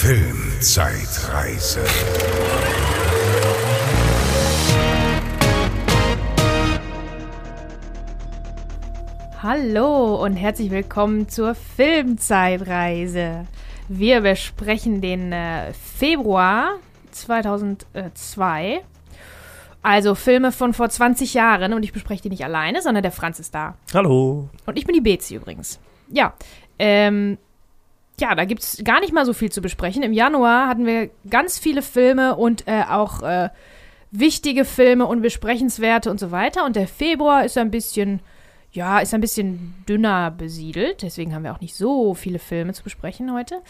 Filmzeitreise. Hallo und herzlich willkommen zur Filmzeitreise. Wir besprechen den äh, Februar 2002. Also Filme von vor 20 Jahren und ich bespreche die nicht alleine, sondern der Franz ist da. Hallo. Und ich bin die Bezi übrigens. Ja, ähm, ja, da gibt es gar nicht mal so viel zu besprechen. Im Januar hatten wir ganz viele Filme und äh, auch äh, wichtige Filme und besprechenswerte und so weiter. Und der Februar ist ein bisschen, ja, ist ein bisschen dünner besiedelt. Deswegen haben wir auch nicht so viele Filme zu besprechen heute.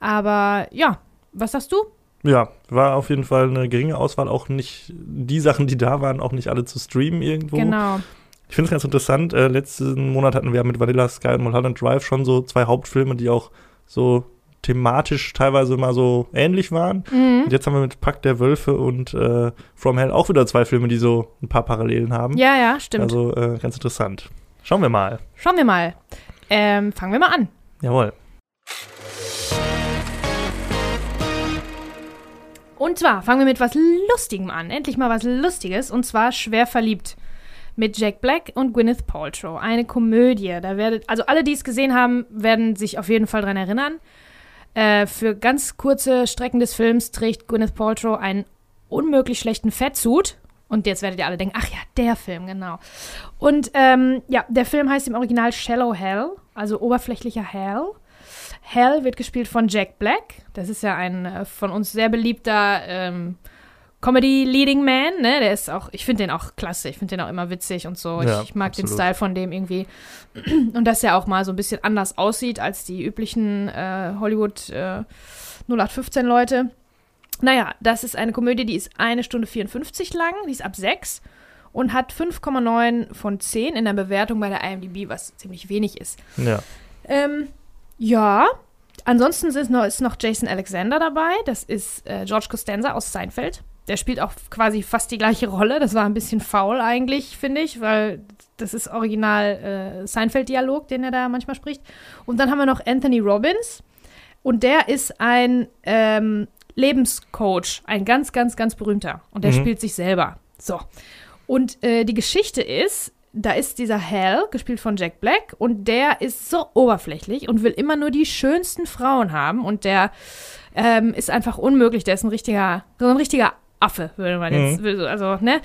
Aber ja, was sagst du? Ja, war auf jeden Fall eine geringe Auswahl. Auch nicht die Sachen, die da waren, auch nicht alle zu streamen irgendwo. Genau. Ich finde es ganz interessant. Äh, letzten Monat hatten wir mit Vanilla Sky und Mulholland Drive schon so zwei Hauptfilme, die auch so thematisch teilweise mal so ähnlich waren. Mhm. Und jetzt haben wir mit Pack der Wölfe und äh, From Hell auch wieder zwei Filme, die so ein paar Parallelen haben. Ja, ja, stimmt. Also äh, ganz interessant. Schauen wir mal. Schauen wir mal. Ähm, fangen wir mal an. Jawohl. Und zwar fangen wir mit was Lustigem an. Endlich mal was Lustiges. Und zwar Schwer verliebt. Mit Jack Black und Gwyneth Paltrow. Eine Komödie. Da werdet, also alle, die es gesehen haben, werden sich auf jeden Fall dran erinnern. Äh, für ganz kurze Strecken des Films trägt Gwyneth Paltrow einen unmöglich schlechten Fettsuit. Und jetzt werdet ihr alle denken, ach ja, der Film, genau. Und ähm, ja, der Film heißt im Original Shallow Hell, also oberflächlicher Hell. Hell wird gespielt von Jack Black. Das ist ja ein äh, von uns sehr beliebter ähm, Comedy-Leading Man, ne? Der ist auch, ich finde den auch klasse, ich finde den auch immer witzig und so. Ja, ich, ich mag den absolut. Style von dem irgendwie. Und dass er auch mal so ein bisschen anders aussieht als die üblichen äh, Hollywood äh, 0815-Leute. Naja, das ist eine Komödie, die ist eine Stunde 54 lang, die ist ab 6 und hat 5,9 von 10 in der Bewertung bei der IMDb, was ziemlich wenig ist. Ja. Ähm, ja, ansonsten ist noch, ist noch Jason Alexander dabei. Das ist äh, George Costanza aus Seinfeld. Der spielt auch quasi fast die gleiche Rolle. Das war ein bisschen faul eigentlich, finde ich, weil das ist original äh, Seinfeld-Dialog, den er da manchmal spricht. Und dann haben wir noch Anthony Robbins. Und der ist ein ähm, Lebenscoach, ein ganz, ganz, ganz berühmter. Und der Mhm. spielt sich selber. So. Und äh, die Geschichte ist, da ist dieser Hal, gespielt von Jack Black, und der ist so oberflächlich und will immer nur die schönsten Frauen haben. Und der ähm, ist einfach unmöglich. Der ist ein richtiger, so ein richtiger Affe, würde man jetzt, also, ne?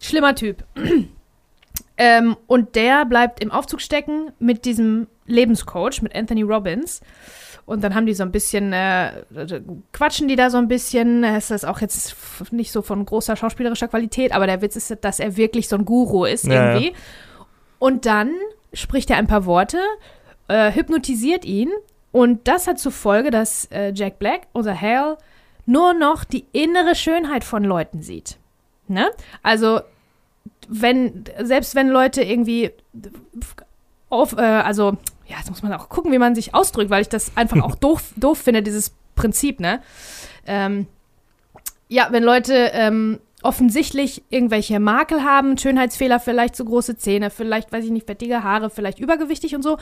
Schlimmer Typ. ähm, und der bleibt im Aufzug stecken mit diesem Lebenscoach, mit Anthony Robbins. Und dann haben die so ein bisschen, äh, quatschen die da so ein bisschen. Es ist auch jetzt nicht so von großer schauspielerischer Qualität, aber der Witz ist, dass er wirklich so ein Guru ist Ja, irgendwie. Und dann spricht er ein paar Worte, äh, hypnotisiert ihn. Und das hat zur Folge, dass äh, Jack Black, unser Hal, nur noch die innere Schönheit von Leuten sieht. Ne? Also, wenn, selbst wenn Leute irgendwie auf, äh, also, ja, jetzt muss man auch gucken, wie man sich ausdrückt, weil ich das einfach auch doof, doof finde, dieses Prinzip, ne? Ähm, ja, wenn Leute ähm, offensichtlich irgendwelche Makel haben, Schönheitsfehler, vielleicht zu große Zähne, vielleicht, weiß ich nicht, fettige Haare, vielleicht übergewichtig und so.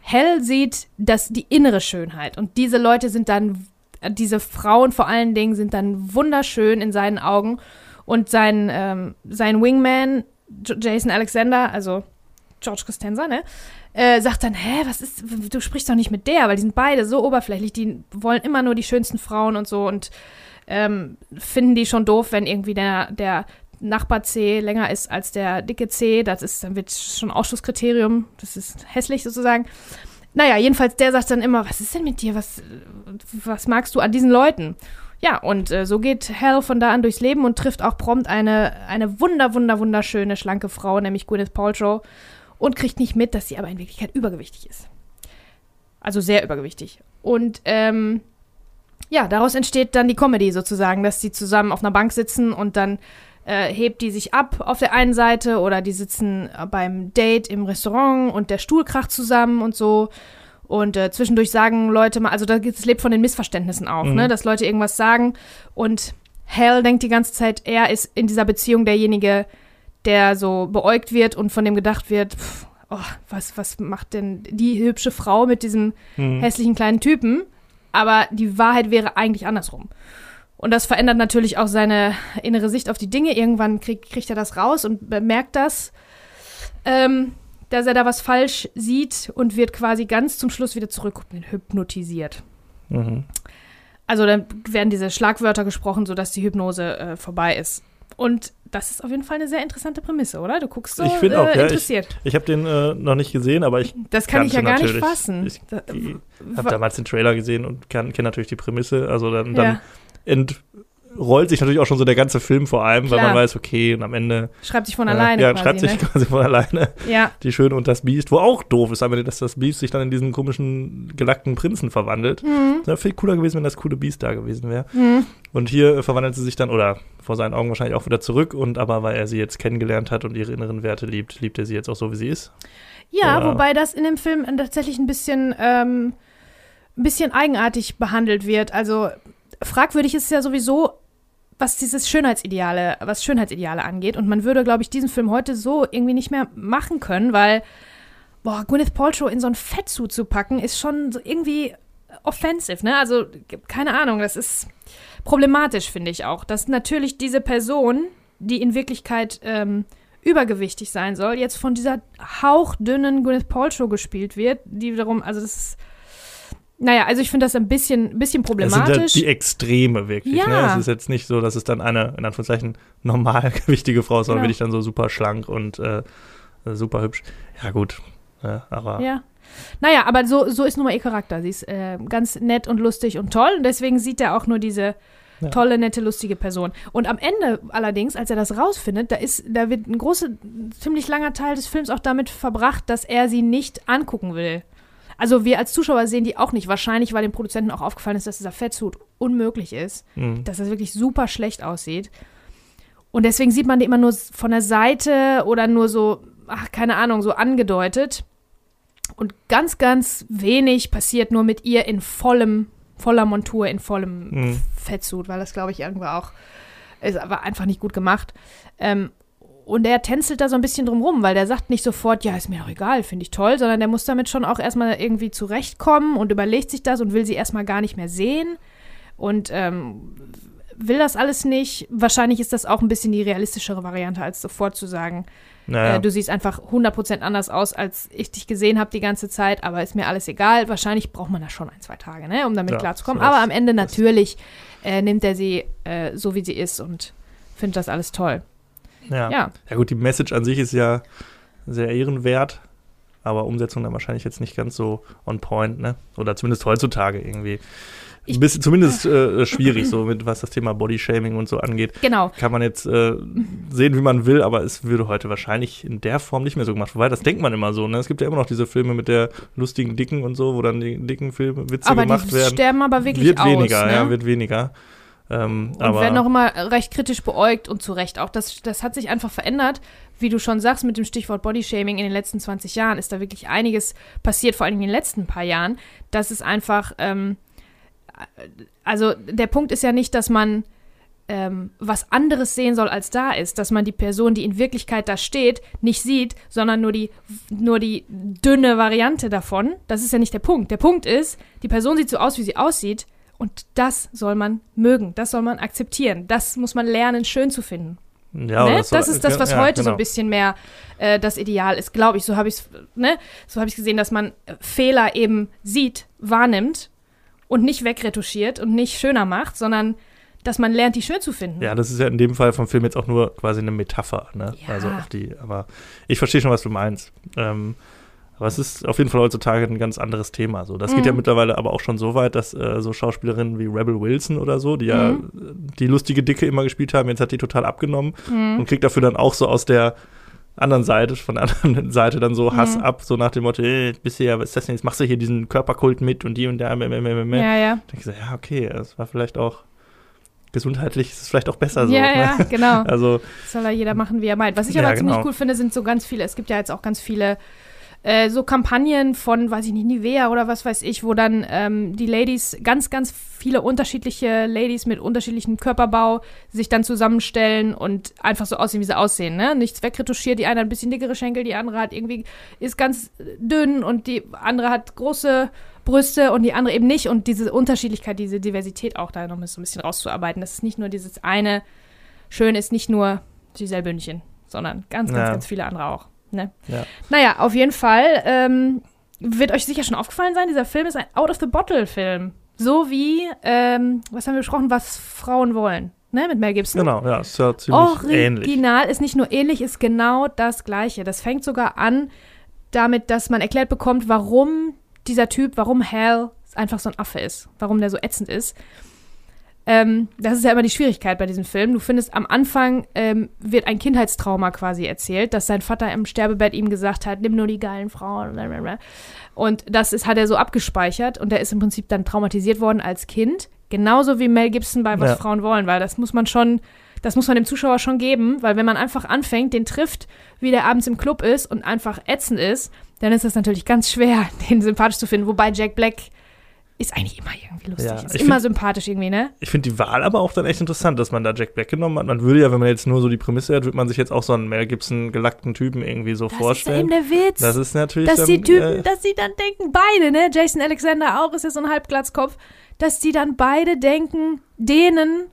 Hell sieht das, die innere Schönheit. Und diese Leute sind dann, diese Frauen vor allen Dingen sind dann wunderschön in seinen Augen. Und sein, ähm, sein Wingman, Jason Alexander, also George Costanza, ne? Äh, sagt dann, hä, was ist, du sprichst doch nicht mit der, weil die sind beide so oberflächlich, die wollen immer nur die schönsten Frauen und so und ähm, finden die schon doof, wenn irgendwie der, der Nachbar C länger ist als der dicke C, das ist, dann wird schon Ausschlusskriterium, das ist hässlich sozusagen. Naja, jedenfalls, der sagt dann immer, was ist denn mit dir, was, was magst du an diesen Leuten? Ja, und äh, so geht Hal von da an durchs Leben und trifft auch prompt eine, eine wunder, wunder, wunderschöne, schlanke Frau, nämlich Gwyneth Paltrow, und kriegt nicht mit, dass sie aber in Wirklichkeit übergewichtig ist. Also sehr übergewichtig. Und ähm, ja, daraus entsteht dann die Comedy sozusagen, dass die zusammen auf einer Bank sitzen und dann äh, hebt die sich ab auf der einen Seite oder die sitzen äh, beim Date im Restaurant und der Stuhl kracht zusammen und so. Und äh, zwischendurch sagen Leute mal, also da es lebt von den Missverständnissen auch, Mhm. ne, dass Leute irgendwas sagen und Hal denkt die ganze Zeit, er ist in dieser Beziehung derjenige, der so beäugt wird und von dem gedacht wird, pff, oh, was, was macht denn die hübsche Frau mit diesem Hm. hässlichen kleinen Typen? aber die Wahrheit wäre eigentlich andersrum. Und das verändert natürlich auch seine innere Sicht auf die Dinge. Irgendwann krieg, kriegt er das raus und bemerkt das, ähm, dass er da was falsch sieht und wird quasi ganz zum Schluss wieder zurück hypnotisiert. Mhm. Also dann werden diese Schlagwörter gesprochen, sodass die Hypnose äh, vorbei ist. Und das ist auf jeden Fall eine sehr interessante Prämisse, oder? Du guckst so Ich find auch, äh, ja, interessiert. Ich habe den äh, noch nicht gesehen, aber ich das kann ich ja gar nicht fassen. Ich Da- habe damals den Trailer gesehen und kenne natürlich die Prämisse. Also dann, dann ja, entrollt sich natürlich auch schon so der ganze Film vor allem, weil Klar. man weiß, okay, und am Ende schreibt sich von äh, alleine ja, quasi, schreibt sich ne? quasi von alleine Ja, die Schöne und das Biest, wo auch doof ist, aber dass das Biest sich dann in diesen komischen gelackten Prinzen verwandelt. mhm. Wäre viel cooler gewesen, wenn das coole Biest da gewesen wäre. Mhm. Und hier äh, verwandelt sie sich dann, oder vor seinen Augen wahrscheinlich auch wieder zurück. Und aber weil er sie jetzt kennengelernt hat und ihre inneren Werte liebt, liebt er sie jetzt auch so, wie sie ist. Ja, Oder- wobei das in dem Film tatsächlich ein bisschen, ähm, ein bisschen eigenartig behandelt wird. Also fragwürdig ist es ja sowieso, was dieses Schönheitsideale, was Schönheitsideale angeht. Und man würde, glaube ich, diesen Film heute so irgendwie nicht mehr machen können, weil, boah, Gwyneth Paltrow in so ein Fettsuit zu packen, ist schon irgendwie offensive, ne? Also, keine Ahnung, das ist problematisch, finde ich auch. Dass natürlich diese Person, die in Wirklichkeit ähm, übergewichtig sein soll, jetzt von dieser hauchdünnen Gwyneth Paltrow gespielt wird, die wiederum, also das ist, naja, also ich finde das ein bisschen, bisschen Das sind problematisch. halt die Extreme wirklich. Ja. Ne? Es ist jetzt nicht so, dass es dann eine, in Anführungszeichen, normalgewichtige Frau ist, sondern Genau. wirklich dann so super schlank und äh, super hübsch. Ja, gut. Ja, aber Ja. Naja, aber so, so ist nun mal ihr Charakter. Sie ist äh, ganz nett und lustig und toll. Und deswegen sieht er auch nur diese Ja. tolle, nette, lustige Person. Und am Ende allerdings, als er das rausfindet, da ist, da wird ein großer, ziemlich langer Teil des Films auch damit verbracht, dass er sie nicht angucken will. Also wir als Zuschauer sehen die auch nicht. Wahrscheinlich, weil dem Produzenten auch aufgefallen ist, dass dieser Fettsuit unmöglich ist. mh. dass das wirklich super schlecht aussieht. Und deswegen sieht man die immer nur von der Seite oder nur so, ach, keine Ahnung, so angedeutet. Und ganz, ganz wenig passiert nur mit ihr in vollem, voller Montur, in vollem Mhm. Fettsuit, weil das, glaube ich, irgendwo auch, ist aber einfach nicht gut gemacht. Ähm, und er tänzelt da so ein bisschen drum rum, weil der sagt nicht sofort, ja, ist mir doch egal, finde ich toll, sondern der muss damit schon auch erstmal irgendwie zurechtkommen und überlegt sich das und will sie erstmal gar nicht mehr sehen. Und ähm, will das alles nicht. Wahrscheinlich ist das auch ein bisschen die realistischere Variante, als sofort zu sagen, naja. äh, du siehst einfach 100% anders aus, als ich dich gesehen habe die ganze Zeit, aber ist mir alles egal. Wahrscheinlich braucht man das schon ein, zwei Tage, ne, um damit Ja, klarzukommen. so Aber am Ende natürlich äh, nimmt er sie äh, so, wie sie ist und findet das alles toll. Ja. Ja, Ja gut, die Message an sich ist ja sehr ehrenwert, aber Umsetzung dann wahrscheinlich jetzt nicht ganz so on point, ne? Oder zumindest heutzutage irgendwie. Ich- Ein bisschen, zumindest äh, schwierig, so mit was das Thema Bodyshaming und so angeht. genau. Kann man jetzt äh, sehen, wie man will, aber es würde heute wahrscheinlich in der Form nicht mehr so gemacht. Wobei, das denkt man immer so, ne? Es gibt ja immer noch diese Filme mit der lustigen Dicken und so, wo dann die dicken Filme Witze Aber gemacht die werden. sterben aber wirklich wird aus. weniger, ne? ja, wird weniger. Ähm, und aber werden auch immer recht kritisch beäugt und zu Recht auch. Das, das hat sich einfach verändert. Wie du schon sagst, mit dem Stichwort Bodyshaming in den letzten 20 Jahren ist da wirklich einiges passiert, vor allem in den letzten paar Jahren. Das ist einfach, ähm, also der Punkt ist ja nicht, dass man ähm, was anderes sehen soll, als da ist, dass man die Person, die in Wirklichkeit da steht, nicht sieht, sondern nur die, nur die dünne Variante davon. Das ist ja nicht der Punkt. Der Punkt ist, die Person sieht so aus, wie sie aussieht und das soll man mögen, das soll man akzeptieren, das muss man lernen, schön zu finden. ja, ne? das, soll- ist das, was ja, heute so genau. ein bisschen mehr äh, das Ideal ist, glaube ich. So habe ich es, ne? So habe ich gesehen, dass man äh, Fehler eben sieht, wahrnimmt und nicht wegretuschiert und nicht schöner macht, sondern dass man lernt, die schön zu finden. Ja, das ist ja in dem Fall vom Film jetzt auch nur quasi eine Metapher, ne? Ja. Also auf die, aber ich verstehe schon, was du meinst. Ähm, aber es ist auf jeden Fall heutzutage ein ganz anderes Thema. So, das geht ja Mhm. mittlerweile aber auch schon so weit, dass äh, so Schauspielerinnen wie Rebel Wilson oder so, die ja Mhm. die lustige Dicke immer gespielt haben, jetzt hat die total abgenommen Mhm. und kriegt dafür dann auch so aus der anderen Seite, von der anderen Seite dann so Hass Mhm. ab, so nach dem Motto, äh, bist du ja, was ist das denn, jetzt machst du hier diesen Körperkult mit und die und der, mm, mm, mm, mm. Ja, ja. Da denk ich so, ja, okay, das war vielleicht auch gesundheitlich, ist es vielleicht auch besser so. ja, ne? ja, genau. Also, Soll ja jeder machen, wie er meint. Was ich Ja, aber ziemlich genau. cool finde, sind so ganz viele, es gibt ja jetzt auch ganz viele äh, so Kampagnen von, weiß ich nicht, Nivea oder was weiß ich, wo dann ähm, die Ladies, ganz, ganz viele unterschiedliche Ladies mit unterschiedlichem Körperbau sich dann zusammenstellen und einfach so aussehen, wie sie aussehen, ne? Nichts wegretuschiert, die eine hat ein bisschen dickere Schenkel, die andere hat irgendwie, ist ganz dünn und die andere hat große Brüste und die andere eben nicht. Und diese Unterschiedlichkeit, diese Diversität auch da noch so ein bisschen rauszuarbeiten. Dass es nicht nur dieses eine schön ist, nicht nur Giselle Bündchen, sondern ganz, ganz, Ja. ganz viele andere auch. Ne? Ja. Naja, auf jeden Fall ähm, wird euch sicher schon aufgefallen sein, dieser Film ist ein Out-of-the-Bottle-Film. So wie, ähm, was haben wir besprochen, was Frauen wollen, ne, mit Mel Gibson. Genau, ja, ist ja ziemlich ähnlich. Original ist nicht nur ähnlich, ist genau das Gleiche. Das fängt sogar an damit, dass man erklärt bekommt, warum dieser Typ, warum Hal einfach so ein Affe ist, warum der so ätzend ist. Ähm, das ist ja immer die Schwierigkeit bei diesem Film. Du findest am Anfang ähm, wird ein Kindheitstrauma quasi erzählt, dass sein Vater im Sterbebett ihm gesagt hat, nimm nur die geilen Frauen. Und das ist, hat er so abgespeichert und er ist im Prinzip dann traumatisiert worden als Kind. Genauso wie Mel Gibson bei Was Ja. Frauen wollen, weil das muss man schon, das muss man dem Zuschauer schon geben, weil wenn man einfach anfängt, den trifft, wie der abends im Club ist und einfach ätzend ist, dann ist das natürlich ganz schwer, den sympathisch zu finden. Wobei Jack Black ist eigentlich immer irgendwie lustig. Ja, ist immer find- sympathisch irgendwie, ne? Ich finde die Wahl aber auch dann echt interessant, dass man da Jack Black genommen hat. Man würde ja, wenn man jetzt nur so die Prämisse hat, würde man sich jetzt auch so einen Mel Gibson gelackten Typen irgendwie so Das vorstellen. ist ja eben der Witz. das ist natürlich dass dann, die Typen, äh, dass sie dann denken, beide, ne? Jason Alexander auch, ist ja so ein Halbglatzkopf, dass die dann beide denken, denen,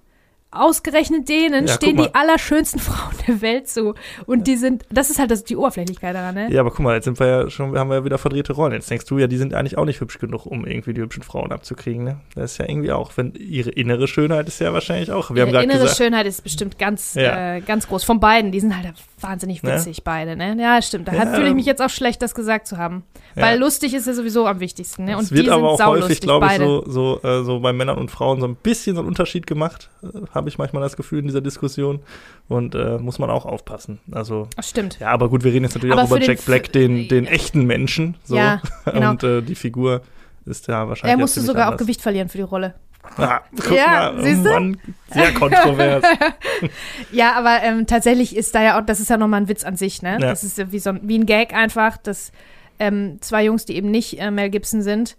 ausgerechnet denen, Ja, stehen die allerschönsten Frauen der Welt zu. Und die sind, das ist halt das, die Oberflächlichkeit daran, ne? Ja, aber guck mal, jetzt sind wir ja schon, haben wir ja wieder verdrehte Rollen. Jetzt denkst du ja, die sind eigentlich auch nicht hübsch genug, um irgendwie die hübschen Frauen abzukriegen, ne? Das ist ja irgendwie auch, wenn ihre innere Schönheit ist ja wahrscheinlich auch. Wir haben Ihre gerade innere gesagt, Schönheit ist bestimmt ganz, Ja. äh, ganz groß. Von beiden, die sind halt wahnsinnig Ne? witzig, beide, ne? Ja, stimmt. Da Ja, fühle ich mich ähm, jetzt auch schlecht, das gesagt zu haben. ja. Weil lustig ist ja sowieso am wichtigsten, ne? Und es wird die aber sind auch häufig, glaube ich, so, so, äh, so bei Männern und Frauen so ein bisschen so einen Unterschied gemacht, äh, habe ich manchmal das Gefühl in dieser Diskussion. Und äh, muss man auch aufpassen. Also, Ach, stimmt. ja, aber gut, wir reden jetzt natürlich Aber auch über Jack Black, den, den echten Menschen. So. Ja, genau. Und äh, die Figur ist ja wahrscheinlich. Er musste sogar auch anders. Gewicht verlieren für die Rolle. Ah, Ja, mal, oh Mann, sehr kontrovers. Ja, aber ähm, tatsächlich ist da ja auch, das ist ja nochmal ein Witz an sich, ne? Ja. Das ist wie, so ein, wie ein Gag einfach, dass ähm, zwei Jungs, die eben nicht äh, Mel Gibson sind,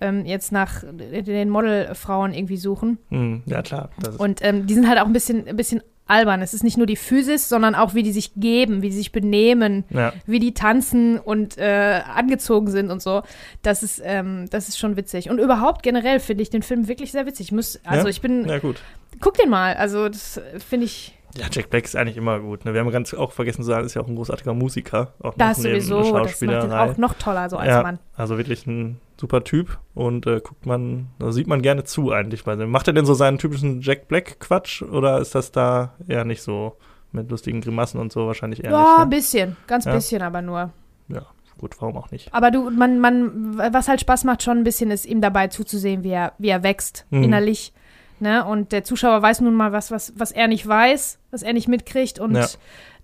ähm, jetzt nach den Modelfrauen irgendwie suchen. hm, ja, klar. Und ähm, die sind halt auch ein bisschen, ein bisschen albern. Es ist nicht nur die Physis, sondern auch, wie die sich geben, wie die sich benehmen, ja. wie die tanzen und äh, angezogen sind und so. Das ist, ähm, das ist schon witzig. Und überhaupt generell finde ich den Film wirklich sehr witzig. Ich muss, also Ja? ich bin, ja, gut. guck den mal. Also das finde ich, Ja, Jack Black ist eigentlich immer gut. Ne? Wir haben ganz auch vergessen zu sagen, ist ja auch ein großartiger Musiker. Auch das sowieso, das macht ihn auch noch toller so als ja, Mann. also wirklich ein super Typ und äh, guckt man, da sieht man gerne zu eigentlich bei dem. Macht er denn so seinen typischen Jack Black Quatsch oder ist das da eher nicht so mit lustigen Grimassen und so wahrscheinlich eher Ja, ein nicht? bisschen, ganz Ja. bisschen aber nur. Ne? Ja, gut, warum auch nicht? Aber du, man, man, was halt Spaß macht schon ein bisschen, ist ihm dabei zuzusehen, wie er, wie er wächst, Mhm. innerlich. Ne? Und der Zuschauer weiß nun mal was, was, was er nicht weiß, was er nicht mitkriegt. Und Ja.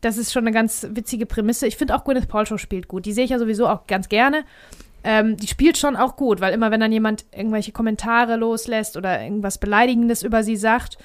das ist schon eine ganz witzige Prämisse. Ich finde auch Gwyneth Paltrow spielt gut. Die sehe ich ja sowieso auch ganz gerne. Ähm, die spielt schon auch gut, weil immer, wenn dann jemand irgendwelche Kommentare loslässt oder irgendwas Beleidigendes über sie sagt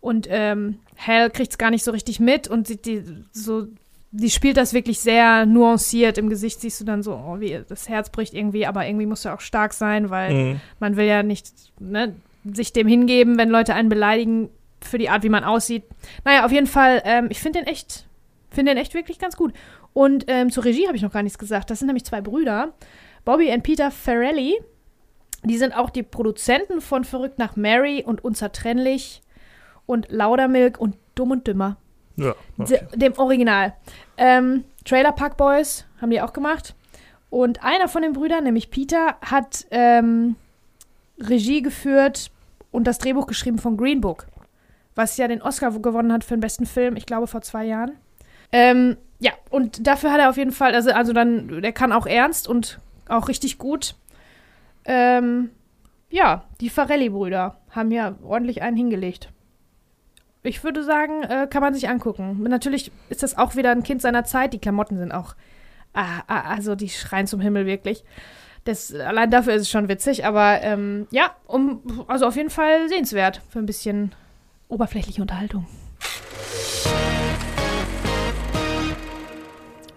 und ähm, Hal kriegt es gar nicht so richtig mit und sie, die, so, die spielt das wirklich sehr nuanciert. Im Gesicht siehst du dann so, oh, wie das Herz bricht irgendwie, aber irgendwie musst du auch stark sein, weil Mhm. man will ja nicht ne, sich dem hingeben, wenn Leute einen beleidigen für die Art, wie man aussieht. Naja, auf jeden Fall, ähm, ich finde den echt, finde den echt wirklich ganz gut. Und ähm, zur Regie habe ich noch gar nichts gesagt. Das sind nämlich zwei Brüder, Bobby und Peter Farrelly. Die sind auch die Produzenten von Verrückt nach Mary und Unzertrennlich und Laudermilk und Dumm und Dümmer. Ja, okay. De- Dem Original. Ähm, Trailer Park Boys haben die auch gemacht. Und einer von den Brüdern, nämlich Peter, hat ähm, Regie geführt und das Drehbuch geschrieben von Green Book, was ja den Oscar gewonnen hat für den besten Film, ich glaube vor zwei Jahren. Ähm, ja, und dafür hat er auf jeden Fall, also, also dann, der kann auch ernst und auch richtig gut. Ähm, ja, die Farelli-Brüder haben ja ordentlich einen hingelegt. Ich würde sagen, äh, kann man sich angucken. Natürlich ist das auch wieder ein Kind seiner Zeit. Die Klamotten sind auch, ah, ah, also die schreien zum Himmel wirklich. Das, allein dafür ist es schon witzig, aber ähm, ja, um, also auf jeden Fall sehenswert für ein bisschen oberflächliche Unterhaltung.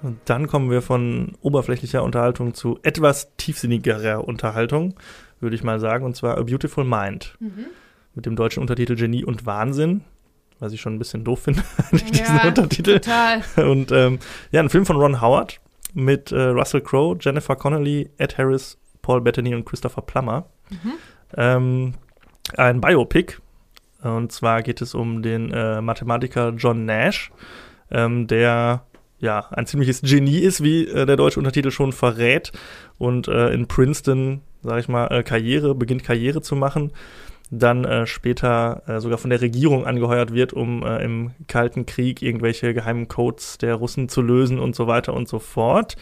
Und dann kommen wir von oberflächlicher Unterhaltung zu etwas tiefsinnigerer Unterhaltung, würde ich mal sagen, und zwar A Beautiful Mind. Mit dem deutschen Untertitel Genie und Wahnsinn. Was ich schon ein bisschen doof finde, diesen Untertitel. total. Und ähm, ja, ein Film von Ron Howard mit äh, Russell Crowe, Jennifer Connelly, Ed Harris, Paul Bettany und Christopher Plummer. Ähm, ein Biopic. Und zwar geht es um den äh, Mathematiker John Nash, ähm, der ja ein ziemliches Genie ist, wie äh, der deutsche Untertitel schon verrät. Und äh, in Princeton, sag ich mal, äh, Karriere, beginnt Karriere zu machen. Dann äh, später äh, sogar von der Regierung angeheuert wird, um äh, im Kalten Krieg irgendwelche geheimen Codes der Russen zu lösen und so weiter und so fort.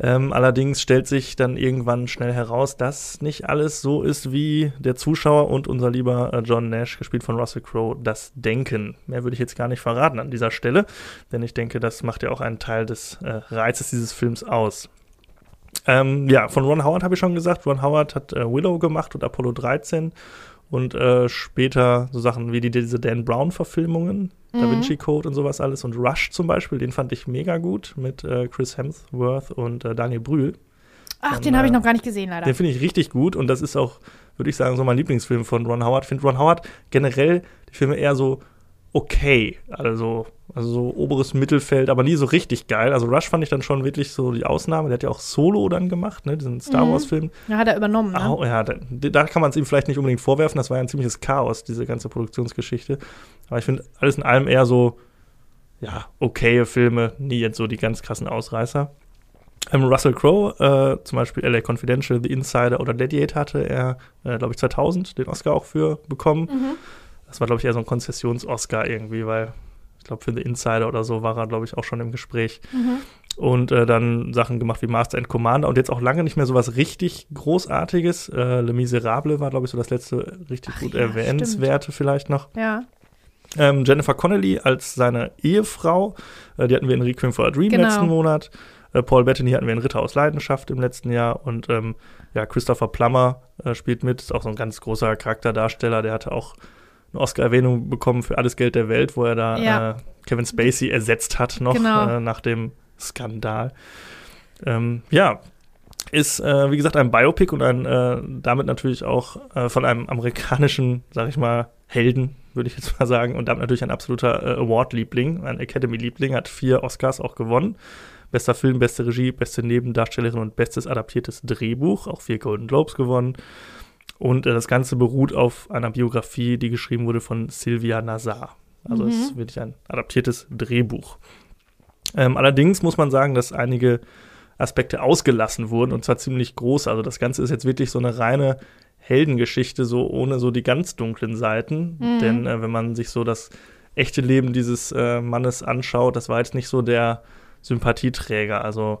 Ähm, allerdings stellt sich dann irgendwann schnell heraus, dass nicht alles so ist, wie der Zuschauer und unser lieber äh, John Nash, gespielt von Russell Crowe, das denken. Mehr würde ich jetzt gar nicht verraten an dieser Stelle, denn ich denke, das macht ja auch einen Teil des äh, Reizes dieses Films aus. Ähm, ja, von Ron Howard habe ich schon gesagt. Ron Howard hat äh, Willow gemacht und Apollo 13 und äh, später so Sachen wie die, diese Dan Brown-Verfilmungen, Da Mhm. Vinci Code und sowas alles und Rush zum Beispiel, den fand ich mega gut mit äh, Chris Hemsworth und äh, Daniel Brühl. Ach, Dann, den habe ich äh, noch gar nicht gesehen, leider. Den finde ich richtig gut und das ist auch, würde ich sagen, so mein Lieblingsfilm von Ron Howard. Ich finde Ron Howard generell die Filme eher so okay, also, also so oberes Mittelfeld, aber nie so richtig geil. Also Rush fand ich dann schon wirklich so die Ausnahme. Der hat ja auch Solo dann gemacht, ne, diesen Star Mhm. Wars-Film. Ja, hat er übernommen, ne? Au, ja, da, da kann man es ihm vielleicht nicht unbedingt vorwerfen. Das war ja ein ziemliches Chaos, diese ganze Produktionsgeschichte. Aber ich finde alles in allem eher so, ja, okaye Filme, nie jetzt so die ganz krassen Ausreißer. Ähm, Russell Crowe, äh, zum Beispiel LA Confidential, The Insider oder Gladiator hatte er, äh, glaube ich, 2000 den Oscar auch für bekommen. Mhm. Das war, glaube ich, eher so ein Konzessions-Oscar irgendwie, weil ich glaube, für The Insider oder so war er, glaube ich, auch schon im Gespräch Mhm. und äh, dann Sachen gemacht wie Master and Commander und jetzt auch lange nicht mehr so was richtig Großartiges. Äh, Le Miserable war, glaube ich, so das letzte richtig Ach gut ja, erwähnenswerte vielleicht noch. Ja. Ähm, Jennifer Connelly als seine Ehefrau, äh, die hatten wir in Requiem for a Dream Genau. letzten Monat. Äh, Paul Bettany hatten wir in Ritter aus Leidenschaft im letzten Jahr und ähm, ja, Christopher Plummer äh, spielt mit, ist auch so ein ganz großer Charakterdarsteller, der hatte auch eine Oscar-Erwähnung bekommen für alles Geld der Welt, wo er da Ja. äh, Kevin Spacey ersetzt hat noch Genau. äh, nach dem Skandal. Ähm, ja, ist äh, wie gesagt ein Biopic und ein äh, damit natürlich auch äh, von einem amerikanischen, sag ich mal, Helden, würde ich jetzt mal sagen, und damit natürlich ein absoluter äh, Award-Liebling, ein Academy-Liebling, hat vier Oscars auch gewonnen. Bester Film, beste Regie, beste Nebendarstellerin und bestes adaptiertes Drehbuch, auch vier Golden Globes gewonnen. Und äh, das Ganze beruht auf einer Biografie, die geschrieben wurde von Sylvia Nazar. Also es ist wirklich ein adaptiertes Drehbuch. Ähm, allerdings muss man sagen, dass einige Aspekte ausgelassen wurden und zwar ziemlich groß. Also das Ganze ist jetzt wirklich so eine reine Heldengeschichte, so ohne so die ganz dunklen Seiten. Mhm. Denn äh, wenn man sich so das echte Leben dieses äh, Mannes anschaut, das war jetzt nicht so der Sympathieträger. Also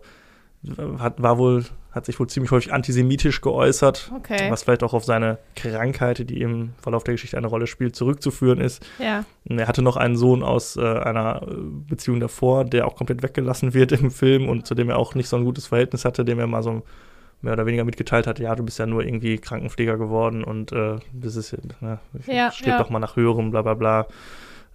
hat, war wohl, hat sich wohl ziemlich häufig antisemitisch geäußert, Okay. was vielleicht auch auf seine Krankheit, die im Verlauf der Geschichte eine Rolle spielt, zurückzuführen ist. Ja. Er hatte noch einen Sohn aus äh, einer äh, Beziehung davor, der auch komplett weggelassen wird im Film und zu dem er auch nicht so ein gutes Verhältnis hatte, dem er mal so mehr oder weniger mitgeteilt hat, ja, du bist ja nur irgendwie Krankenpfleger geworden und äh, das ist, ne, Ja, strebt ja. doch mal nach höherem, bla bla bla.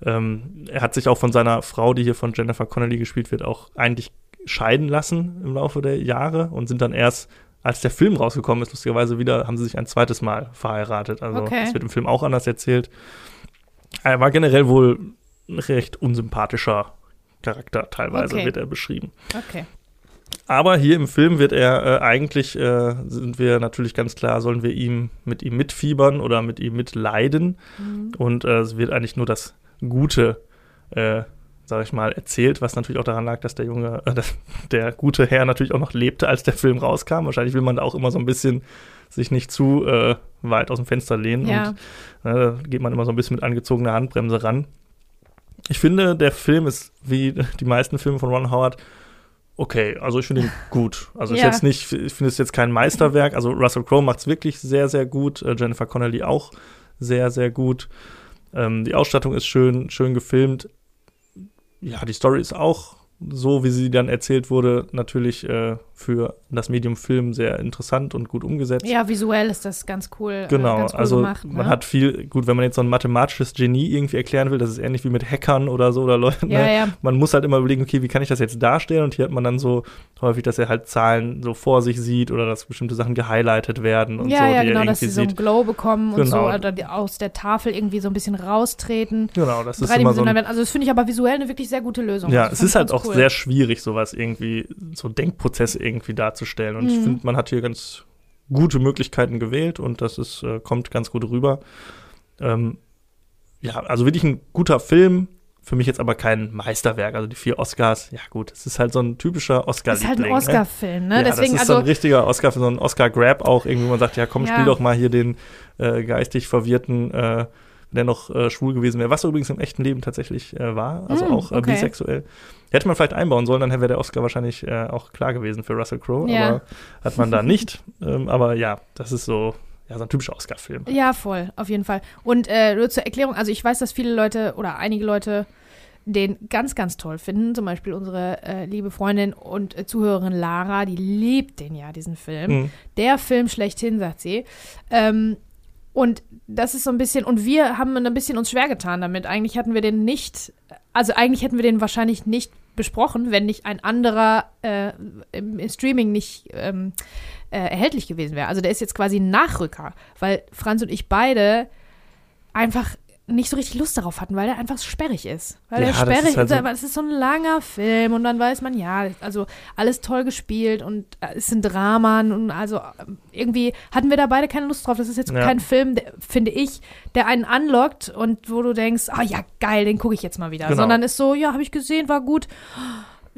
Ähm, er hat sich auch von seiner Frau, die hier von Jennifer Connelly gespielt wird, auch eigentlich scheiden lassen im Laufe der Jahre und sind dann erst, als der Film rausgekommen ist, lustigerweise wieder, haben sie sich ein zweites Mal verheiratet. Also Okay. das wird im Film auch anders erzählt. Er war generell wohl ein recht unsympathischer Charakter, teilweise Okay. wird er beschrieben. Okay. Aber hier im Film wird er äh, eigentlich, äh, sind wir natürlich ganz klar, sollen wir ihm mit ihm mitfiebern oder mit ihm mitleiden. Mhm. Und äh, es wird eigentlich nur das Gute, äh, sag ich mal, erzählt, was natürlich auch daran lag, dass der junge, äh, dass der gute Herr natürlich auch noch lebte, als der Film rauskam. Wahrscheinlich will man da auch immer so ein bisschen sich nicht zu äh, weit aus dem Fenster lehnen. Ja. Und äh, da geht man immer so ein bisschen mit angezogener Handbremse ran. Ich finde, der Film ist, wie die meisten Filme von Ron Howard, okay. Also ich finde ihn gut. Also ist Ja. jetzt nicht, ich finde es jetzt kein Meisterwerk. Also Russell Crowe macht es wirklich sehr, sehr gut. Äh, Jennifer Connelly auch sehr, sehr gut. Ähm, die Ausstattung ist schön, schön gefilmt. Ja, die Story ist auch so, wie sie dann erzählt wurde, natürlich äh, für das Medium Film sehr interessant und gut umgesetzt. Ja, visuell ist das ganz cool. Genau, äh, ganz cool also gemacht, man ne? hat viel, gut, wenn man jetzt so ein mathematisches Genie irgendwie erklären will, das ist ähnlich wie mit Hackern oder so oder Leuten. Ja, ne? ja. Man muss halt immer überlegen, okay, wie kann ich das jetzt darstellen? Und hier hat man dann so häufig, dass er halt Zahlen so vor sich sieht oder dass bestimmte Sachen gehighlightet werden und ja, so, ja, die genau, dass sie so einen. Glow bekommen und so, Genau. oder die aus der Tafel irgendwie so ein bisschen raustreten. Genau, das ist immer so ein. Also das finde ich aber visuell eine wirklich sehr gute Lösung. Ja, es ist halt auch cool. Sehr schwierig, sowas irgendwie, so Denkprozesse irgendwie darzustellen. Und ich Mhm. finde, man hat hier ganz gute Möglichkeiten gewählt und das ist, äh, kommt ganz gut rüber. Ähm, ja, also wirklich ein guter Film. Für mich jetzt aber kein Meisterwerk. Also die vier Oscars, ja gut, es ist halt so ein typischer oscar Es ist halt ein ne? Oscar-Film, ne? Ja, Deswegen, das ist also, so ein richtiger Oscar, so ein Oscar-Grab auch. Irgendwie man sagt, ja komm, Ja. spiel doch mal hier den äh, geistig Verwirrten, äh, der noch äh, schwul gewesen wäre. Was er übrigens im echten Leben tatsächlich äh, war, also Hm, auch äh, okay. bisexuell. Hätte man vielleicht einbauen sollen, dann wäre der Oscar wahrscheinlich äh, auch klar gewesen für Russell Crowe. Ja. Aber hat man da nicht. ähm, aber ja, das ist so, ja, so ein typischer Oscar-Film. Ja, voll, auf jeden Fall. Und äh, nur zur Erklärung, also ich weiß, dass viele Leute oder einige Leute den ganz, ganz toll finden. Zum Beispiel unsere äh, liebe Freundin und äh, Zuhörerin Lara, die liebt den ja, diesen Film. Mhm. Der Film schlechthin, sagt sie. Ähm, und das ist so ein bisschen, und wir haben ein bisschen uns schwer getan damit. Eigentlich hatten wir den nicht, also eigentlich hätten wir den wahrscheinlich nicht besprochen, wenn nicht ein anderer äh, im, im Streaming nicht ähm, äh, erhältlich gewesen wäre. Also der ist jetzt quasi ein Nachrücker, weil Franz und ich beide einfach nicht so richtig Lust darauf hatten, weil der einfach sperrig ist. Weil Ja, der sperrig ist halt so- aber es ist so ein langer Film und dann weiß man, ja, also alles toll gespielt und äh, es sind Dramen und also ähm, irgendwie hatten wir da beide keine Lust drauf. Das ist jetzt Ja. kein Film, der, finde ich, der einen anlockt und wo du denkst, ah ja, geil, den gucke ich jetzt mal wieder. Genau. Sondern ist so, ja, habe ich gesehen, war gut.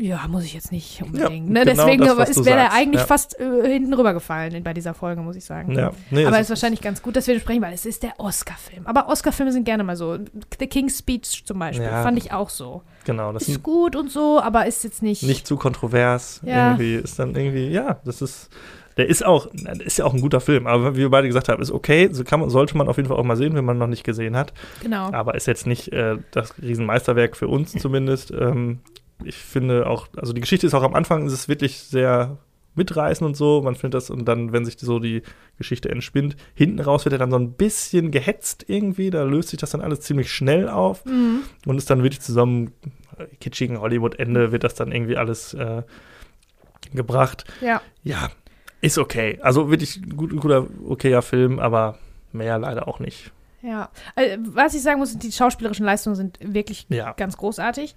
Ja, muss ich jetzt nicht unbedingt. Ja, ne? genau Deswegen das, wäre der sagst, eigentlich ja. fast äh, hinten rübergefallen bei dieser Folge, muss ich sagen. Ja, nee, Aber es ist wahrscheinlich ganz gut, dass wir sprechen, weil es ist der Oscar-Film. Aber Oscar-Filme sind gerne mal so. The King's Speech zum Beispiel fand ich auch so. Genau, das Ist gut und so, aber ist jetzt nicht. nicht zu kontrovers. Ja. Irgendwie ist dann irgendwie, ja, das ist. Der ist auch, ist ja auch ein guter Film, aber wie wir beide gesagt haben, ist okay, so kann man, sollte man auf jeden Fall auch mal sehen, wenn man noch nicht gesehen hat. Genau. Aber ist jetzt nicht äh, das Riesenmeisterwerk für uns zumindest. Ähm, ich finde auch, also die Geschichte ist auch am Anfang, ist es wirklich sehr mitreißend und so. Man findet das, und dann, wenn sich so die Geschichte entspinnt, hinten raus wird er dann so ein bisschen gehetzt irgendwie. Da löst sich das dann alles ziemlich schnell auf Mhm. und ist dann wirklich zusammen kitschigen Hollywood-Ende wird das dann irgendwie alles äh, gebracht. Ja. Ja, ist okay. Also wirklich ein gut, guter, okayer Film, aber mehr leider auch nicht. Ja. Also, was ich sagen muss, die schauspielerischen Leistungen sind wirklich Ja. ganz großartig.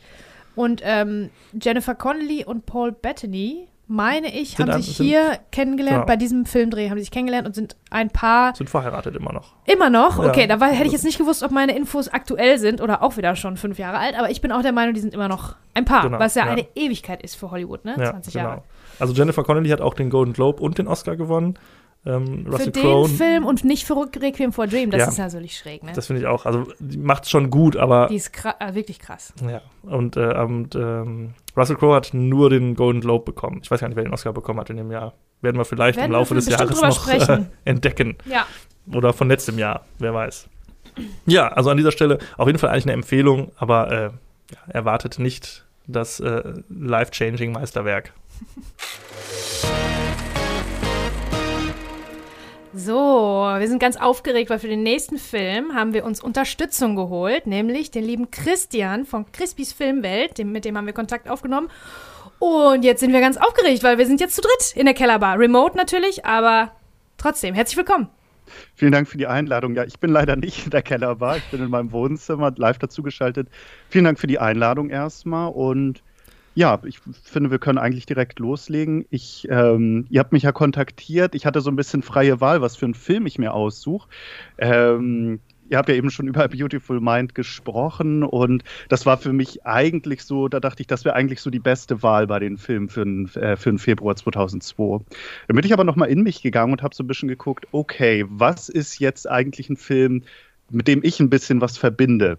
Und ähm, Jennifer Connelly und Paul Bettany, meine ich, Sind haben sich sind- hier kennengelernt, genau. bei diesem Filmdreh haben sich kennengelernt und sind ein Paar Sind verheiratet immer noch. Immer noch? Ja. Okay, da war, hätte ich jetzt nicht gewusst, ob meine Infos aktuell sind oder auch wieder schon fünf Jahre alt, aber ich bin auch der Meinung, die sind immer noch ein Paar, Genau, was ja, ja. eine Ewigkeit ist für Hollywood, ne? Ja, 20 genau. Jahre. Also Jennifer Connelly hat auch den Golden Globe und den Oscar gewonnen. Ähm, Für Russell den Crowe, Film und nicht für Requiem for a Dream, das Ja. ist natürlich schräg, ne? das finde ich auch. Also die macht schon gut, aber Die ist kra äh, wirklich krass. ja. Und, äh, und ähm, Russell Crowe hat nur den Golden Globe bekommen. Ich weiß gar nicht, wer den Oscar bekommen hat in dem Jahr. Werden wir vielleicht Werden im Laufe des Jahres noch äh, entdecken. Ja. Oder von letztem Jahr, wer weiß. Ja, also an dieser Stelle auf jeden Fall eigentlich eine Empfehlung, aber äh, erwartet nicht das äh, life-changing Meisterwerk. So, wir sind ganz aufgeregt, weil für den nächsten Film haben wir uns Unterstützung geholt, nämlich den lieben Christian von Crispys Filmwelt, dem, mit dem haben wir Kontakt aufgenommen. Und jetzt sind wir ganz aufgeregt, weil wir sind jetzt zu dritt in der Kellerbar. Remote natürlich, aber trotzdem, herzlich willkommen. Vielen Dank für die Einladung. Ja, ich bin leider nicht in der Kellerbar. Ich bin in meinem Wohnzimmer live dazugeschaltet. Vielen Dank für die Einladung erstmal. Und ja, ich finde, wir können eigentlich direkt loslegen. Ich, ähm, ihr habt mich ja kontaktiert. Ich hatte so ein bisschen freie Wahl, was für einen Film ich mir aussuche. Ähm, ihr habt ja eben schon über Beautiful Mind gesprochen und das war für mich eigentlich so, da dachte ich, das wäre eigentlich so die beste Wahl bei den Filmen für den, äh, für den Februar 2002. Dann bin ich aber nochmal in mich gegangen und habe so ein bisschen geguckt, okay, was ist jetzt eigentlich ein Film, mit dem ich ein bisschen was verbinde?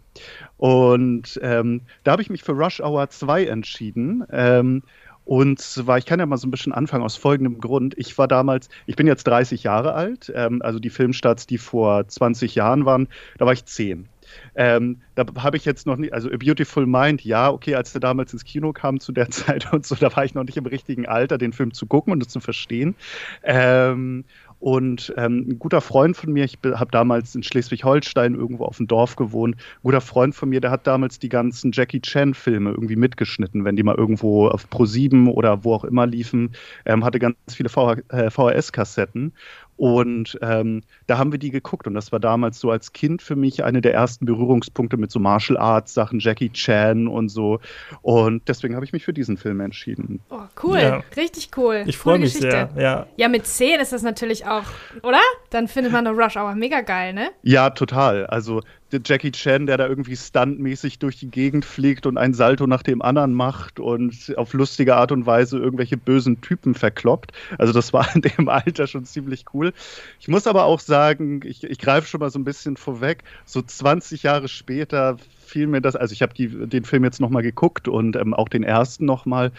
Und ähm, da habe ich mich für Rush Hour 2 entschieden. Ähm, und zwar, ich kann ja mal so ein bisschen anfangen aus folgendem Grund. Ich war damals, ich bin jetzt 30 Jahre alt, ähm, also die Filmstarts, die vor 20 Jahren waren, da war ich 10. Ähm, da habe ich jetzt noch nicht, also A Beautiful Mind, ja, okay, als der damals ins Kino kam zu der Zeit und so, da war ich noch nicht im richtigen Alter, den Film zu gucken und zu verstehen. Ähm, und ähm, ein guter Freund von mir, ich habe damals in Schleswig-Holstein irgendwo auf dem Dorf gewohnt, ein guter Freund von mir, der hat damals die ganzen Jackie Chan-Filme irgendwie mitgeschnitten, wenn die mal irgendwo auf Pro7 oder wo auch immer liefen, ähm, hatte ganz viele VH, äh, VHS-Kassetten. Und ähm, da haben wir die geguckt und das war damals so als Kind für mich eine der ersten Berührungspunkte mit so Martial Arts Sachen, Jackie Chan und so. Und deswegen habe ich mich für diesen Film entschieden. Oh, cool, ja. richtig cool. Ich freue mich Geschichte. sehr. Ja. ja, mit 10 ist das natürlich auch, oder? Dann findet man eine Rush Hour mega geil, ne? Ja, total. Also Jackie Chan, der da irgendwie stuntmäßig durch die Gegend fliegt und ein Salto nach dem anderen macht und auf lustige Art und Weise irgendwelche bösen Typen verkloppt. Also das war in dem Alter schon ziemlich cool. Ich muss aber auch sagen, ich, ich greife schon mal so ein bisschen vorweg, so 20 Jahre später fiel mir das, also ich habe den Film jetzt nochmal geguckt und ähm, auch den ersten nochmal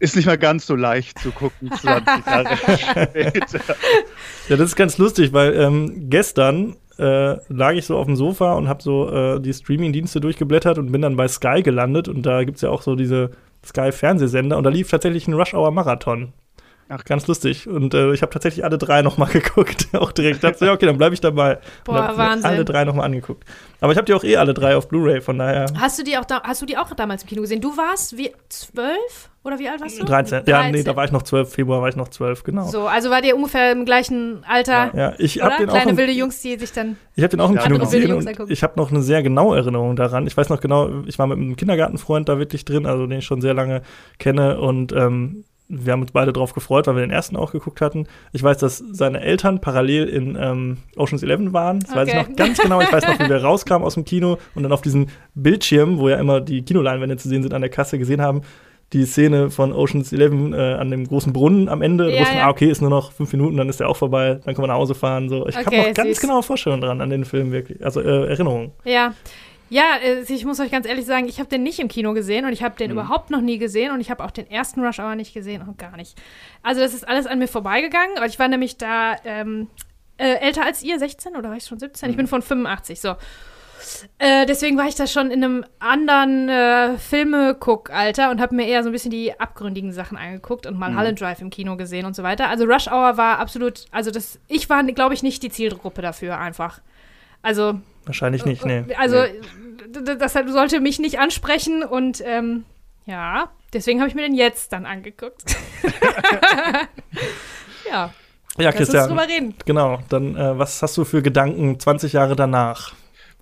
ist nicht mehr ganz so leicht zu gucken, 20 Jahre später. Ja, das ist ganz lustig, weil ähm, gestern äh, lag ich so auf dem Sofa und habe so äh, die Streaming-Dienste durchgeblättert und bin dann bei Sky gelandet. Und da gibt es ja auch so diese Sky-Fernsehsender. Und da lief tatsächlich ein Rush-Hour-Marathon. Ach, ganz lustig. Und äh, ich habe tatsächlich alle drei nochmal geguckt. auch direkt. Dachte, ja, okay, dann bleibe ich dabei. Boah, Wahnsinn. Alle drei nochmal angeguckt. Aber ich habe die auch eh alle drei auf Blu-ray, von daher. Hast du die auch da, hast du die auch damals im Kino gesehen? Du warst wie zwölf? Oder wie alt warst du? 13. 13. Ja, nee, da war ich noch zwölf. Februar war ich noch zwölf, genau. So, also war der ungefähr im gleichen Alter. Ja, ja ich habe den Kleine auch. wilde Jungs, die sich dann. Ich habe den auch im Kino gesehen und ich habe noch eine sehr genaue Erinnerung daran. Ich weiß noch genau, ich war mit einem Kindergartenfreund da wirklich drin, also den ich schon sehr lange kenne und ähm, wir haben uns beide drauf gefreut, weil wir den ersten auch geguckt hatten. Ich weiß, dass seine Eltern parallel in ähm, Ocean's Eleven waren. Das okay. weiß ich noch ganz genau. Ich weiß noch, wie wir rauskamen aus dem Kino und dann auf diesem Bildschirm, wo ja immer die Kinoleinwände zu sehen sind, an der Kasse gesehen haben, die Szene von Ocean's Eleven äh, an dem großen Brunnen am Ende. Ja, da wussten, ja. ah, okay, ist nur noch fünf Minuten, dann ist der auch vorbei, dann können wir nach Hause fahren. So. Ich okay, habe noch ganz süß. genaue Vorstellungen dran an den Film, wirklich. Also äh, Erinnerungen. Ja. Ja, äh, ich muss euch ganz ehrlich sagen, ich habe den nicht im Kino gesehen und ich habe den mhm. überhaupt noch nie gesehen und ich habe auch den ersten Rush Hour nicht gesehen und gar nicht. Also das ist alles an mir vorbeigegangen, weil ich war nämlich da ähm, äh, älter als ihr, 16 oder war ich schon 17? Mhm. Ich bin von 85, so. Äh, deswegen war ich da schon in einem anderen äh, Filme-Guck-Alter und habe mir eher so ein bisschen die abgründigen Sachen angeguckt und mal mhm. Drive im Kino gesehen und so weiter. Also Rush Hour war absolut, also das, ich war, glaube ich, nicht die Zielgruppe dafür einfach. Also Wahrscheinlich nicht, nee. Also, nee. das sollte mich nicht ansprechen und ähm, ja, deswegen habe ich mir den jetzt dann angeguckt. ja. Ja, Christian. drüber reden. Genau. Dann, äh, was hast du für Gedanken 20 Jahre danach?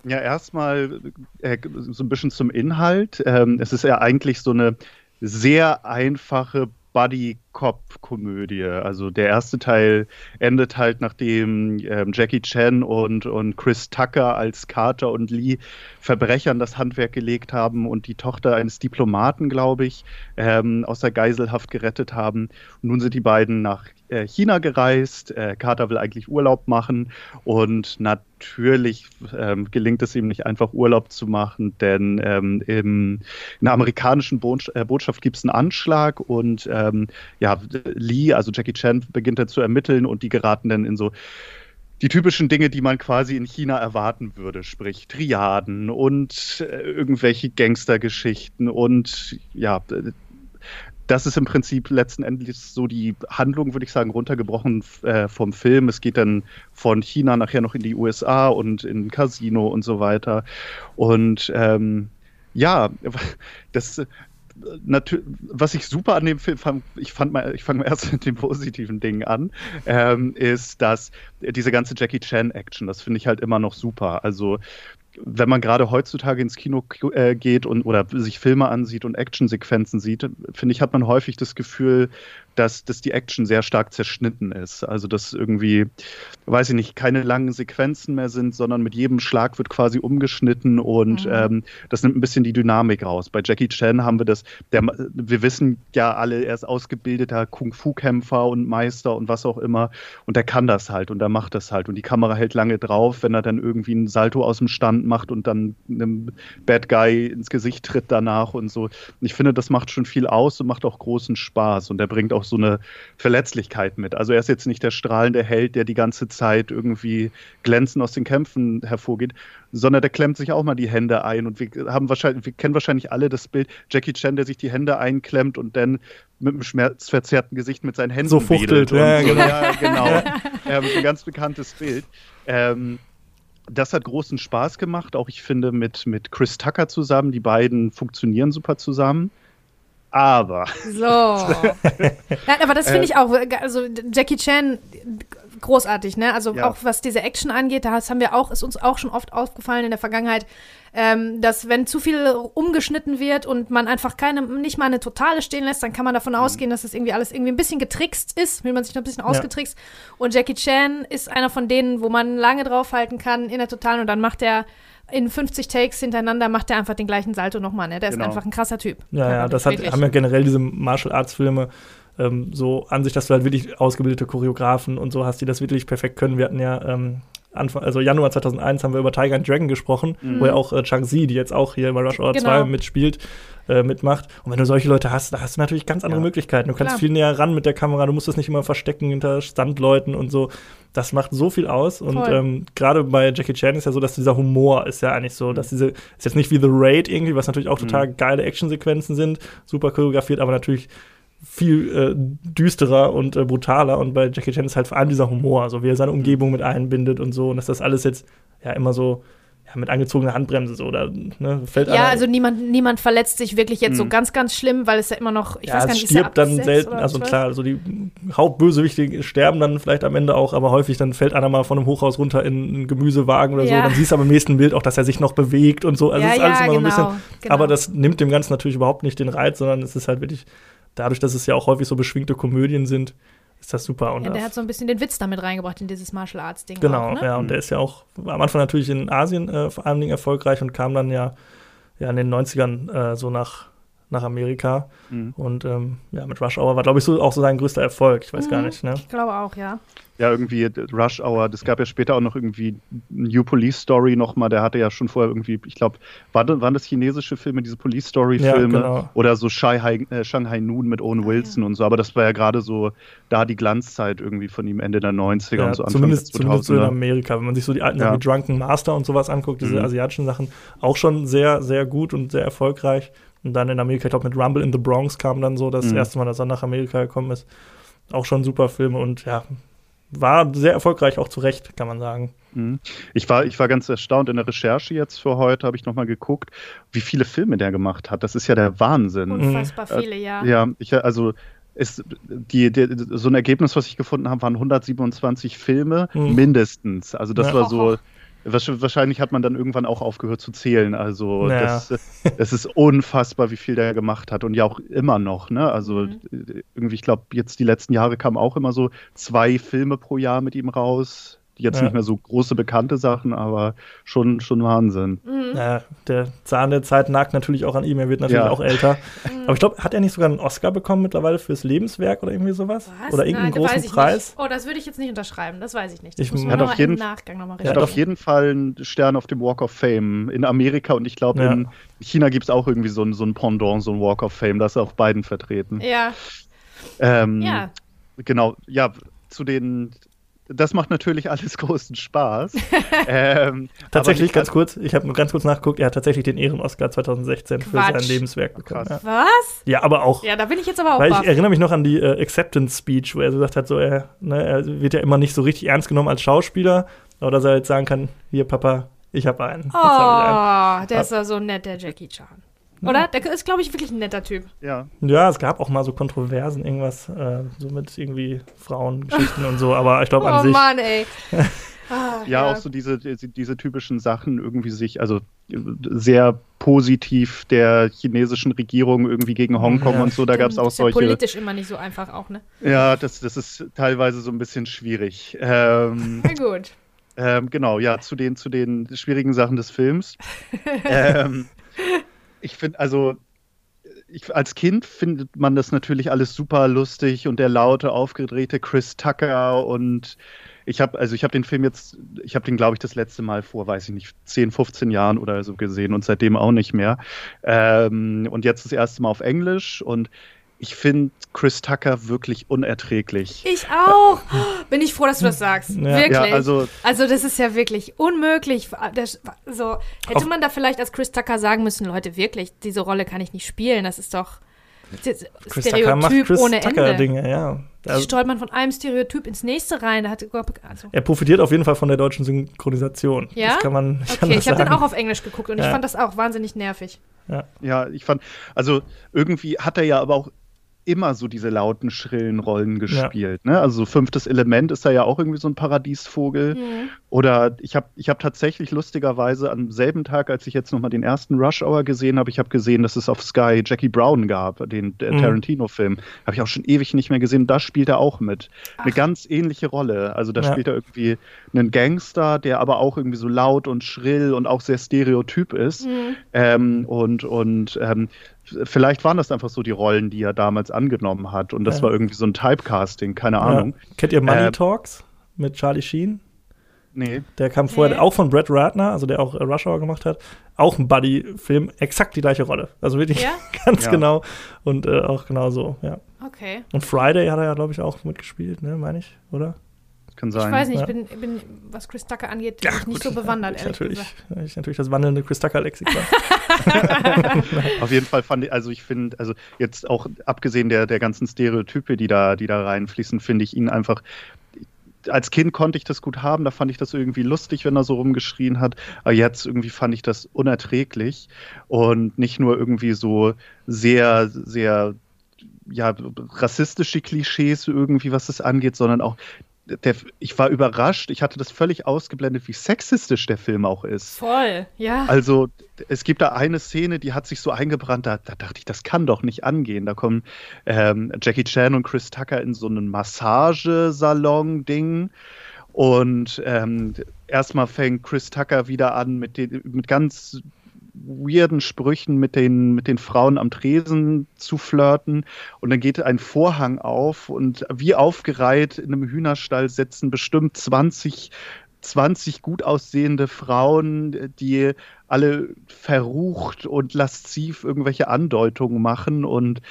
Ja, erstmal äh, so ein bisschen zum Inhalt. Ähm, es ist ja eigentlich so eine sehr einfache Buddy-Cop-Komödie. Also der erste Teil endet halt, nachdem ähm, Jackie Chan und, und Chris Tucker als Carter und Lee Verbrechern das Handwerk gelegt haben und die Tochter eines Diplomaten, glaube ich, ähm, aus der Geiselhaft gerettet haben. Und nun sind die beiden nach äh, China gereist. Äh, Carter will eigentlich Urlaub machen und natürlich ähm, gelingt es ihm nicht einfach Urlaub zu machen, denn ähm, im, in der amerikanischen äh, Botschaft gibt es einen Anschlag und ähm, ja, Lee, also Jackie Chan, beginnt dann zu ermitteln und die geraten dann in so die typischen Dinge, die man quasi in China erwarten würde, sprich Triaden und äh, irgendwelche Gangstergeschichten und ja, das ist im Prinzip letzten Endes so die Handlung, würde ich sagen, runtergebrochen äh, vom Film. Es geht dann von China nachher noch in die USA und in Casino und so weiter. Und ähm, ja, das was ich super an dem Film fand, ich fand ich fange mal erst mit den positiven Dingen an, ähm, ist, dass diese ganze Jackie Chan Action, das finde ich halt immer noch super. Also wenn man gerade heutzutage ins Kino äh, geht und oder sich Filme ansieht und Actionsequenzen sieht, finde ich, hat man häufig das Gefühl, dass, dass die Action sehr stark zerschnitten ist. Also dass irgendwie, weiß ich nicht, keine langen Sequenzen mehr sind, sondern mit jedem Schlag wird quasi umgeschnitten und mhm. ähm, das nimmt ein bisschen die Dynamik raus. Bei Jackie Chan haben wir das, der, wir wissen ja alle, er ist ausgebildeter Kung-Fu-Kämpfer und Meister und was auch immer und der kann das halt und er macht das halt und die Kamera hält lange drauf, wenn er dann irgendwie einen Salto aus dem Stand macht und dann einem Bad Guy ins Gesicht tritt danach und so. Ich finde, das macht schon viel aus und macht auch großen Spaß und er bringt auch so eine Verletzlichkeit mit. Also er ist jetzt nicht der strahlende Held, der die ganze Zeit irgendwie glänzend aus den Kämpfen hervorgeht, sondern der klemmt sich auch mal die Hände ein. Und wir haben wahrscheinlich, wir kennen wahrscheinlich alle das Bild Jackie Chan, der sich die Hände einklemmt und dann mit einem schmerzverzerrten Gesicht mit seinen Händen so fuchtelt. Ja, so. genau. ja, genau. ähm, ein ganz bekanntes Bild. Ähm, das hat großen Spaß gemacht, auch ich finde mit, mit Chris Tucker zusammen. Die beiden funktionieren super zusammen. Aber. So. Nein, aber das finde ich auch. Also Jackie Chan großartig, ne? Also Ja. auch was diese Action angeht, das haben wir auch, ist uns auch schon oft aufgefallen in der Vergangenheit, ähm, dass wenn zu viel umgeschnitten wird und man einfach keine, nicht mal eine totale stehen lässt, dann kann man davon ausgehen, dass das irgendwie alles irgendwie ein bisschen getrickst ist, will man sich noch ein bisschen ausgetrickst. Und Jackie Chan ist einer von denen, wo man lange draufhalten kann in der totalen und dann macht er in 50 Takes hintereinander macht er einfach den gleichen Salto nochmal, ne? Der ist Genau. einfach ein krasser Typ. Ja, ja, das hat, haben ja generell diese Martial Arts Filme ähm, so an sich, dass du halt wirklich ausgebildete Choreografen und so hast, die das wirklich perfekt können. Wir hatten ja ähm, Anfang, also Januar 2001 haben wir über Tiger and Dragon gesprochen, wo ja auch äh, Chang Zi, die jetzt auch hier bei Rush Hour Genau. 2 mitspielt, äh, mitmacht. Und wenn du solche Leute hast, da hast du natürlich ganz andere Ja. Möglichkeiten. Du kannst Klar. viel näher ran mit der Kamera, du musst es nicht immer verstecken hinter Standleuten und so. Das macht so viel aus. Und Voll. ähm, gerade bei Jackie Chan ist ja so, dass dieser Humor ist ja eigentlich so, dass diese, ist jetzt nicht wie The Raid irgendwie, was natürlich auch total geile Actionsequenzen sind, super choreografiert, aber natürlich viel äh, düsterer und äh, brutaler. Und bei Jackie Chan ist halt vor allem dieser Humor, also wie er seine Umgebung mit einbindet und so. Und dass das alles jetzt ja immer so ja, mit angezogener Handbremse so, oder ne, fällt Ja, also niemand, niemand verletzt sich wirklich jetzt so Mhm. ganz, ganz schlimm, weil es ja immer noch, ich ja, weiß gar es nicht, ist er stirbt dann selten, also klar, also die Hauptbösewichte sterben dann vielleicht am Ende auch, aber häufig dann fällt einer mal von einem Hochhaus runter in einen Gemüsewagen oder so. Ja. Dann siehst du aber im nächsten Bild auch, dass er sich noch bewegt und so. Also ja, es ist alles immer so ein genau, bisschen genau. Aber das nimmt dem Ganzen natürlich überhaupt nicht den Reiz, sondern es ist halt wirklich, dadurch, dass es ja auch häufig so beschwingte Komödien sind, ist das super. Und ja, der hat so ein bisschen den Witz damit reingebracht in dieses Martial Arts Ding. genau, auch, ne? ja, und der ist ja auch am Anfang natürlich in Asien äh, vor allen Dingen erfolgreich und kam dann ja, ja in den 90ern äh, so nach, nach Amerika. Mhm. Und ähm, ja, mit Rush Hour war, glaube ich, so, auch so sein größter Erfolg. Ich weiß gar Mhm. nicht, ne? Ich glaube auch, ja. Ja, irgendwie Rush Hour. Das gab ja später auch noch irgendwie New Police Story nochmal. Der hatte ja schon vorher irgendwie, ich glaube, waren, waren das chinesische Filme, diese Police Story Ja, Filme? genau. Oder so Shanghai, äh, Shanghai Noon mit Owen Wilson und so. Aber das war ja gerade so da die Glanzzeit irgendwie von ihm Ende der 90er Ja, und so Anfang zumindest, der zumindest so in 2000er. Amerika. Wenn man sich so die alten Ja. Sachen wie Drunken Master und sowas anguckt, diese Mhm. asiatischen Sachen, auch schon sehr, sehr gut und sehr erfolgreich. Und dann in Amerika, ich glaube, mit Rumble in the Bronx kam dann so das Mhm. erste Mal, dass er nach Amerika gekommen ist. Auch schon super Filme und ja, war sehr erfolgreich, auch zu Recht, kann man sagen. Mhm. Ich war, ich war ganz erstaunt in der Recherche jetzt für heute, habe ich nochmal geguckt, wie viele Filme der gemacht hat. Das ist ja der Wahnsinn. Unfassbar viele, ja. Ja, ich, also ist die, die, so ein Ergebnis, was ich gefunden habe, waren 127 Filme Mhm. mindestens. Also das Ja. war so. Wahrsch- Wahrscheinlich hat man dann irgendwann auch aufgehört zu zählen. Also Ja. das, es ist unfassbar, wie viel der gemacht hat und ja auch immer noch. Ne? Also Mhm. irgendwie, ich glaube, jetzt die letzten Jahre kamen auch immer so zwei Filme pro Jahr mit ihm raus. Jetzt Ja. nicht mehr so große bekannte Sachen, aber schon, schon Wahnsinn. Mhm. Ja, der Zahn der Zeit nagt natürlich auch an ihm, er wird natürlich Ja. auch älter. Aber ich glaube, hat er nicht sogar einen Oscar bekommen mittlerweile fürs Lebenswerk oder irgendwie sowas? Was? Oder irgendeinen Nein, weiß großen ich Preis? Nicht. Oh, das würde ich jetzt nicht unterschreiben. Das weiß ich nicht. Das Ich- muss man auf mal jeden- im Nachgang nochmal Er Ja, hat auf jeden Fall einen Stern auf dem Walk of Fame in Amerika und ich glaube, Ja. in China gibt es auch irgendwie so ein, so ein Pendant, so ein Walk of Fame, das ist auf beiden vertreten. Ja, Ähm, ja. Genau, ja, zu den. Das macht natürlich alles großen Spaß. ähm, Tatsächlich, ganz kurz, ich habe nur ganz kurz nachgeguckt, er hat tatsächlich den Ehren-Oscar 2016 für Quatsch. sein Lebenswerk bekommen. Ja. Was? ja, aber auch. Ja, da bin ich jetzt aber auch Weil ich baff. erinnere mich noch an die äh, Acceptance Speech, wo er so gesagt hat, so er, ne, er wird ja immer nicht so richtig ernst genommen als Schauspieler, aber dass er jetzt sagen kann, hier Papa, ich habe einen. Jetzt hab ich einen. Oh, der ist ja so nett, der Jackie Chan. Oder? Der ist, glaube ich, wirklich ein netter Typ. Ja, Ja, es gab auch mal so Kontroversen, irgendwas, äh, so mit irgendwie Frauengeschichten und so, aber ich glaube an Oh sich. Mann, ey. Ah, ja, auch so diese, diese, diese typischen Sachen irgendwie sich, also sehr positiv der chinesischen Regierung irgendwie gegen Hongkong Ja. und so, da gab es auch ist ja solche. politisch immer nicht so einfach auch, ne? Ja, das, das ist teilweise so ein bisschen schwierig. Ähm, Na gut. Ähm, genau, ja, zu den, zu den schwierigen Sachen des Films. ähm, ich finde, also, ich, als Kind findet man das natürlich alles super lustig und der laute, aufgedrehte Chris Tucker und ich habe, also ich habe den Film jetzt, ich habe den, glaube ich, das letzte Mal vor, weiß ich nicht, 10, 15 Jahren oder so gesehen und seitdem auch nicht mehr. Ähm, und jetzt das erste Mal auf Englisch und ich finde Chris Tucker wirklich unerträglich. Ich auch. Bin ich froh, dass du das sagst. Ja. Wirklich. Ja, also Also das ist ja wirklich unmöglich. Das, so, hätte man da vielleicht als Chris Tucker sagen müssen, Leute, wirklich, diese Rolle kann ich nicht spielen. Das ist doch das Chris Tucker macht Stereotyp Chris ohne Tucker Ende. Dinge, ja. Also, stolpert man von einem Stereotyp ins nächste rein. Da hat, also, er profitiert auf jeden Fall von der deutschen Synchronisation. Ja? Das kann man. Ich kann okay, ich habe den sagen. auch auf Englisch geguckt und ich Ja. fand das auch wahnsinnig nervig. Ja, ich fand, also irgendwie hat er ja aber auch immer so diese lauten, schrillen Rollen gespielt. Ja. Ne? Also so fünftes Element ist da ja auch irgendwie so ein Paradiesvogel. Mhm. Oder ich habe ich hab tatsächlich lustigerweise am selben Tag, als ich jetzt nochmal den ersten Rush Hour gesehen habe, ich habe gesehen, dass es auf Sky Jackie Brown gab, den mhm. Tarantino-Film. Habe ich auch schon ewig nicht mehr gesehen. Da spielt er auch mit. Ach. Eine ganz ähnliche Rolle. Also da ja. spielt er irgendwie einen Gangster, der aber auch irgendwie so laut und schrill und auch sehr stereotyp ist. Mhm. Ähm, und und ähm, vielleicht waren das einfach so die Rollen, die er damals angenommen hat. Und das ja. war irgendwie so ein Typecasting, keine Ahnung. Ja. Kennt ihr Money äh, Talks mit Charlie Sheen? Nee. Der kam vorher nee. auch von Brett Ratner, also der auch äh, Rush Hour gemacht hat. Auch ein Buddy-Film, exakt die gleiche Rolle. Also wirklich ja? ganz ja. genau. Und äh, auch genau so, ja. Okay. Und Friday hat er ja, glaube ich, auch mitgespielt, ne, meine ich, oder? Kann sein. Ich weiß nicht, ja. ich, bin, bin, was Chris Tucker angeht, ja, nicht so bewandert, ich natürlich, gesagt. Ich natürlich das wandelnde Chris Tucker-Lexikon. Auf jeden Fall fand ich, also ich finde, also jetzt auch abgesehen der, der ganzen Stereotype, die da, die da reinfließen, finde ich ihn einfach als Kind konnte ich das gut haben, da fand ich das irgendwie lustig, wenn er so rumgeschrien hat. Aber jetzt irgendwie fand ich das unerträglich und nicht nur irgendwie so sehr, sehr ja, rassistische Klischees irgendwie, was das angeht, sondern auch der, ich war überrascht, ich hatte das völlig ausgeblendet, wie sexistisch der Film auch ist. Voll, ja. Also es gibt da eine Szene, die hat sich so eingebrannt, da, da dachte ich, das kann doch nicht angehen. Da kommen ähm, Jackie Chan und Chris Tucker in so einen Massagesalon-Ding und ähm, erstmal fängt Chris Tucker wieder an mit, den, mit ganz weirden Sprüchen mit den, mit den Frauen am Tresen zu flirten. Und dann geht ein Vorhang auf und wie aufgereiht in einem Hühnerstall sitzen bestimmt 20 20 gut aussehende Frauen, die alle verrucht und lasziv irgendwelche Andeutungen machen und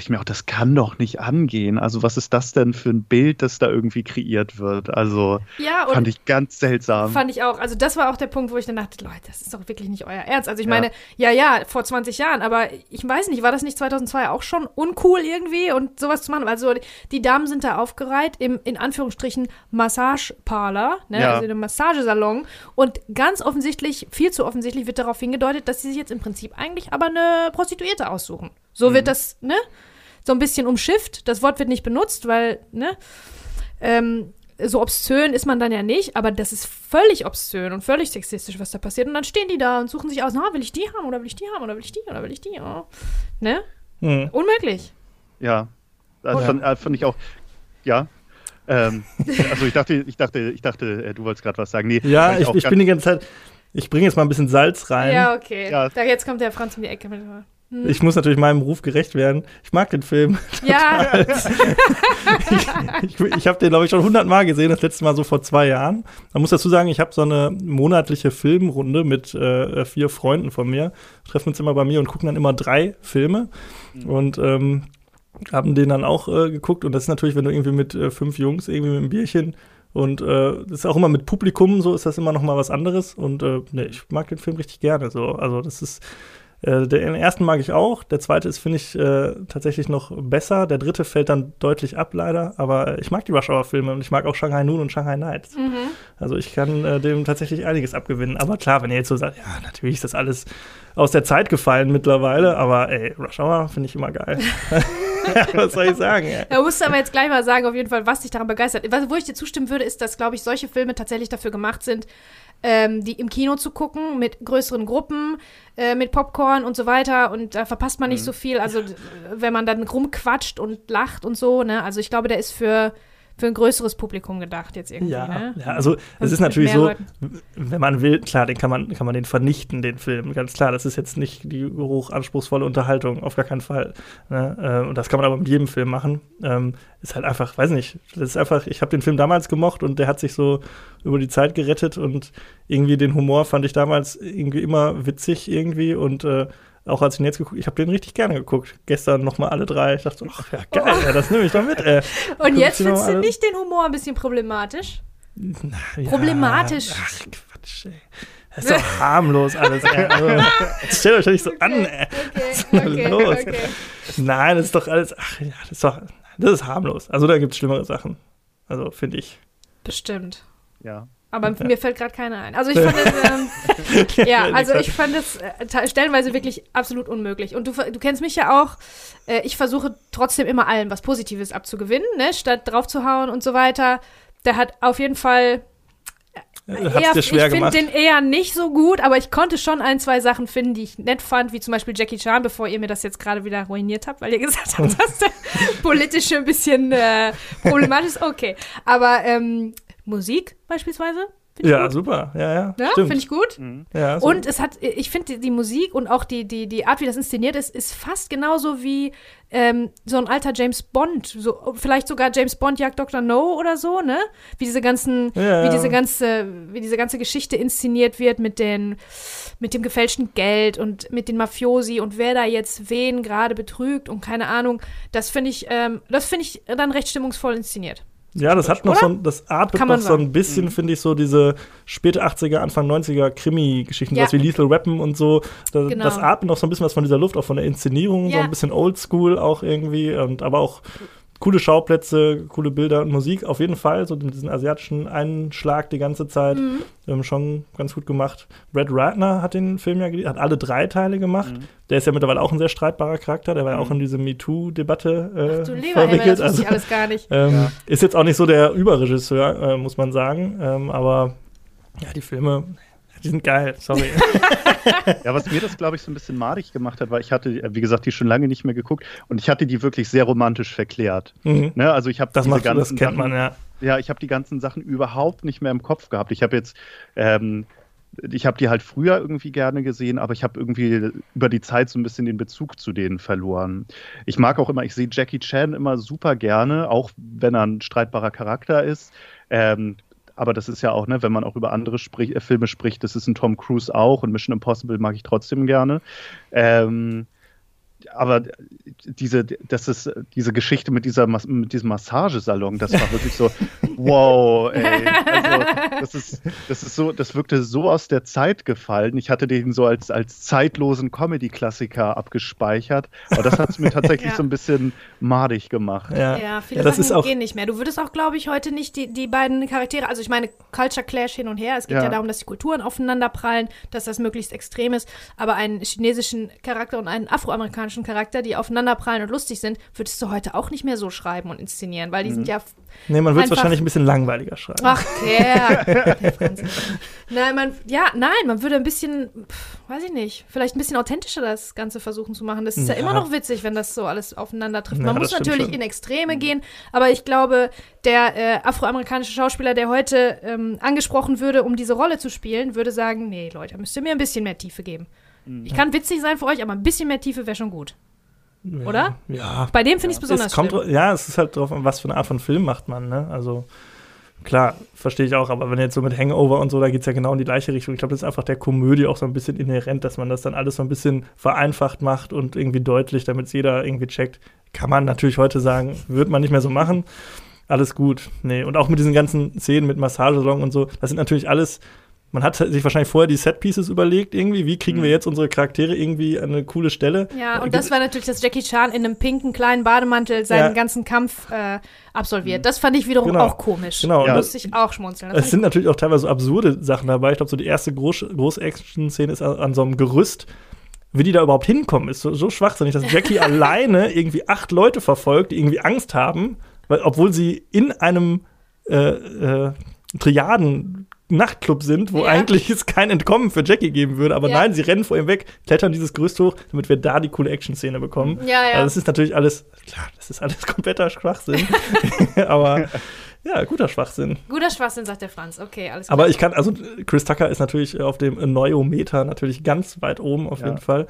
ich mir auch, das kann doch nicht angehen. Also, was ist das denn für ein Bild, das da irgendwie kreiert wird? Also, ja, fand ich ganz seltsam. Fand ich auch. Also, das war auch der Punkt, wo ich dann dachte, Leute, das ist doch wirklich nicht euer Ernst. Also, ich ja. meine, ja, ja, vor 20 Jahren, aber ich weiß nicht, war das nicht 2002 auch schon uncool irgendwie und sowas zu machen? Also, die Damen sind da aufgereiht im, in Anführungsstrichen, Massageparler, ne? Ja. also in einem Massagesalon und ganz offensichtlich, viel zu offensichtlich wird darauf hingedeutet, dass sie sich jetzt im Prinzip eigentlich aber eine Prostituierte aussuchen. So mhm. wird das, ne? So ein bisschen umschifft. Das Wort wird nicht benutzt, weil, ne? Ähm, so obszön ist man dann ja nicht, aber das ist völlig obszön und völlig sexistisch, was da passiert. Und dann stehen die da und suchen sich aus, na, will ich die haben oder will ich die haben oder will ich die oder will ich die? Oh. Ne? Mhm. Unmöglich. Ja. Das fand, äh, fand ich auch, ja, ähm, also ich dachte, ich dachte, ich dachte, äh, du wolltest gerade was sagen. Nee, ja, ich, ich, ich bin die ganze Zeit. Ich bringe jetzt mal ein bisschen Salz rein. Ja, okay. Ja. Da, jetzt kommt der Franz um die Ecke mit. Hm. Ich muss natürlich meinem Ruf gerecht werden. Ich mag den Film. Ja. ich ich, ich habe den, glaube ich, schon hundertmal gesehen, das letzte Mal so vor zwei Jahren. Man muss dazu sagen, ich habe so eine monatliche Filmrunde mit äh, vier Freunden von mir. Wir treffen uns immer bei mir und gucken dann immer drei Filme. Mhm. Und ähm, haben den dann auch äh, geguckt. Und das ist natürlich, wenn du irgendwie mit äh, fünf Jungs irgendwie mit einem Bierchen und äh, das ist auch immer mit Publikum so, ist das immer noch mal was anderes. Und äh, nee, ich mag den Film richtig gerne. So. Also das ist äh, den ersten mag ich auch. Der zweite ist, finde ich, äh, tatsächlich noch besser. Der dritte fällt dann deutlich ab, leider. Aber ich mag die Rush Hour-Filme und ich mag auch Shanghai Noon und Shanghai Nights. Mhm. Also ich kann äh, dem tatsächlich einiges abgewinnen. Aber klar, wenn ihr jetzt so sagt, ja, natürlich ist das alles aus der Zeit gefallen mittlerweile, aber ey, Rush Hour finde ich immer geil. was soll ich sagen? Ja. Da musst du aber jetzt gleich mal sagen, auf jeden Fall, was dich daran begeistert. Was, wo ich dir zustimmen würde, ist, dass, glaube ich, solche Filme tatsächlich dafür gemacht sind, ähm, die im Kino zu gucken, mit größeren Gruppen, äh, mit Popcorn und so weiter. Und da verpasst man nicht mhm. so viel. Also, wenn man dann rumquatscht und lacht und so, ne? Also, ich glaube, der ist für für ein größeres Publikum gedacht jetzt irgendwie. Ja, ne? ja also es ist natürlich so, Leuten. wenn man will, klar, den kann man, kann man den vernichten, den Film. Ganz klar, das ist jetzt nicht die hochanspruchsvolle Unterhaltung, auf gar keinen Fall. Ne? Äh, und das kann man aber mit jedem Film machen. Ähm, ist halt einfach, weiß nicht, das ist einfach, ich habe den Film damals gemocht und der hat sich so über die Zeit gerettet und irgendwie den Humor fand ich damals irgendwie immer witzig irgendwie und äh, auch als ich ihn jetzt geguckt ich habe den richtig gerne geguckt. Gestern nochmal alle drei. Ich dachte, ach ja, geil, oh. ja, das nehme ich doch mit. Ey. Und jetzt findest du nicht den Humor ein bisschen problematisch? Na, ja, problematisch. Ach, Quatsch, ey. Das ist doch harmlos alles, ey. Also, stellt euch doch nicht so an, ey. Okay, Was ist denn okay, los? Okay. Nein, das ist doch alles, ach ja, das ist doch, das ist harmlos. Also da gibt es schlimmere Sachen. Also, finde ich. Bestimmt. Ja. Aber mir fällt gerade keiner ein. Also ich fand es, ähm, ja, also ich fand es äh, stellenweise wirklich absolut unmöglich. Und du, du kennst mich ja auch. Äh, ich versuche trotzdem immer allen was Positives abzugewinnen, ne? statt draufzuhauen und so weiter. Der hat auf jeden Fall dir schwer ich finde den eher nicht so gut, aber ich konnte schon ein, zwei Sachen finden, die ich nett fand, wie zum Beispiel Jackie Chan, bevor ihr mir das jetzt gerade wieder ruiniert habt, weil ihr gesagt habt, dass der politisch ein bisschen äh, problematisch ist. Okay, aber ähm, Musik beispielsweise ja, gut. super. Ja, ja. ja finde ich gut. Mhm. Ja, so. Und es hat, ich finde die, die, Musik und auch die, die, die Art, wie das inszeniert ist, ist fast genauso wie ähm, so ein alter James Bond. So, vielleicht sogar James Bond jagt Dr. No oder so, ne? Wie diese ganzen, ja, wie diese ganze, wie diese ganze Geschichte inszeniert wird mit den, mit dem gefälschten Geld und mit den Mafiosi und wer da jetzt wen gerade betrügt und keine Ahnung. Das finde ich, ähm, das finde ich dann recht stimmungsvoll inszeniert. Ja, das hat noch Oder? so ein, das atmet noch so ein bisschen, mhm. finde ich, so diese späte 80er, Anfang 90er Krimi-Geschichten, ja. was wie Lethal Weapon und so. Das, genau. das atmet noch so ein bisschen was von dieser Luft, auch von der Inszenierung, ja. so ein bisschen oldschool auch irgendwie, und aber auch coole Schauplätze, coole Bilder und Musik auf jeden Fall. So diesen asiatischen Einschlag die ganze Zeit. Mhm. Ähm, schon ganz gut gemacht. Brad Ratner hat den Film ja hat alle drei Teile gemacht. Mhm. Der ist ja mittlerweile auch ein sehr streitbarer Charakter. Der war ja auch mhm. in diese MeToo-Debatte äh, verwickelt. Also, ich alles gar nicht. Ähm, ja. Ist jetzt auch nicht so der Überregisseur, äh, muss man sagen. Ähm, aber ja, die Filme, die sind geil, sorry. ja, was mir das, glaube ich, so ein bisschen madig gemacht hat, weil ich hatte, wie gesagt, die schon lange nicht mehr geguckt und ich hatte die wirklich sehr romantisch verklärt. Mhm. Ne? Also ich habe das, macht, das kennt man, ja. Ja, ich habe die ganzen Sachen überhaupt nicht mehr im Kopf gehabt. Ich habe jetzt ähm, ich habe die halt früher irgendwie gerne gesehen, aber ich habe irgendwie über die Zeit so ein bisschen den Bezug zu denen verloren. Ich mag auch immer, ich sehe Jackie Chan immer super gerne, auch wenn er ein streitbarer Charakter ist. Ähm, aber das ist ja auch, ne, wenn man auch über andere sprich, äh, Filme spricht, das ist ein Tom Cruise auch und Mission Impossible mag ich trotzdem gerne. Ähm, aber diese, das ist diese Geschichte mit dieser mit diesem Massagesalon, das war wirklich so, wow, ey. Also, das ist, das ist so, das wirkte so aus der Zeit gefallen. Ich hatte den so als, als zeitlosen Comedy-Klassiker abgespeichert. Aber das hat es mir tatsächlich ja. so ein bisschen madig gemacht. Ja, ja viele ja, Sachen gehen nicht mehr. Du würdest auch, glaube ich, heute nicht die, die beiden Charaktere, also ich meine, Culture Clash hin und her. Es geht ja, ja darum, dass die Kulturen aufeinander prallen, dass das möglichst extrem ist. Aber einen chinesischen Charakter und einen afroamerikanischen amerikanischen Charakter, die aufeinanderprallen und lustig sind, würdest du heute auch nicht mehr so schreiben und inszenieren, weil die mhm. sind ja. Nee, man würde es wahrscheinlich ein bisschen langweiliger schreiben. Ach, der. der nein, man, ja, nein, man würde ein bisschen, pff, weiß ich nicht, vielleicht ein bisschen authentischer das Ganze versuchen zu machen. Das ist ja, ja immer noch witzig, wenn das so alles aufeinander trifft. Man ja, muss natürlich schon. in Extreme mhm. gehen, aber ich glaube, der äh, afroamerikanische Schauspieler, der heute ähm, angesprochen würde, um diese Rolle zu spielen, würde sagen, nee, Leute, müsst ihr mir ein bisschen mehr Tiefe geben. Ich kann witzig sein für euch, aber ein bisschen mehr Tiefe wäre schon gut. Ja, Oder? Ja. Bei dem finde ich es besonders es kommt, schlimm. Ja, es ist halt drauf, was für eine Art von Film macht man, ne? Also klar, verstehe ich auch, aber wenn jetzt so mit Hangover und so, da geht es ja genau in die gleiche Richtung. Ich glaube, das ist einfach der Komödie auch so ein bisschen inhärent, dass man das dann alles so ein bisschen vereinfacht macht und irgendwie deutlich, damit es jeder irgendwie checkt. Kann man natürlich heute sagen, wird man nicht mehr so machen. Alles gut. Nee, und auch mit diesen ganzen Szenen mit Massagesalon und so, das sind natürlich alles man hat sich wahrscheinlich vorher die Set-Pieces überlegt, irgendwie, wie kriegen mhm. wir jetzt unsere Charaktere irgendwie an eine coole Stelle. Ja, und das war natürlich, dass Jackie Chan in einem pinken kleinen Bademantel seinen ja. ganzen Kampf äh, absolviert. Mhm. Das fand ich wiederum genau. auch komisch. Genau. Da musste ich auch schmunzeln. Das es sind natürlich auch teilweise so absurde Sachen dabei. Ich glaube, so die erste Groß-Action-Szene ist an, an, so einem Gerüst. Wie die da überhaupt hinkommen, ist so, so schwachsinnig, dass Jackie alleine irgendwie acht Leute verfolgt, die irgendwie Angst haben, weil, obwohl sie in einem äh, äh, Triaden Nachtclub sind, wo ja. eigentlich es kein Entkommen für Jackie geben würde. Aber ja. nein, sie rennen vor ihm weg, klettern dieses Gerüst hoch, damit wir da die coole Action-Szene bekommen. Ja, ja. Also das ist natürlich alles, klar, das ist alles kompletter Schwachsinn. aber ja, guter Schwachsinn. Guter Schwachsinn, sagt der Franz. Okay, alles klar. Aber ich kann, also Chris Tucker ist natürlich auf dem Neuometer natürlich ganz weit oben auf ja. jeden Fall.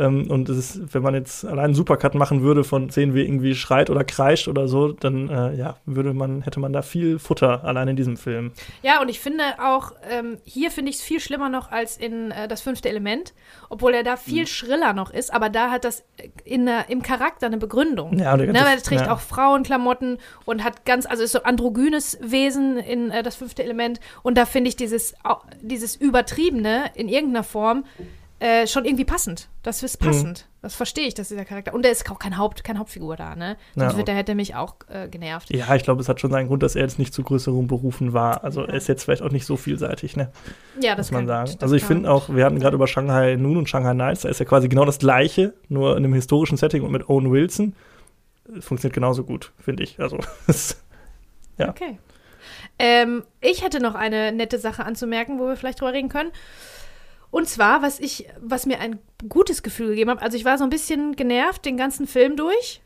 Ähm, und es ist, wenn man jetzt allein einen Supercut machen würde von Szenen wie irgendwie schreit oder kreischt oder so, dann äh, ja, würde man, hätte man da viel Futter allein in diesem Film. Ja, und ich finde auch, ähm, hier finde ich es viel schlimmer noch als in äh, das fünfte Element, obwohl er da viel mhm. schriller noch ist, aber da hat das in, äh, im Charakter eine Begründung. Ja, und ne, weil er trägt ja. auch Frauenklamotten und hat ganz, also ist so androgynes Wesen in äh, das fünfte Element und da finde ich dieses, dieses Übertriebene in irgendeiner Form äh, schon irgendwie passend. Das ist passend. Mhm. Das verstehe ich, dass dieser Charakter. Und er ist auch kein Haupt, keine Hauptfigur da, ne? Sonst ja. wird, der hätte mich auch äh, genervt. Ja, ich glaube, es hat schon seinen Grund, dass er jetzt nicht zu größeren Berufen war. Also ja. er ist jetzt vielleicht auch nicht so vielseitig, ne? Ja, das muss man sagen. also ich finde auch, wir hatten gerade über Shanghai Noon und Shanghai Nights, da ist ja quasi genau das gleiche, nur in einem historischen Setting und mit Owen Wilson. Funktioniert genauso gut, finde ich. Also ja. Okay. Ähm, ich hätte noch eine nette Sache anzumerken, wo wir vielleicht drüber reden können. Und zwar, was ich, was mir ein gutes Gefühl gegeben hat. Also ich war so ein bisschen genervt den ganzen Film durch.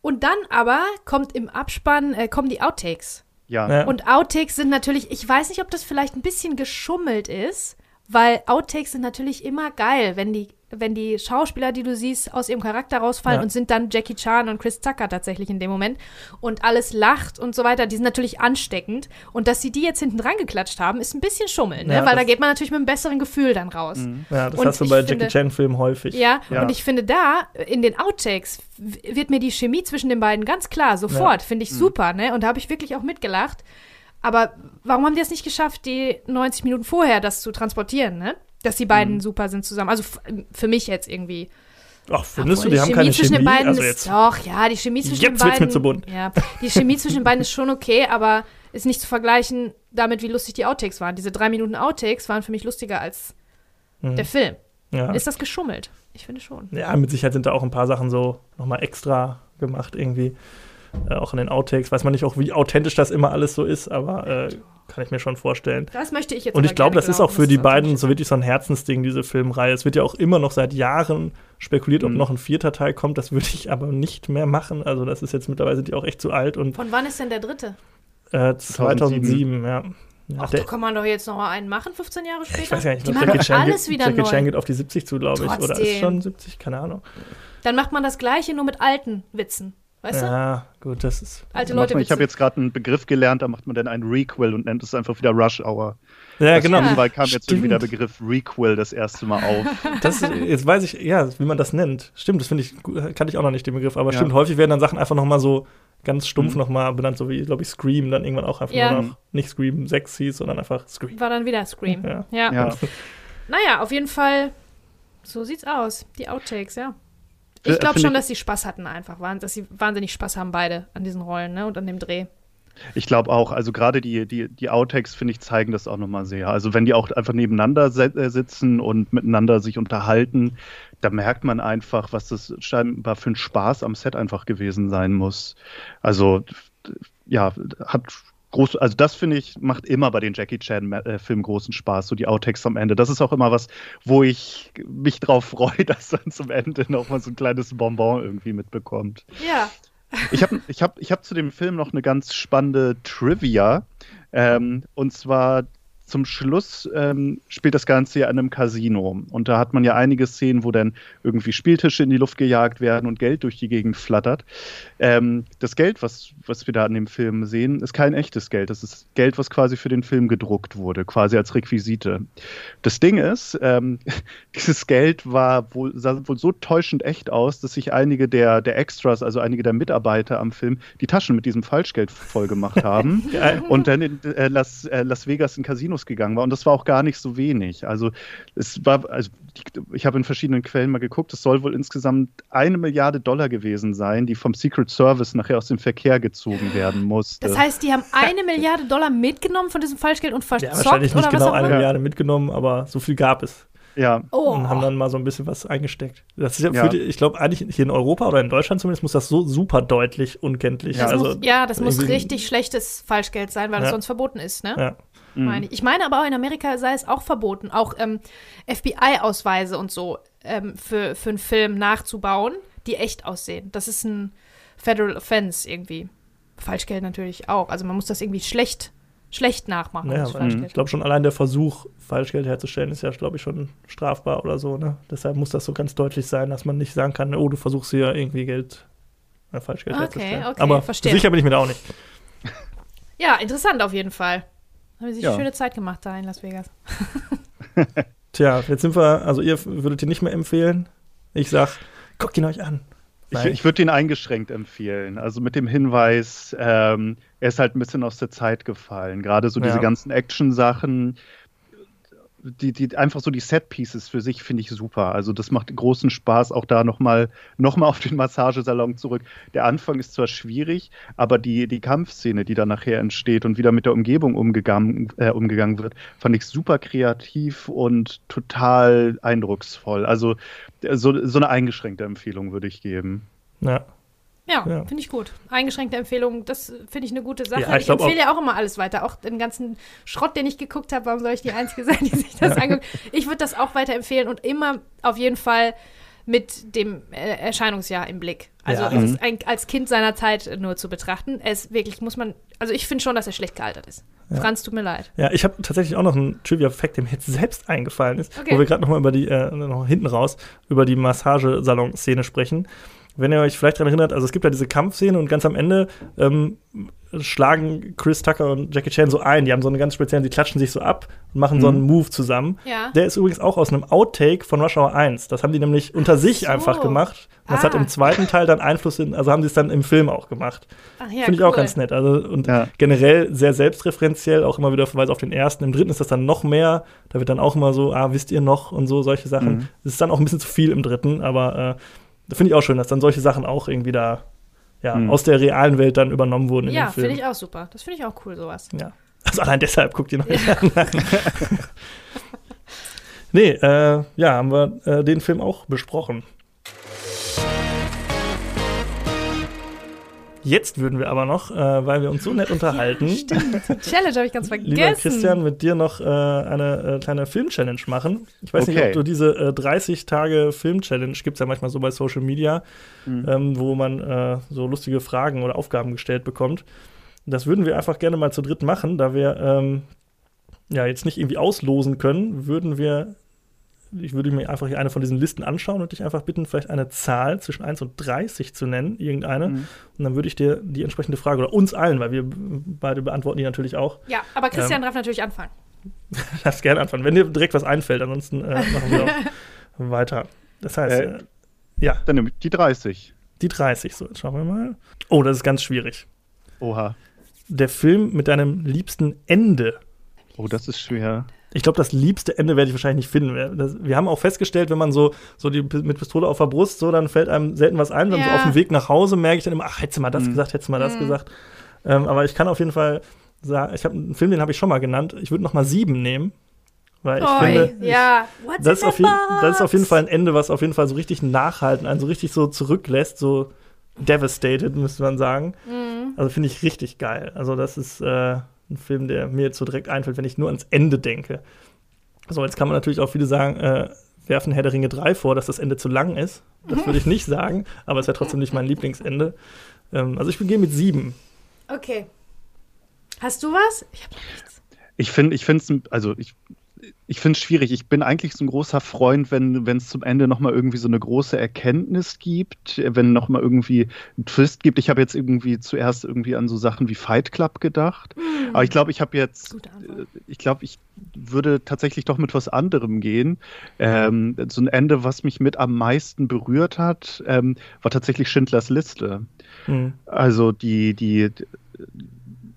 Und dann aber kommt im Abspann, äh, kommen die Outtakes. Ja. ja. Und Outtakes sind natürlich, ich weiß nicht, ob das vielleicht ein bisschen geschummelt ist, weil Outtakes sind natürlich immer geil, wenn die wenn die Schauspieler, die du siehst, aus ihrem Charakter rausfallen ja. und sind dann Jackie Chan und Chris Tucker tatsächlich in dem Moment und alles lacht und so weiter, die sind natürlich ansteckend. Und dass sie die jetzt hinten dran geklatscht haben, ist ein bisschen schummeln, ne? Ja, weil da geht man natürlich mit einem besseren Gefühl dann raus. Mhm. Ja, das und hast du bei Jackie Chan-Filmen häufig. Ja, ja, und ich finde da, in den Outtakes, wird mir die Chemie zwischen den beiden ganz klar, sofort, finde ich mhm. super, ne? Und da habe ich wirklich auch mitgelacht. Aber warum haben die es nicht geschafft, die 90 Minuten vorher das zu transportieren, ne? dass die beiden mhm. super sind zusammen. Also für mich jetzt irgendwie. Ach, findest Obwohl, du, die, die haben keine zwischen Chemie? Den beiden also ist, doch, ja, die Chemie zwischen jetzt den beiden. Mir zu bunt. Ja, die Chemie zwischen den beiden ist schon okay, aber ist nicht zu vergleichen damit, wie lustig die Outtakes waren. Diese drei Minuten Outtakes waren für mich lustiger als mhm. der Film. Ja. Ist das geschummelt? Ich finde schon. Ja, mit Sicherheit sind da auch ein paar Sachen so nochmal extra gemacht irgendwie. Äh, auch in den Outtakes. Weiß man nicht auch, wie authentisch das immer alles so ist, aber äh, kann ich mir schon vorstellen. Das möchte ich jetzt Und ich glaube, das ist auch für die beiden so wirklich so ein Herzensding, diese Filmreihe. Es wird ja auch immer noch seit Jahren spekuliert, ob mhm. noch ein vierter Teil kommt. Das würde ich aber nicht mehr machen. Also, das ist jetzt mittlerweile sind die auch echt zu alt. Und, Von wann ist denn der dritte? Äh, 2007, ja. Ja, Ach, da kann man doch jetzt noch mal einen machen, 15 Jahre später. Ich weiß gar nicht, die machen Jackie alles geht, wieder Jackie neu. Chan geht auf die 70 zu, glaube ich. Oder ist schon 70? Keine Ahnung. Dann macht man das Gleiche, nur mit alten Witzen. Weißt du? Ja, gut, das ist. Alte Leute. Man, ich habe jetzt gerade einen Begriff gelernt, da macht man dann ein Requel und nennt es einfach wieder Rush Hour. Ja, genau. Weil kam jetzt irgendwie der Begriff Requel das erste Mal auf. Das, jetzt weiß ich, ja, wie man das nennt. Stimmt, das finde ich, kannte ich auch noch nicht, den Begriff. Aber ja. stimmt, häufig werden dann Sachen einfach nochmal so ganz stumpf mhm. nochmal benannt, so wie, glaube ich, Scream, dann irgendwann auch einfach ja. nur noch nicht Scream 6 hieß, sondern einfach Scream. War dann wieder Scream. Ja. ja. ja. Naja, auf jeden Fall, so sieht's aus. Die Outtakes, ja. Ich äh, glaube schon, dass sie Spaß hatten einfach, dass sie wahnsinnig Spaß haben beide an diesen Rollen ne, und an dem Dreh. Ich glaube auch, also gerade die, die, die Outtakes, finde ich, zeigen das auch nochmal sehr. Also wenn die auch einfach nebeneinander äh, sitzen und miteinander sich unterhalten, da merkt man einfach, was das scheinbar für ein Spaß am Set einfach gewesen sein muss. Also ja, hat groß, also das finde ich, macht immer bei den Jackie Chan-Filmen äh, großen Spaß, so die Outtakes am Ende. Das ist auch immer was, wo ich mich drauf freue, dass dann zum Ende noch mal so ein kleines Bonbon irgendwie mitbekommt. Ja. Ich habe ich hab, ich hab zu dem Film noch eine ganz spannende Trivia. Ähm, und zwar zum Schluss ähm, spielt das Ganze ja in einem Casino. Und da hat man ja einige Szenen, wo dann irgendwie Spieltische in die Luft gejagt werden und Geld durch die Gegend flattert. Ähm, das Geld, was, was wir da in dem Film sehen, ist kein echtes Geld. Das ist Geld, was quasi für den Film gedruckt wurde, quasi als Requisite. Das Ding ist, ähm, dieses Geld war wohl, sah wohl so täuschend echt aus, dass sich einige der, der Extras, also einige der Mitarbeiter am Film, die Taschen mit diesem Falschgeld vollgemacht haben und dann in äh, Las, äh, Las Vegas in Casino Kinos gegangen war. Und das war auch gar nicht so wenig. Also es war, also ich habe in verschiedenen Quellen mal geguckt, es soll wohl insgesamt eine Milliarde Dollar gewesen sein, die vom Secret Service nachher aus dem Verkehr gezogen werden musste. Das heißt, die haben eine Milliarde Dollar mitgenommen von diesem Falschgeld und verzockt? Ja, wahrscheinlich nicht genau eine Milliarde mitgenommen, aber so viel gab es. Ja. Oh. Und haben dann mal so ein bisschen was eingesteckt. Das ist ja, ja. Die, ich glaube, eigentlich hier in Europa oder in Deutschland zumindest muss das so super deutlich unkenntlich. Ja, das also, muss, ja, das muss richtig schlechtes Falschgeld sein, weil ja. das sonst verboten ist, ne? Ja. Mhm. Meine ich. ich meine aber auch in Amerika sei es auch verboten, auch ähm, FBI-Ausweise und so ähm, für, für einen Film nachzubauen, die echt aussehen. Das ist ein Federal Offense irgendwie. Falschgeld natürlich auch. Also man muss das irgendwie schlecht, schlecht nachmachen. Ja, ich glaube schon allein der Versuch, Falschgeld herzustellen, ist ja, glaube ich, schon strafbar oder so. Ne? Deshalb muss das so ganz deutlich sein, dass man nicht sagen kann, oh, du versuchst hier irgendwie Geld, äh, Falschgeld okay, herzustellen. Okay, Aber verstehe. sicher bin ich mir da auch nicht. Ja, interessant auf jeden Fall. Haben sich ja. eine schöne Zeit gemacht da in Las Vegas. Tja, jetzt sind wir, also ihr würdet ihn nicht mehr empfehlen. Ich sag, guckt ihn euch an. Ich, ich würde ihn eingeschränkt empfehlen. Also mit dem Hinweis, ähm, er ist halt ein bisschen aus der Zeit gefallen. Gerade so diese ja. ganzen Action-Sachen die, die, einfach so die Set-Pieces für sich finde ich super. Also das macht großen Spaß, auch da nochmal noch mal auf den Massagesalon zurück. Der Anfang ist zwar schwierig, aber die, die Kampfszene, die da nachher entsteht und wieder mit der Umgebung umgegangen, äh, umgegangen wird, fand ich super kreativ und total eindrucksvoll. Also so, so eine eingeschränkte Empfehlung würde ich geben. Ja. Ja, ja. finde ich gut. Eingeschränkte Empfehlung, das finde ich eine gute Sache. Ja, ich, ich empfehle ja auch immer alles weiter. Auch den ganzen Schrott, den ich geguckt habe, warum soll ich die Einzige sein, die sich das anguckt? Ich würde das auch weiterempfehlen und immer auf jeden Fall mit dem äh, Erscheinungsjahr im Blick. Also ja. es ist ein, als Kind seiner Zeit nur zu betrachten. Es wirklich muss man, also ich finde schon, dass er schlecht gealtert ist. Ja. Franz, tut mir leid. Ja, ich habe tatsächlich auch noch einen Trivia-Fact, der mir jetzt selbst eingefallen ist, okay. wo wir gerade noch mal über die, äh, noch hinten raus, über die Massagesalon-Szene sprechen wenn ihr euch vielleicht daran erinnert, also es gibt ja diese Kampfszene und ganz am Ende ähm, schlagen Chris Tucker und Jackie Chan so ein. Die haben so eine ganz spezielle, die klatschen sich so ab und machen mhm. so einen mhm. Move zusammen. Ja. Der ist übrigens auch aus einem Outtake von Rush Hour 1. Das haben die nämlich unter sich so. einfach gemacht. Und das ah. hat im zweiten Teil dann Einfluss in, also haben sie es dann im Film auch gemacht. ja, Finde ich cool. auch ganz nett. Also und ja. generell sehr selbstreferenziell, auch immer wieder Verweis auf den ersten. Im dritten ist das dann noch mehr. Da wird dann auch immer so, ah, wisst ihr noch und so, solche Sachen. Mhm. Das ist dann auch ein bisschen zu viel im dritten, aber äh, finde ich auch schön, dass dann solche Sachen auch irgendwie da ja, hm. aus der realen Welt dann übernommen wurden. Ja, finde ich auch super. Das finde ich auch cool, sowas. Ja. Also allein deshalb guckt ihr noch nicht an. nee, äh, ja, haben wir äh, den Film auch besprochen. Jetzt würden wir aber noch, äh, weil wir uns so nett unterhalten. Stimmt. Challenge habe ich ganz vergessen. Lieber Christian, mit dir noch äh, eine äh, kleine Film-Challenge machen. Ich weiß okay. nicht, ob du diese 30 äh, Tage Film-Challenge gibt es ja manchmal so bei Social Media, mhm. ähm, wo man äh, so lustige Fragen oder Aufgaben gestellt bekommt. Das würden wir einfach gerne mal zu dritt machen, da wir ähm, ja jetzt nicht irgendwie auslosen können, würden wir ich würde mir einfach eine von diesen Listen anschauen und dich einfach bitten, vielleicht eine Zahl zwischen 1 und 30 zu nennen, irgendeine. Mhm. Und dann würde ich dir die entsprechende Frage, oder uns allen, weil wir beide beantworten die natürlich auch. Ja, aber Christian ähm, darf natürlich anfangen. darfst gerne anfangen, wenn dir direkt was einfällt, ansonsten äh, machen wir auch weiter. Das heißt, äh, äh, ja. Dann nehme ich die 30. Die 30, so, jetzt schauen wir mal. Oh, das ist ganz schwierig. Oha. Der Film mit deinem liebsten Ende. Oh, das ist schwer. Ich glaube, das liebste Ende werde ich wahrscheinlich nicht finden. Das, wir haben auch festgestellt, wenn man so, so die, mit Pistole auf der Brust, so, dann fällt einem selten was ein. Dann ja. so auf dem Weg nach Hause merke ich dann immer, ach, hättest du mal das mhm. gesagt, hättest du mal das mhm. gesagt. Ähm, aber ich kann auf jeden Fall sagen, ich habe einen Film, den habe ich schon mal genannt. Ich würde noch mal sieben nehmen. Weil ich Oi, finde, ja. ich, das, ist auf jeden, das ist auf jeden Fall ein Ende, was auf jeden Fall so richtig nachhalten, einen so richtig so zurücklässt, so devastated, müsste man sagen. Mhm. Also finde ich richtig geil. Also das ist äh, ein Film, der mir jetzt so direkt einfällt, wenn ich nur ans Ende denke. So, jetzt kann man natürlich auch viele sagen, äh, werfen Herr der Ringe 3 vor, dass das Ende zu lang ist. Das würde ich nicht sagen, aber es wäre trotzdem nicht mein Lieblingsende. Ähm, also ich gehe mit sieben. Okay. Hast du was? Ich habe noch nichts. Ich finde, ich finde es, also ich ich finde es schwierig. Ich bin eigentlich so ein großer Freund, wenn es zum Ende nochmal irgendwie so eine große Erkenntnis gibt, wenn nochmal irgendwie ein Twist gibt. Ich habe jetzt irgendwie zuerst irgendwie an so Sachen wie Fight Club gedacht. Mhm. Aber ich glaube, ich habe jetzt, äh, ich glaube, ich würde tatsächlich doch mit was anderem gehen. Ähm, so ein Ende, was mich mit am meisten berührt hat, ähm, war tatsächlich Schindlers Liste. Mhm. Also die, die, die,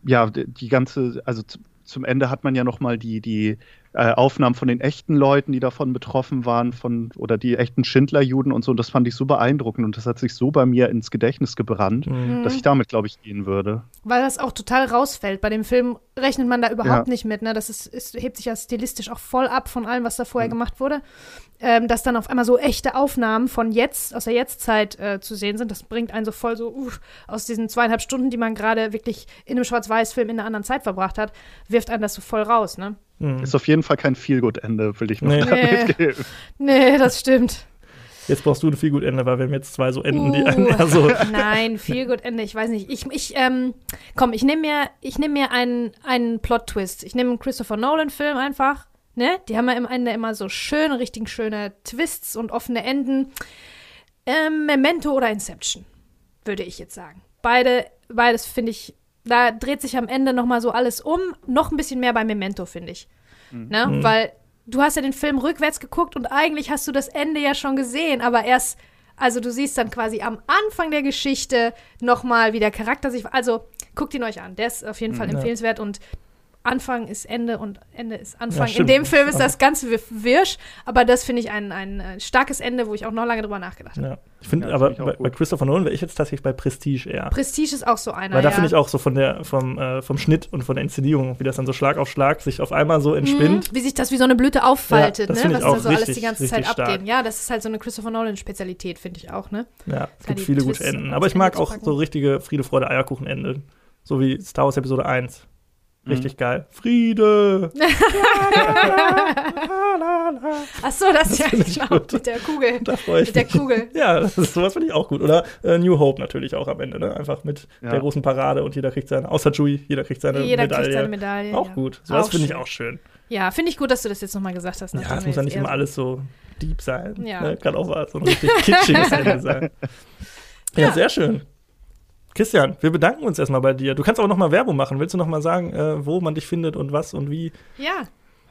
ja, die ganze, also zum Ende hat man ja nochmal die, die äh, Aufnahmen von den echten Leuten, die davon betroffen waren, von oder die echten Schindlerjuden und so. Und das fand ich so beeindruckend und das hat sich so bei mir ins Gedächtnis gebrannt, mhm. dass ich damit, glaube ich, gehen würde. Weil das auch total rausfällt. Bei dem Film rechnet man da überhaupt ja. nicht mit. Ne? Das ist, ist, hebt sich ja stilistisch auch voll ab von allem, was da vorher mhm. gemacht wurde. Ähm, dass dann auf einmal so echte Aufnahmen von jetzt, aus der Jetztzeit äh, zu sehen sind, das bringt einen so voll so uh, aus diesen zweieinhalb Stunden, die man gerade wirklich in einem Schwarz-Weiß-Film in einer anderen Zeit verbracht hat, wirft einen das so voll raus, ne? Mhm. Ist auf jeden Fall kein Feelgood-Ende, will ich noch nee. mitgeben. Nee, das stimmt. Jetzt brauchst du ein Feelgood-Ende, weil wir haben jetzt zwei so Enden, uh, die einen also Nein, Feelgood-Ende, ich weiß nicht. Ich, ich ähm, komm, ich nehme mir, ich nehm mir einen, einen Plot-Twist. Ich nehme einen Christopher Nolan-Film einfach. Ne? Die haben ja im Ende immer so schöne, richtig schöne Twists und offene Enden. Ähm, Memento oder Inception, würde ich jetzt sagen. Beide, beides finde ich da dreht sich am Ende noch mal so alles um. Noch ein bisschen mehr bei Memento, finde ich. Mhm. Ne? Mhm. Weil du hast ja den Film rückwärts geguckt und eigentlich hast du das Ende ja schon gesehen, aber erst, also du siehst dann quasi am Anfang der Geschichte noch mal, wie der Charakter sich, also guckt ihn euch an, der ist auf jeden Fall mhm, empfehlenswert und Anfang ist Ende und Ende ist Anfang. In stimmt. dem Film ist das ganz wir- wirsch, aber das finde ich ein, ein starkes Ende, wo ich auch noch lange drüber nachgedacht habe. Ja. Ich finde, Ja, aber bei, bei. Christopher Nolan wäre ich jetzt tatsächlich bei Prestige eher. Prestige ist auch so einer. Weil da ja. finde ich auch so von der, vom, äh, vom Schnitt und von der Inszenierung, wie das dann so Schlag auf Schlag sich auf einmal so entspinnt. Mhm, wie sich das wie so eine Blüte auffaltet, Ja, das ne? was ich auch da so alles die ganze Zeit abgeht. stark. Ja, das ist halt so eine Christopher Nolan-Spezialität, finde ich auch, ne? Ja, es Ja, gibt viele Twists gute Enden. Aber ich mag auch so richtige Friede, Freude, Eierkuchen-Ende. So wie Star Wars Episode 1. Mhm. Richtig geil. Friede! Ach so, das, ja, finde ich genau, gut. mit der Kugel. Da freue ich Mit der mich. Kugel. Ja, das ist, sowas finde ich auch gut. Oder äh, New Hope natürlich auch am Ende, ne? Einfach mit Ja. der großen Parade und jeder kriegt seine, außer Chewie, jeder kriegt seine Jeder Medaille. kriegt seine Medaille. Auch ja. gut. Sowas finde ich auch schön. Ja, finde ich gut, dass du das jetzt nochmal gesagt hast. Ja, es muss ja nicht immer so- alles so deep sein. Ja. Ne? Kann auch mal so ein richtig kitschiges Ende sein. Ja, Ja. sehr schön. Christian, wir bedanken uns erstmal bei dir. Du kannst auch noch mal Werbung machen. Willst du noch mal sagen, äh, wo man dich findet und was und wie? Ja,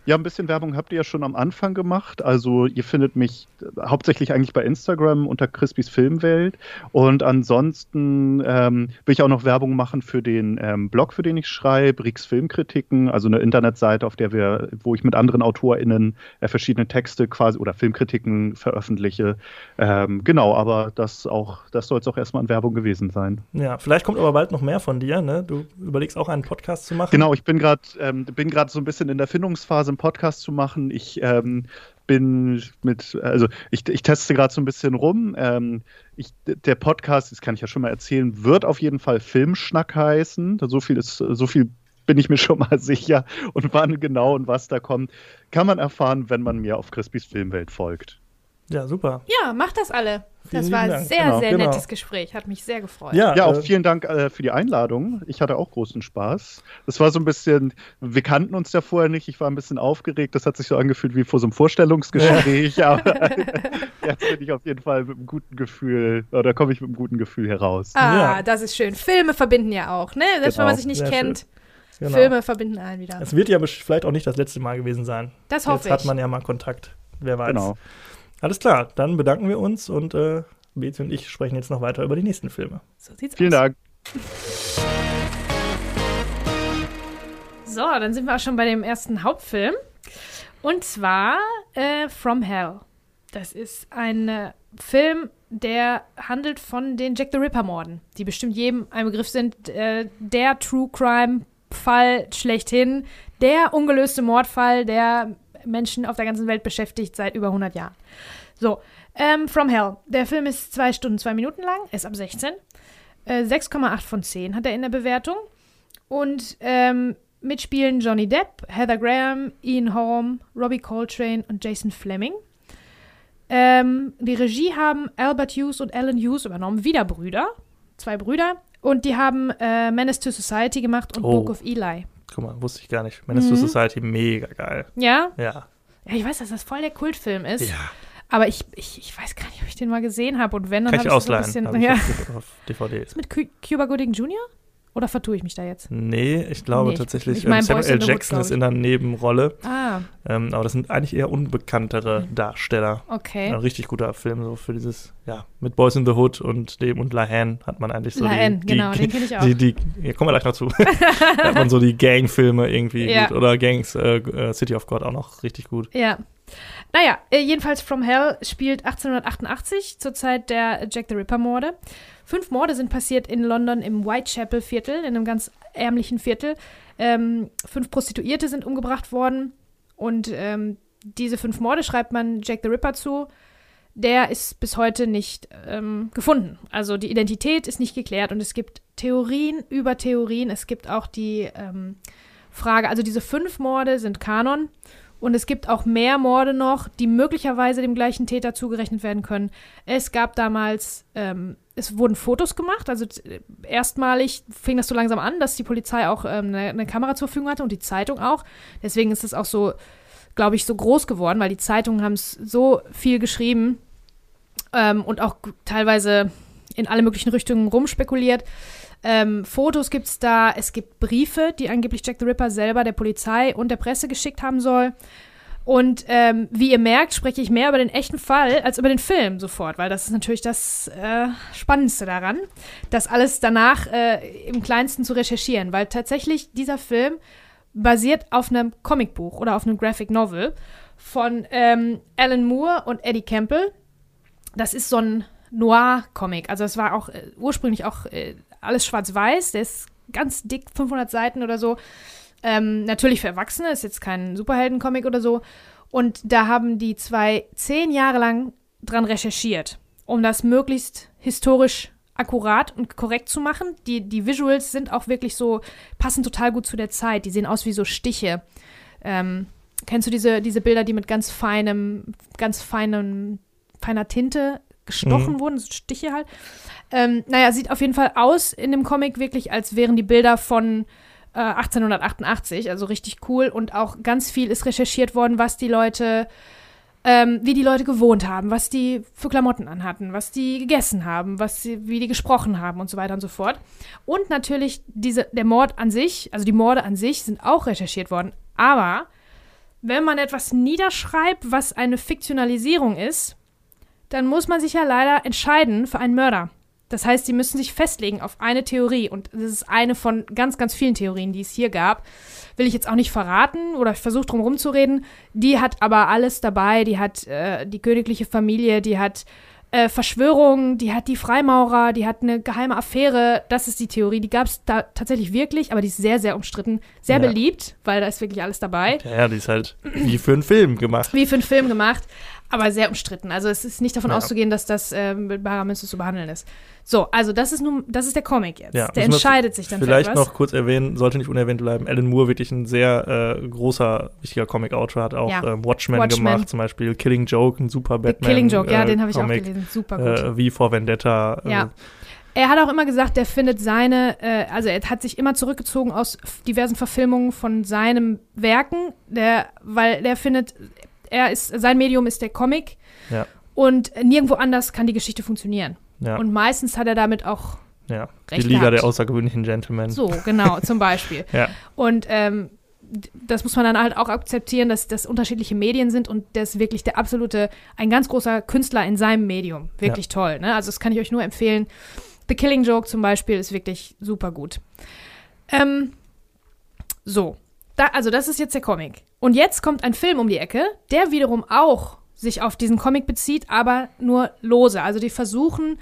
Ja, ein bisschen Werbung habt ihr ja schon am Anfang gemacht. Also ihr findet mich äh, hauptsächlich eigentlich bei Instagram unter Crispys Filmwelt. Und ansonsten ähm, will ich auch noch Werbung machen für den ähm, Blog, für den ich schreibe, Rix Filmkritiken, also eine Internetseite, auf der wir, wo ich mit anderen AutorInnen äh, verschiedene Texte quasi oder Filmkritiken veröffentliche. Ähm, genau, aber das auch, das soll es auch erstmal an Werbung gewesen sein. Ja, vielleicht kommt aber bald noch mehr von dir. Ne? Du überlegst auch einen Podcast zu machen. Genau, ich bin gerade ähm, bin gerade so ein bisschen in der Findungsphase, Podcast zu machen. Ich ähm, bin mit, also ich, ich teste gerade so ein bisschen rum. Ähm, ich, der Podcast, das kann ich ja schon mal erzählen, wird auf jeden Fall Filmschnack heißen. So viel ist, so viel bin ich mir schon mal sicher. Und wann genau und was da kommt, kann man erfahren, wenn man mir auf Crispys Filmwelt folgt. Ja, super. ja, macht das alle. Vielen Das war ein sehr, Genau, sehr genau. nettes Gespräch. Hat mich sehr gefreut. Ja, Ja, auch äh, vielen Dank äh, für die Einladung. Ich hatte auch großen Spaß. Das war so ein bisschen, wir kannten uns ja vorher nicht. Ich war ein bisschen aufgeregt. Das hat sich so angefühlt wie vor so einem Vorstellungsgespräch. Aber jetzt bin ich auf jeden Fall mit einem guten Gefühl, oder komme ich mit einem guten Gefühl heraus. Ah, Ja. das ist schön. Filme verbinden ja auch, ne? Selbst wenn Genau, man sich nicht sehr kennt. genau. Filme verbinden einen wieder. Es wird ja vielleicht auch nicht das letzte Mal gewesen sein. Das hoffe Jetzt hat ich. man ja mal Kontakt. Wer weiß. Genau. Alles klar, dann bedanken wir uns und äh, Bezi und ich sprechen jetzt noch weiter über die nächsten Filme. So sieht's Vielen aus. Dank. So, dann sind wir auch schon bei dem ersten Hauptfilm. Und zwar äh, From Hell. Das ist ein äh, Film, der handelt von den Jack the Ripper-Morden, die bestimmt jedem ein Begriff sind. Äh, der True Crime-Fall schlechthin. Der ungelöste Mordfall, der Menschen auf der ganzen Welt beschäftigt seit über 100 Jahren. So, ähm, From Hell. Der Film ist zwei Stunden, zwei Minuten lang, ist ab 16. Äh, 6,8 von 10 hat er in der Bewertung. Und ähm, mitspielen Johnny Depp, Heather Graham, Ian Holm, Robbie Coltrane und Jason Fleming. Ähm, die Regie haben Albert Hughes und Alan Hughes übernommen, wieder Brüder, zwei Brüder. Und die haben äh, Menace to Society gemacht und Oh. Book of Eli. Guck mal, wusste ich gar nicht. Menace to Mhm. Society, mega geil. Ja? Ja. Ja, ich weiß, dass das voll der Kultfilm ist. Ja, Aber ich, ich, ich weiß gar nicht, ob ich den mal gesehen habe. Und wenn, dann habe ich ich so ein bisschen. Ja. auf, DVD. Ist mit Cu- Cuba Gooding Jr.? Oder vertue ich mich da jetzt? Nee, ich glaube Nee, ich- tatsächlich, ich ähm, mein Samuel Boys in L. Jackson ist ich. in der Nebenrolle. Ah, Ähm, aber das sind eigentlich eher unbekanntere Darsteller. okay. Ein richtig guter Film, so für dieses, ja, mit Boys in the Hood und dem und Lahan hat man eigentlich so Lahan, die, die, genau, den kenn ich auch. Die, die, ja, kommen wir gleich noch zu. da hat man so die Gang-Filme irgendwie Ja. gut. Oder Gangs, äh, äh, City of God auch noch richtig gut. Ja. Naja, äh, jedenfalls From Hell spielt 1888 zur Zeit der Jack the Ripper-Morde. Fünf Morde sind passiert in London im Whitechapel-Viertel, in einem ganz ärmlichen Viertel. Ähm, fünf Prostituierte sind umgebracht worden. Und ähm, diese fünf Morde schreibt man Jack the Ripper zu. Der ist bis heute nicht ähm, gefunden. Also die Identität ist nicht geklärt und es gibt Theorien über Theorien. Es gibt auch die ähm, Frage, also diese fünf Morde sind Kanon und es gibt auch mehr Morde noch, die möglicherweise dem gleichen Täter zugerechnet werden können. Es gab damals, ähm, es wurden Fotos gemacht, also äh, erstmalig fing das so langsam an, dass die Polizei auch ähm, eine, eine Kamera zur Verfügung hatte und die Zeitung auch. Deswegen ist es auch so, glaube ich, so groß geworden, weil die Zeitungen haben es so viel geschrieben ähm, und auch teilweise in alle möglichen Richtungen rumspekuliert. Ähm, Fotos gibt es da, es gibt Briefe, die angeblich Jack the Ripper selber der Polizei und der Presse geschickt haben soll. Und ähm, wie ihr merkt, spreche ich mehr über den echten Fall als über den Film sofort, weil das ist natürlich das äh, Spannendste daran, das alles danach äh, im Kleinsten zu recherchieren, weil tatsächlich dieser Film basiert auf einem Comicbuch oder auf einem Graphic Novel von ähm, Alan Moore und Eddie Campbell. Das ist so ein Noir-Comic. Also es war auch äh, ursprünglich auch äh, alles schwarz-weiß. Der ist ganz dick, 500 Seiten oder so. Ähm, natürlich für Erwachsene, ist jetzt kein Superhelden-Comic oder so. Und da haben die zwei zehn Jahre lang dran recherchiert, um das möglichst historisch akkurat und korrekt zu machen. Die, die Visuals sind auch wirklich so, passen total gut zu der Zeit. Die sehen aus wie so Stiche. Ähm, kennst du diese, diese Bilder, die mit ganz feinem, ganz feinem, feiner Tinte gestochen mhm. wurden, so Stiche halt. Ähm, naja, sieht auf jeden Fall aus in dem Comic wirklich, als wären die Bilder von äh, 1888, also richtig cool. Und auch ganz viel ist recherchiert worden, was die Leute ähm, wie die Leute gewohnt haben, was die für Klamotten anhatten, was die gegessen haben, was sie, wie die gesprochen haben und so weiter und so fort. Und natürlich diese, der Mord an sich, also die Morde an sich sind auch recherchiert worden. Aber wenn man etwas niederschreibt, was eine Fiktionalisierung ist, dann muss man sich ja leider entscheiden für einen Mörder. Das heißt, sie müssen sich festlegen auf eine Theorie. Und das ist eine von ganz, ganz vielen Theorien, die es hier gab. Will ich jetzt auch nicht verraten oder ich versuche drum rumzureden. Die hat aber alles dabei. Die hat äh, die königliche Familie, die hat äh, Verschwörungen, die hat die Freimaurer, die hat eine geheime Affäre. Das ist die Theorie. Die gab es da tatsächlich wirklich, aber die ist sehr, sehr umstritten. Sehr ja. beliebt, weil da ist wirklich alles dabei. Ja, die ist halt wie für einen Film gemacht. Wie für einen Film gemacht aber sehr umstritten. Also es ist nicht davon ja. auszugehen, dass das äh, mit barer Münze zu behandeln ist. So, also das ist nun, das ist der Comic jetzt. Ja, der entscheidet sich dann Vielleicht für noch kurz erwähnen, sollte nicht unerwähnt bleiben. Alan Moore wirklich ein sehr äh, großer, wichtiger Comic-Autor, hat auch ja. ähm, Watchmen, Watchmen, gemacht, zum Beispiel Killing Joke, ein super Batman. Killing Joke, ja, äh, den habe ich auch gelesen, super gut. Äh, wie vor Vendetta. Äh, ja. Er hat auch immer gesagt, der findet seine, äh, also er hat sich immer zurückgezogen aus diversen Verfilmungen von seinen Werken, der, weil der findet, er ist, sein Medium ist der Comic ja. Und nirgendwo anders kann die Geschichte funktionieren. Ja. Und meistens hat er damit auch ja. Recht die Liga gehabt. der außergewöhnlichen Gentlemen. So, genau, zum Beispiel. ja. Und ähm, das muss man dann halt auch akzeptieren, dass das unterschiedliche Medien sind und der ist wirklich der absolute, ein ganz großer Künstler in seinem Medium. Wirklich ja. toll. Ne? Also das kann ich euch nur empfehlen. The Killing Joke zum Beispiel ist wirklich super gut. Ähm, so, da, also das ist jetzt der Comic. Und jetzt kommt ein Film um die Ecke, der wiederum auch sich auf diesen Comic bezieht, aber nur lose. Also die versuchen,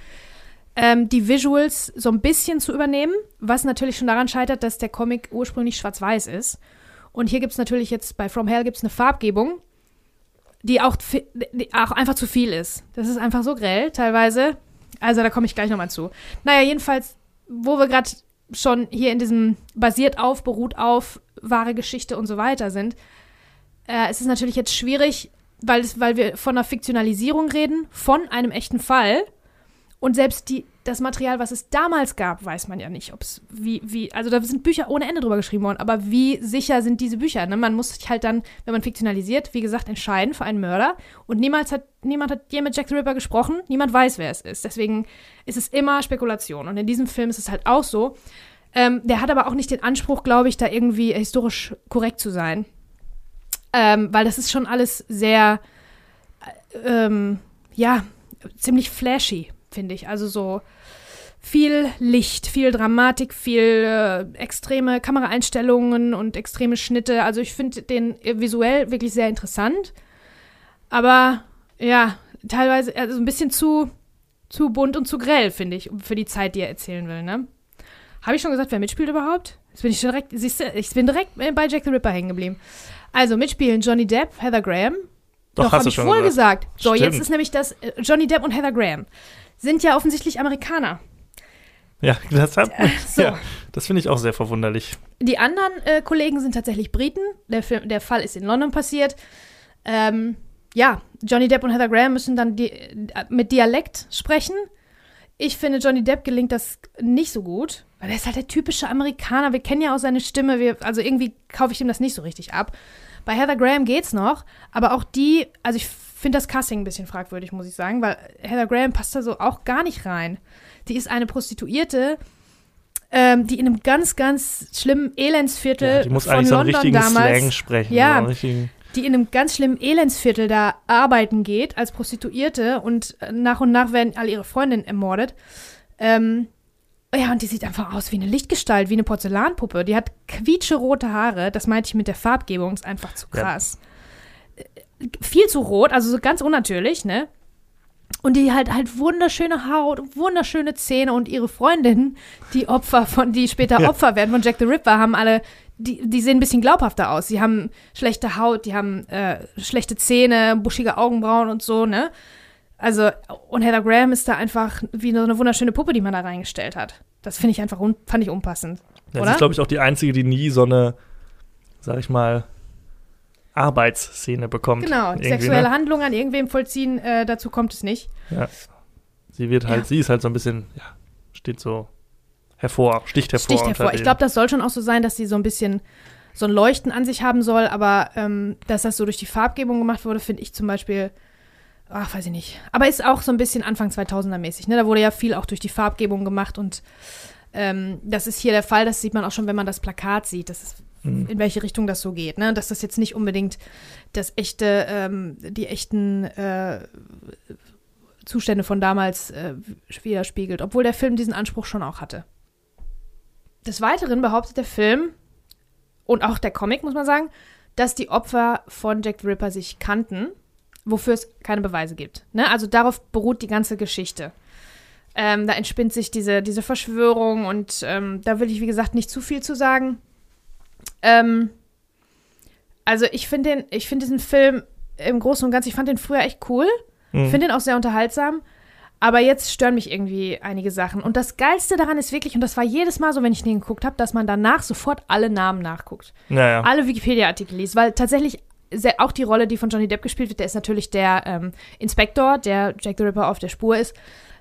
ähm, die Visuals so ein bisschen zu übernehmen, was natürlich schon daran scheitert, dass der Comic ursprünglich schwarz-weiß ist. Und hier gibt es natürlich jetzt bei From Hell gibt's eine Farbgebung, die auch, die auch einfach zu viel ist. Das ist einfach so grell teilweise. Also da komme ich gleich nochmal zu. Naja, jedenfalls, wo wir gerade schon hier in diesem basiert auf, beruht auf, wahre Geschichte und so weiter sind, äh, es ist natürlich jetzt schwierig, weil, es, weil wir von einer Fiktionalisierung reden, von einem echten Fall. Und selbst die, das Material, was es damals gab, weiß man ja nicht, ob es wie, wie, also da sind Bücher ohne Ende drüber geschrieben worden, aber wie sicher sind diese Bücher? Ne? Man muss sich halt dann, wenn man fiktionalisiert, wie gesagt, entscheiden für einen Mörder. Und niemals hat, niemand hat je mit Jack the Ripper gesprochen, niemand weiß, wer es ist. Deswegen ist es immer Spekulation. Und in diesem Film ist es halt auch so. Ähm, der hat aber auch nicht den Anspruch, glaube ich, da irgendwie historisch korrekt zu sein. Ähm, weil das ist schon alles sehr, äh, ähm, ja, ziemlich flashy, finde ich. Also so viel Licht, viel Dramatik, viel äh, extreme Kameraeinstellungen und extreme Schnitte. Also ich finde den visuell wirklich sehr interessant. Aber ja, teilweise also ein bisschen zu, zu bunt und zu grell, finde ich, für die Zeit, die er erzählen will, ne? Habe ich schon gesagt, wer mitspielt überhaupt? Jetzt bin ich direkt, siehst du, ich bin direkt bei Jack the Ripper hängen geblieben. Also mitspielen Johnny Depp, Heather Graham. Doch, Doch habe ich wohl gesagt. gesagt. So, Stimmt. jetzt ist nämlich das, äh, Johnny Depp und Heather Graham sind ja offensichtlich Amerikaner. Ja, das, hat, äh, so. ja, das finde ich auch sehr verwunderlich. Die anderen äh, Kollegen sind tatsächlich Briten. Der, Film, der Fall ist in London passiert. Ähm, ja, Johnny Depp und Heather Graham müssen dann die, äh, mit Dialekt sprechen. Ich finde, Johnny Depp gelingt das nicht so gut, weil er ist halt der typische Amerikaner. Wir kennen ja auch seine Stimme. Wir, also irgendwie kaufe ich ihm das nicht so richtig ab. Bei Heather Graham geht's noch, aber auch die, also ich finde das Casting ein bisschen fragwürdig, muss ich sagen, weil Heather Graham passt da so auch gar nicht rein. Die ist eine Prostituierte, ähm, die in einem ganz, ganz schlimmen Elendsviertel ja, die muss von London so damals, Slang sprechen. Ja, die in einem ganz schlimmen Elendsviertel da arbeiten geht als Prostituierte und nach und nach werden all ihre Freundinnen ermordet. Ähm, Ja, und die sieht einfach aus wie eine Lichtgestalt, wie eine Porzellanpuppe. Die hat quietscherote Haare. Das meinte ich mit der Farbgebung, ist einfach zu Ja. krass. Äh, Viel zu rot, also so ganz unnatürlich, ne? Und die halt halt wunderschöne Haut, wunderschöne Zähne und ihre Freundinnen, die Opfer von, die später Ja. Opfer werden von Jack the Ripper, haben alle, die, die sehen ein bisschen glaubhafter aus. Sie haben schlechte Haut, die haben äh, schlechte Zähne, buschige Augenbrauen und so, ne? Also, und Heather Graham ist da einfach wie so eine wunderschöne Puppe, die man da reingestellt hat. Das finde ich einfach, fand ich unpassend. Das Oder? ist, glaube ich, auch die einzige, die nie so eine, sag ich mal, Arbeitsszene bekommt. Genau, Irgendwie, sexuelle ne? Handlung an irgendwem vollziehen, äh, dazu kommt es nicht. Ja. Sie wird halt, Ja. sie ist halt so ein bisschen, ja, steht so hervor, sticht hervor. Sticht hervor. Ich glaube, das soll schon auch so sein, dass sie so ein bisschen so ein Leuchten an sich haben soll, aber ähm, dass das so durch die Farbgebung gemacht wurde, finde ich zum Beispiel, ach, weiß ich nicht. Aber ist auch so ein bisschen Anfang 2000er mäßig, ne? Da wurde ja viel auch durch die Farbgebung gemacht und ähm, das ist hier der Fall, das sieht man auch schon, wenn man das Plakat sieht, das ist, Mhm. in welche Richtung das so geht, ne? Dass das jetzt nicht unbedingt das echte, ähm, die echten äh, Zustände von damals äh, widerspiegelt, obwohl der Film diesen Anspruch schon auch hatte. Des Weiteren behauptet der Film und auch der Comic, muss man sagen, dass die Opfer von Jack the Ripper sich kannten, wofür es keine Beweise gibt. Ne? Also darauf beruht die ganze Geschichte. Ähm, da entspinnt sich diese, diese Verschwörung und ähm, da will ich, wie gesagt, nicht zu viel zu sagen. Ähm, also ich finde den, ich finde diesen Film im Großen und Ganzen, ich fand den früher echt cool. Mhm. Finde den auch sehr unterhaltsam. Aber jetzt stören mich irgendwie einige Sachen. Und das Geilste daran ist wirklich, und das war jedes Mal so, wenn ich den geguckt habe, dass man danach sofort alle Namen nachguckt. ja, ja. Alle Wikipedia-Artikel liest. Weil tatsächlich auch die Rolle, die von Johnny Depp gespielt wird, der ist natürlich der ähm, Inspektor, der Jack the Ripper auf der Spur ist.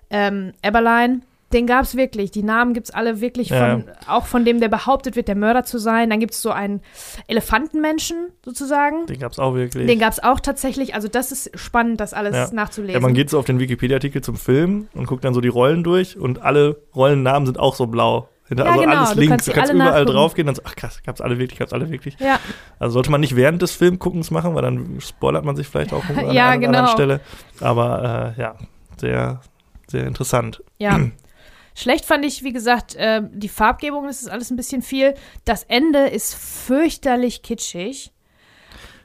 Ähm, Eberlein, den gab es wirklich. Die Namen gibt es alle wirklich Ja. von, auch von dem, der behauptet wird, der Mörder zu sein. Dann gibt es so einen Elefantenmenschen sozusagen. Den gab es auch wirklich. Den gab es auch tatsächlich. Also das ist spannend, das alles Ja. nachzulesen. ja, man geht so auf den Wikipedia-Artikel zum Film und guckt dann so die Rollen durch und alle Rollennamen sind auch so blau. Hinter, Ja, also genau, alles du links, kannst du kannst überall draufgehen und so, ach krass, gab's alle wirklich, gab's alle wirklich. Ja, Also sollte man nicht während des Filmguckens machen, weil dann spoilert man sich vielleicht auch an Ja, einer genau. anderen Stelle. Aber äh, ja, sehr, sehr interessant. ja. Schlecht fand ich, wie gesagt, äh, die Farbgebung, das ist alles ein bisschen viel. Das Ende ist fürchterlich kitschig.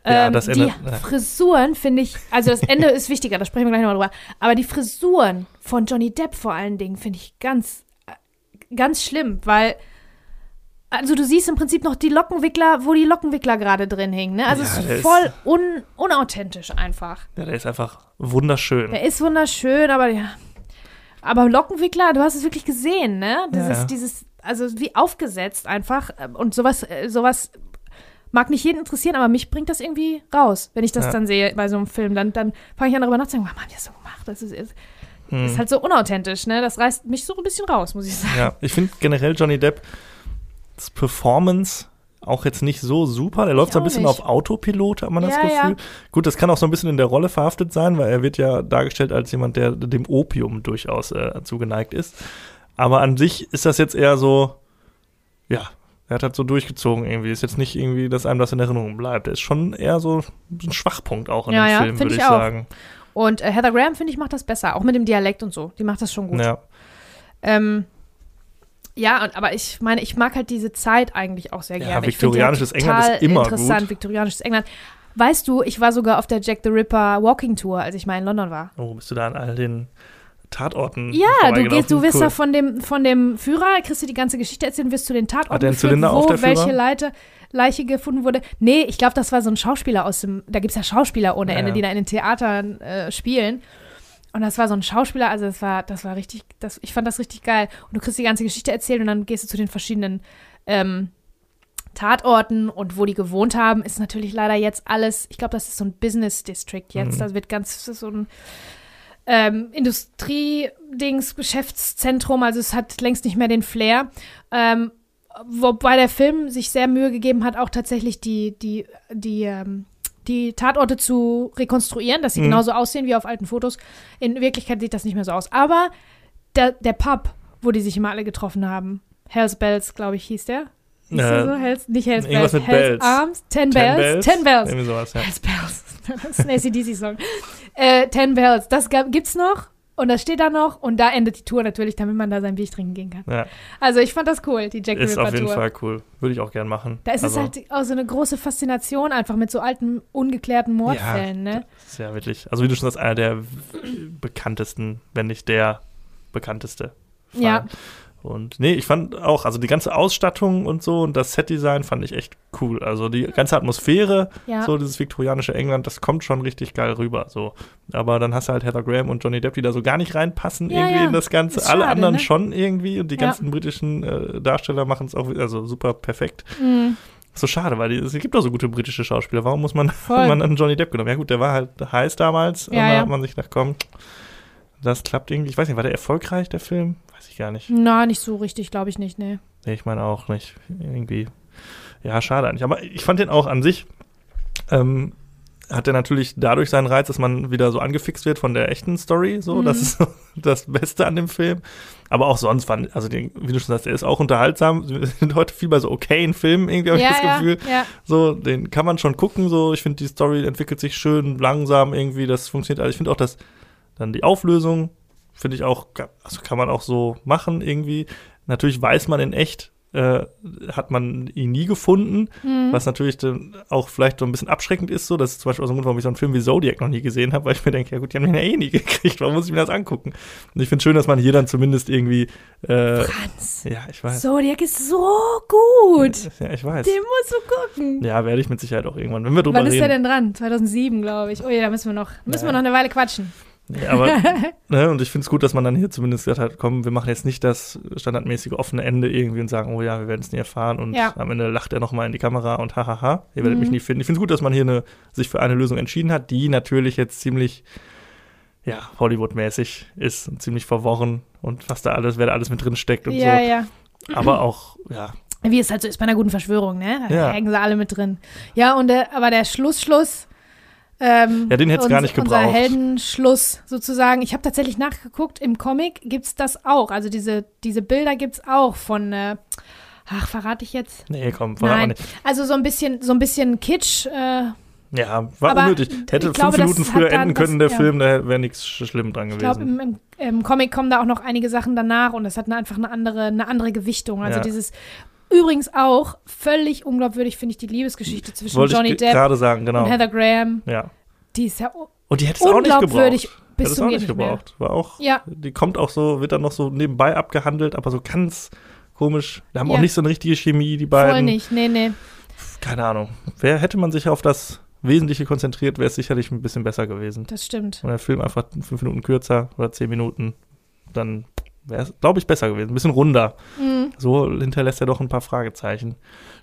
Ja, Ähm, das Ende- die ja. Frisuren finde ich, also das Ende ist wichtiger, da sprechen wir gleich nochmal drüber. Aber die Frisuren von Johnny Depp vor allen Dingen finde ich ganz, äh, ganz schlimm, weil, also du siehst im Prinzip noch die Lockenwickler, wo die Lockenwickler gerade drin hingen. Ne? Also Ja, es ist- voll un, unauthentisch einfach. Ja, der ist einfach wunderschön. Der ist wunderschön, aber ja. Aber Lockenwickler, du hast es wirklich gesehen, ne? Das Ja, ist ja. dieses, also wie aufgesetzt einfach. Und sowas, äh, sowas mag nicht jeden interessieren, aber mich bringt das irgendwie raus, wenn ich das Ja. dann sehe bei so einem Film. Dann, dann fange ich an darüber nachzudenken, warum haben die das so gemacht? Das ist, ist, Hm. ist halt so unauthentisch, ne? Das reißt mich so ein bisschen raus, muss ich sagen. Ja, ich finde generell Johnny Depp das Performance auch jetzt nicht so super. Der läuft so ein bisschen nicht. auf Autopilot, hat man das Ja, Gefühl. ja. Gut, das kann auch so ein bisschen in der Rolle verhaftet sein, weil er wird ja dargestellt als jemand, der dem Opium durchaus äh, zugeneigt ist. Aber an sich ist das jetzt eher so, ja, er hat halt so durchgezogen irgendwie. Ist jetzt nicht irgendwie, dass einem das in Erinnerung bleibt. Er ist schon eher so ein Schwachpunkt auch in Ja, dem Film, würde ich ich auch. sagen. Und äh, Heather Graham, finde ich, macht das besser. Auch mit dem Dialekt und so. Die macht das schon gut. Ja. Ähm, ja, und, aber ich meine, ich mag halt diese Zeit eigentlich auch sehr Ja, gerne. Die halt viktorianisches England ist immer interessant, gut. viktorianisches England. Weißt du, ich war sogar auf der Jack the Ripper Walking Tour, als ich mal in London war. Oh, bist du da an all den Tatorten Ja, du gehst, du wirst Cool. da von dem, von dem Führer, kriegst du die ganze Geschichte erzählen, wirst zu den Tatorten Hat der einen geführt, Zylinder wo auf, der welche Führer? Leite, Leiche gefunden wurde. Nee, ich glaube, das war so ein Schauspieler aus dem, da gibt es ja Schauspieler ohne Ja, Ende, ja. die da in den Theatern äh, spielen. Und das war so ein Schauspieler, also das war, das war richtig, das, ich fand das richtig geil. Und du kriegst die ganze Geschichte erzählt und dann gehst du zu den verschiedenen ähm, Tatorten und wo die gewohnt haben, ist natürlich leider jetzt alles, ich glaube, das ist so ein Business District jetzt. Mhm. Da wird ganz das ist so ein ähm, Industriedings, Geschäftszentrum, also es hat längst nicht mehr den Flair. Ähm, wobei der Film sich sehr Mühe gegeben hat, auch tatsächlich die, die, die, ähm, die Tatorte zu rekonstruieren, dass sie Mhm. genauso aussehen wie auf alten Fotos. In Wirklichkeit sieht das nicht mehr so aus. Aber der, der Pub, wo die sich immer alle getroffen haben, Hells Bells, glaube ich, hieß der. Hieß der Äh, so? Hells, nicht Hells Bells, Hells Bells. Arms, Ten, Ten Bells, Ten Bells. Irgendwie sowas, ja. Hells Bells. Das ist ein ACDC-Song. Äh, Ten Bells, das gab, gibt's noch. Und das steht da noch und da endet die Tour natürlich, damit man da sein Bier trinken gehen kann. Ja, Also ich fand das cool, die Jack the ist Ripper auf jeden Tour. Fall cool. Würde ich auch gern machen. Da ist also, es halt auch so eine große Faszination einfach mit so alten, ungeklärten Mordfällen, ne? Das ist ja wirklich, also wie du schon sagst, einer der bekanntesten, wenn nicht der bekannteste. Fall. Ja. Und nee, ich fand auch, also die ganze Ausstattung und so und das Setdesign fand ich echt cool. Also die ganze Atmosphäre, Ja. so dieses viktorianische England, das kommt schon richtig geil rüber. So. Aber dann hast du halt Heather Graham und Johnny Depp, die da so gar nicht reinpassen Ja, irgendwie ja. in das Ganze. Ist Alle schade, anderen ne? schon irgendwie und die ganzen britischen äh, Darsteller machen es auch also super perfekt. Mhm. So schade, weil die, es gibt doch so gute britische Schauspieler. Warum muss man, man an Johnny Depp genommen? Ja gut, der war halt heiß damals und Ja, da ja. hat man sich gedacht, komm, das klappt irgendwie. Ich weiß nicht, war der erfolgreich, der Film? Weiß ich gar nicht. Na, nicht so richtig, glaube ich nicht, ne. Nee, ich meine auch nicht. Irgendwie. Ja, schade eigentlich. Aber ich fand den auch an sich, ähm, hat er natürlich dadurch seinen Reiz, dass man wieder so angefixt wird von der echten Story. So, Mhm. das ist das Beste an dem Film. Aber auch sonst fand, also den, wie du schon sagst, er ist auch unterhaltsam. Wir sind heute viel bei so okayen Filmen, irgendwie habe Ja, ich das ja, Gefühl. ja. So, den kann man schon gucken. So, ich finde, die Story entwickelt sich schön langsam irgendwie. Das funktioniert. Also ich finde auch, dass dann die Auflösung finde ich auch, also kann man auch so machen irgendwie. Natürlich weiß man in echt, äh, hat man ihn nie gefunden, Mhm. was natürlich dann auch vielleicht so ein bisschen abschreckend ist. So, das ist zum Beispiel so ein Grund, warum ich so einen Film wie Zodiac noch nie gesehen habe, weil ich mir denke, ja gut, die haben ihn ja eh nie gekriegt. Warum muss ich mir das angucken? Und ich finde schön, dass man hier dann zumindest irgendwie, äh, Franz. ja, ich weiß. Zodiac ist so gut. Ja, ich weiß. Den musst du gucken. Ja, werde ich mit Sicherheit auch irgendwann, wenn wir drüber Wann ist reden. der denn dran? 2007, glaube ich. Oh ja, da müssen wir noch, müssen wir Ja. noch eine Weile quatschen. Nee, aber, ne, und ich finde es gut, dass man dann hier zumindest gesagt hat, komm, wir machen jetzt nicht das standardmäßige offene Ende irgendwie und sagen, oh ja, wir werden es nie erfahren und Ja. am Ende lacht er nochmal in die Kamera und hahaha, ihr werdet Mhm. mich nie finden. Ich finde es gut, dass man hier eine, sich für eine Lösung entschieden hat, die natürlich jetzt ziemlich, ja, Hollywood-mäßig ist und ziemlich verworren und was da alles, wer da alles mit drin steckt und Ja, so. ja. Aber auch, ja, Wie es halt so ist bei einer guten Verschwörung, ne? Da Ja. hängen sie alle mit drin. Ja, und der, aber der Schluss, Schluss. Ähm, Ja, den hätt's gar uns- nicht Unser gebraucht. Heldenschluss sozusagen. Ich habe tatsächlich nachgeguckt, im Comic gibt's das auch. Also diese, diese Bilder gibt's auch von, äh, ach, verrate ich jetzt? nee, komm, verrat mal Nein. nicht. Also so ein bisschen, so ein bisschen Kitsch. Äh, Ja, war unnötig. Hätte glaube, fünf Minuten früher enden können, der das- ja. Film, da wäre nichts schlimm dran ich glaube, gewesen. im, im, im Comic kommen da auch noch einige Sachen danach und das hat eine, einfach eine andere, eine andere Gewichtung. Also Ja. dieses übrigens auch völlig unglaubwürdig finde ich die Liebesgeschichte zwischen Wollte Johnny Depp sagen, genau. und Heather Graham. Ja. Die ist ja Und die hätte es auch nicht gebraucht. bis Hätte auch nicht nicht mehr. gebraucht. War auch, Ja. die kommt auch so, wird dann noch so nebenbei abgehandelt, aber so ganz komisch. Da haben Ja. auch nicht so eine richtige Chemie, die beiden. Voll nicht, nee, nee. Keine Ahnung. Wer hätte man sich auf das Wesentliche konzentriert, wäre es sicherlich ein bisschen besser gewesen. Das stimmt. Und der Film einfach fünf Minuten kürzer oder zehn Minuten, dann wäre es, glaube ich, besser gewesen. Ein bisschen runder. Mhm. So hinterlässt er doch ein paar Fragezeichen.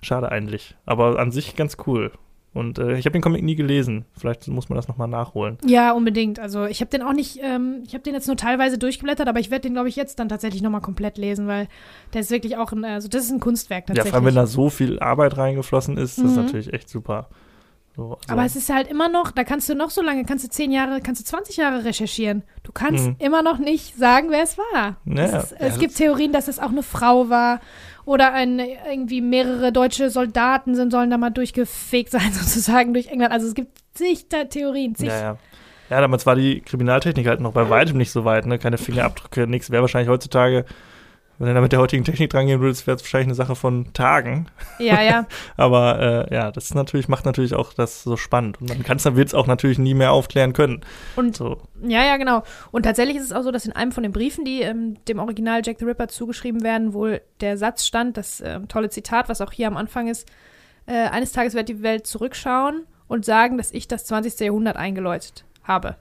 Schade eigentlich. Aber an sich ganz cool. Und äh, ich habe den Comic nie gelesen. Vielleicht muss man das nochmal nachholen. Ja, unbedingt. Also ich habe den auch nicht, ähm, ich habe den jetzt nur teilweise durchgeblättert, aber ich werde den, glaube ich, jetzt dann tatsächlich nochmal komplett lesen, weil der ist wirklich auch ein, also das ist ein Kunstwerk Ja, tatsächlich. vor allem, wenn da so viel Arbeit reingeflossen ist, das ist Mhm. natürlich echt super. So, also, Aber es ist halt immer noch, da kannst du noch so lange, kannst du zehn Jahre, kannst du 20 Jahre recherchieren. Du kannst Mhm. immer noch nicht sagen, wer es war. Ja, es, ist, ja, es gibt Theorien, dass es auch eine Frau war oder ein, irgendwie mehrere deutsche Soldaten sind, sollen da mal durchgefegt sein, sozusagen durch England. Also es gibt zig da Theorien, zig. ja, ja. Ja, damals war die Kriminaltechnik halt noch bei weitem nicht so weit, ne? Keine Fingerabdrücke, nichts. Wäre wahrscheinlich heutzutage, wenn du da mit der heutigen Technik dran gehen würdest, wäre es wahrscheinlich eine Sache von Tagen. ja. ja. Aber äh, ja, das natürlich, macht natürlich auch das so spannend. Und man kann es dann wird es auch natürlich nie mehr aufklären können. Und So. Ja, ja, genau. Und tatsächlich ist es auch so, dass in einem von den Briefen, die ähm, dem Original Jack the Ripper zugeschrieben werden, wohl der Satz stand, das ähm, tolle Zitat, was auch hier am Anfang ist, äh, eines Tages wird die Welt zurückschauen und sagen, dass ich das 20. Jahrhundert eingeläutet habe.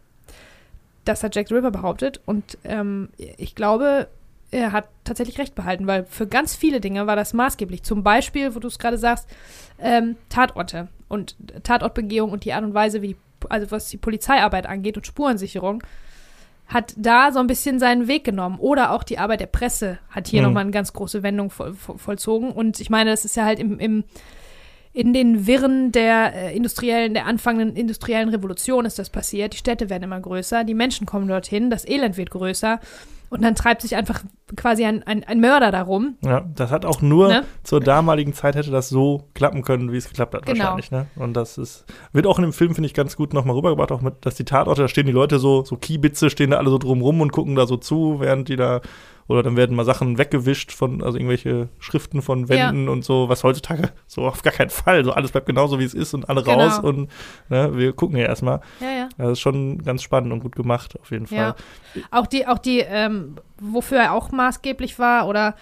Das hat Jack the Ripper behauptet und ähm, ich glaube, er hat tatsächlich recht behalten, weil für ganz viele Dinge war das maßgeblich. Zum Beispiel, wo du es gerade sagst, ähm, Tatorte und Tatortbegehung und die Art und Weise, wie die, also was die Polizeiarbeit angeht und Spurensicherung, hat da so ein bisschen seinen Weg genommen. Oder auch die Arbeit der Presse hat hier Mhm. nochmal eine ganz große Wendung voll, voll, vollzogen. Und ich meine, das ist ja halt im, im in den Wirren der äh, industriellen, der anfangenden industriellen Revolution ist das passiert. Die Städte werden immer größer, die Menschen kommen dorthin, das Elend wird größer. Und dann treibt sich einfach quasi ein, ein, ein Mörder darum. Ja, das hat auch nur Ne? zur damaligen Zeit hätte das so klappen können, wie es geklappt hat, Genau. wahrscheinlich. Ne? Und das ist, wird auch in dem Film, finde ich, ganz gut nochmal rübergebracht, auch mit, dass die Tatorte, da stehen die Leute so, so Kiebitze stehen da alle so drumrum und gucken da so zu, während die da, oder dann werden mal Sachen weggewischt von, also irgendwelche Schriften von Wänden und so, was heutzutage so auf gar keinen Fall, so alles bleibt genauso, wie es ist und alle Genau. raus und ne, wir gucken ja erstmal. Ja, ja. Das ist schon ganz spannend und gut gemacht, auf jeden Fall. Ja. Auch die, auch die, ähm, wofür er auch maßgeblich war oder,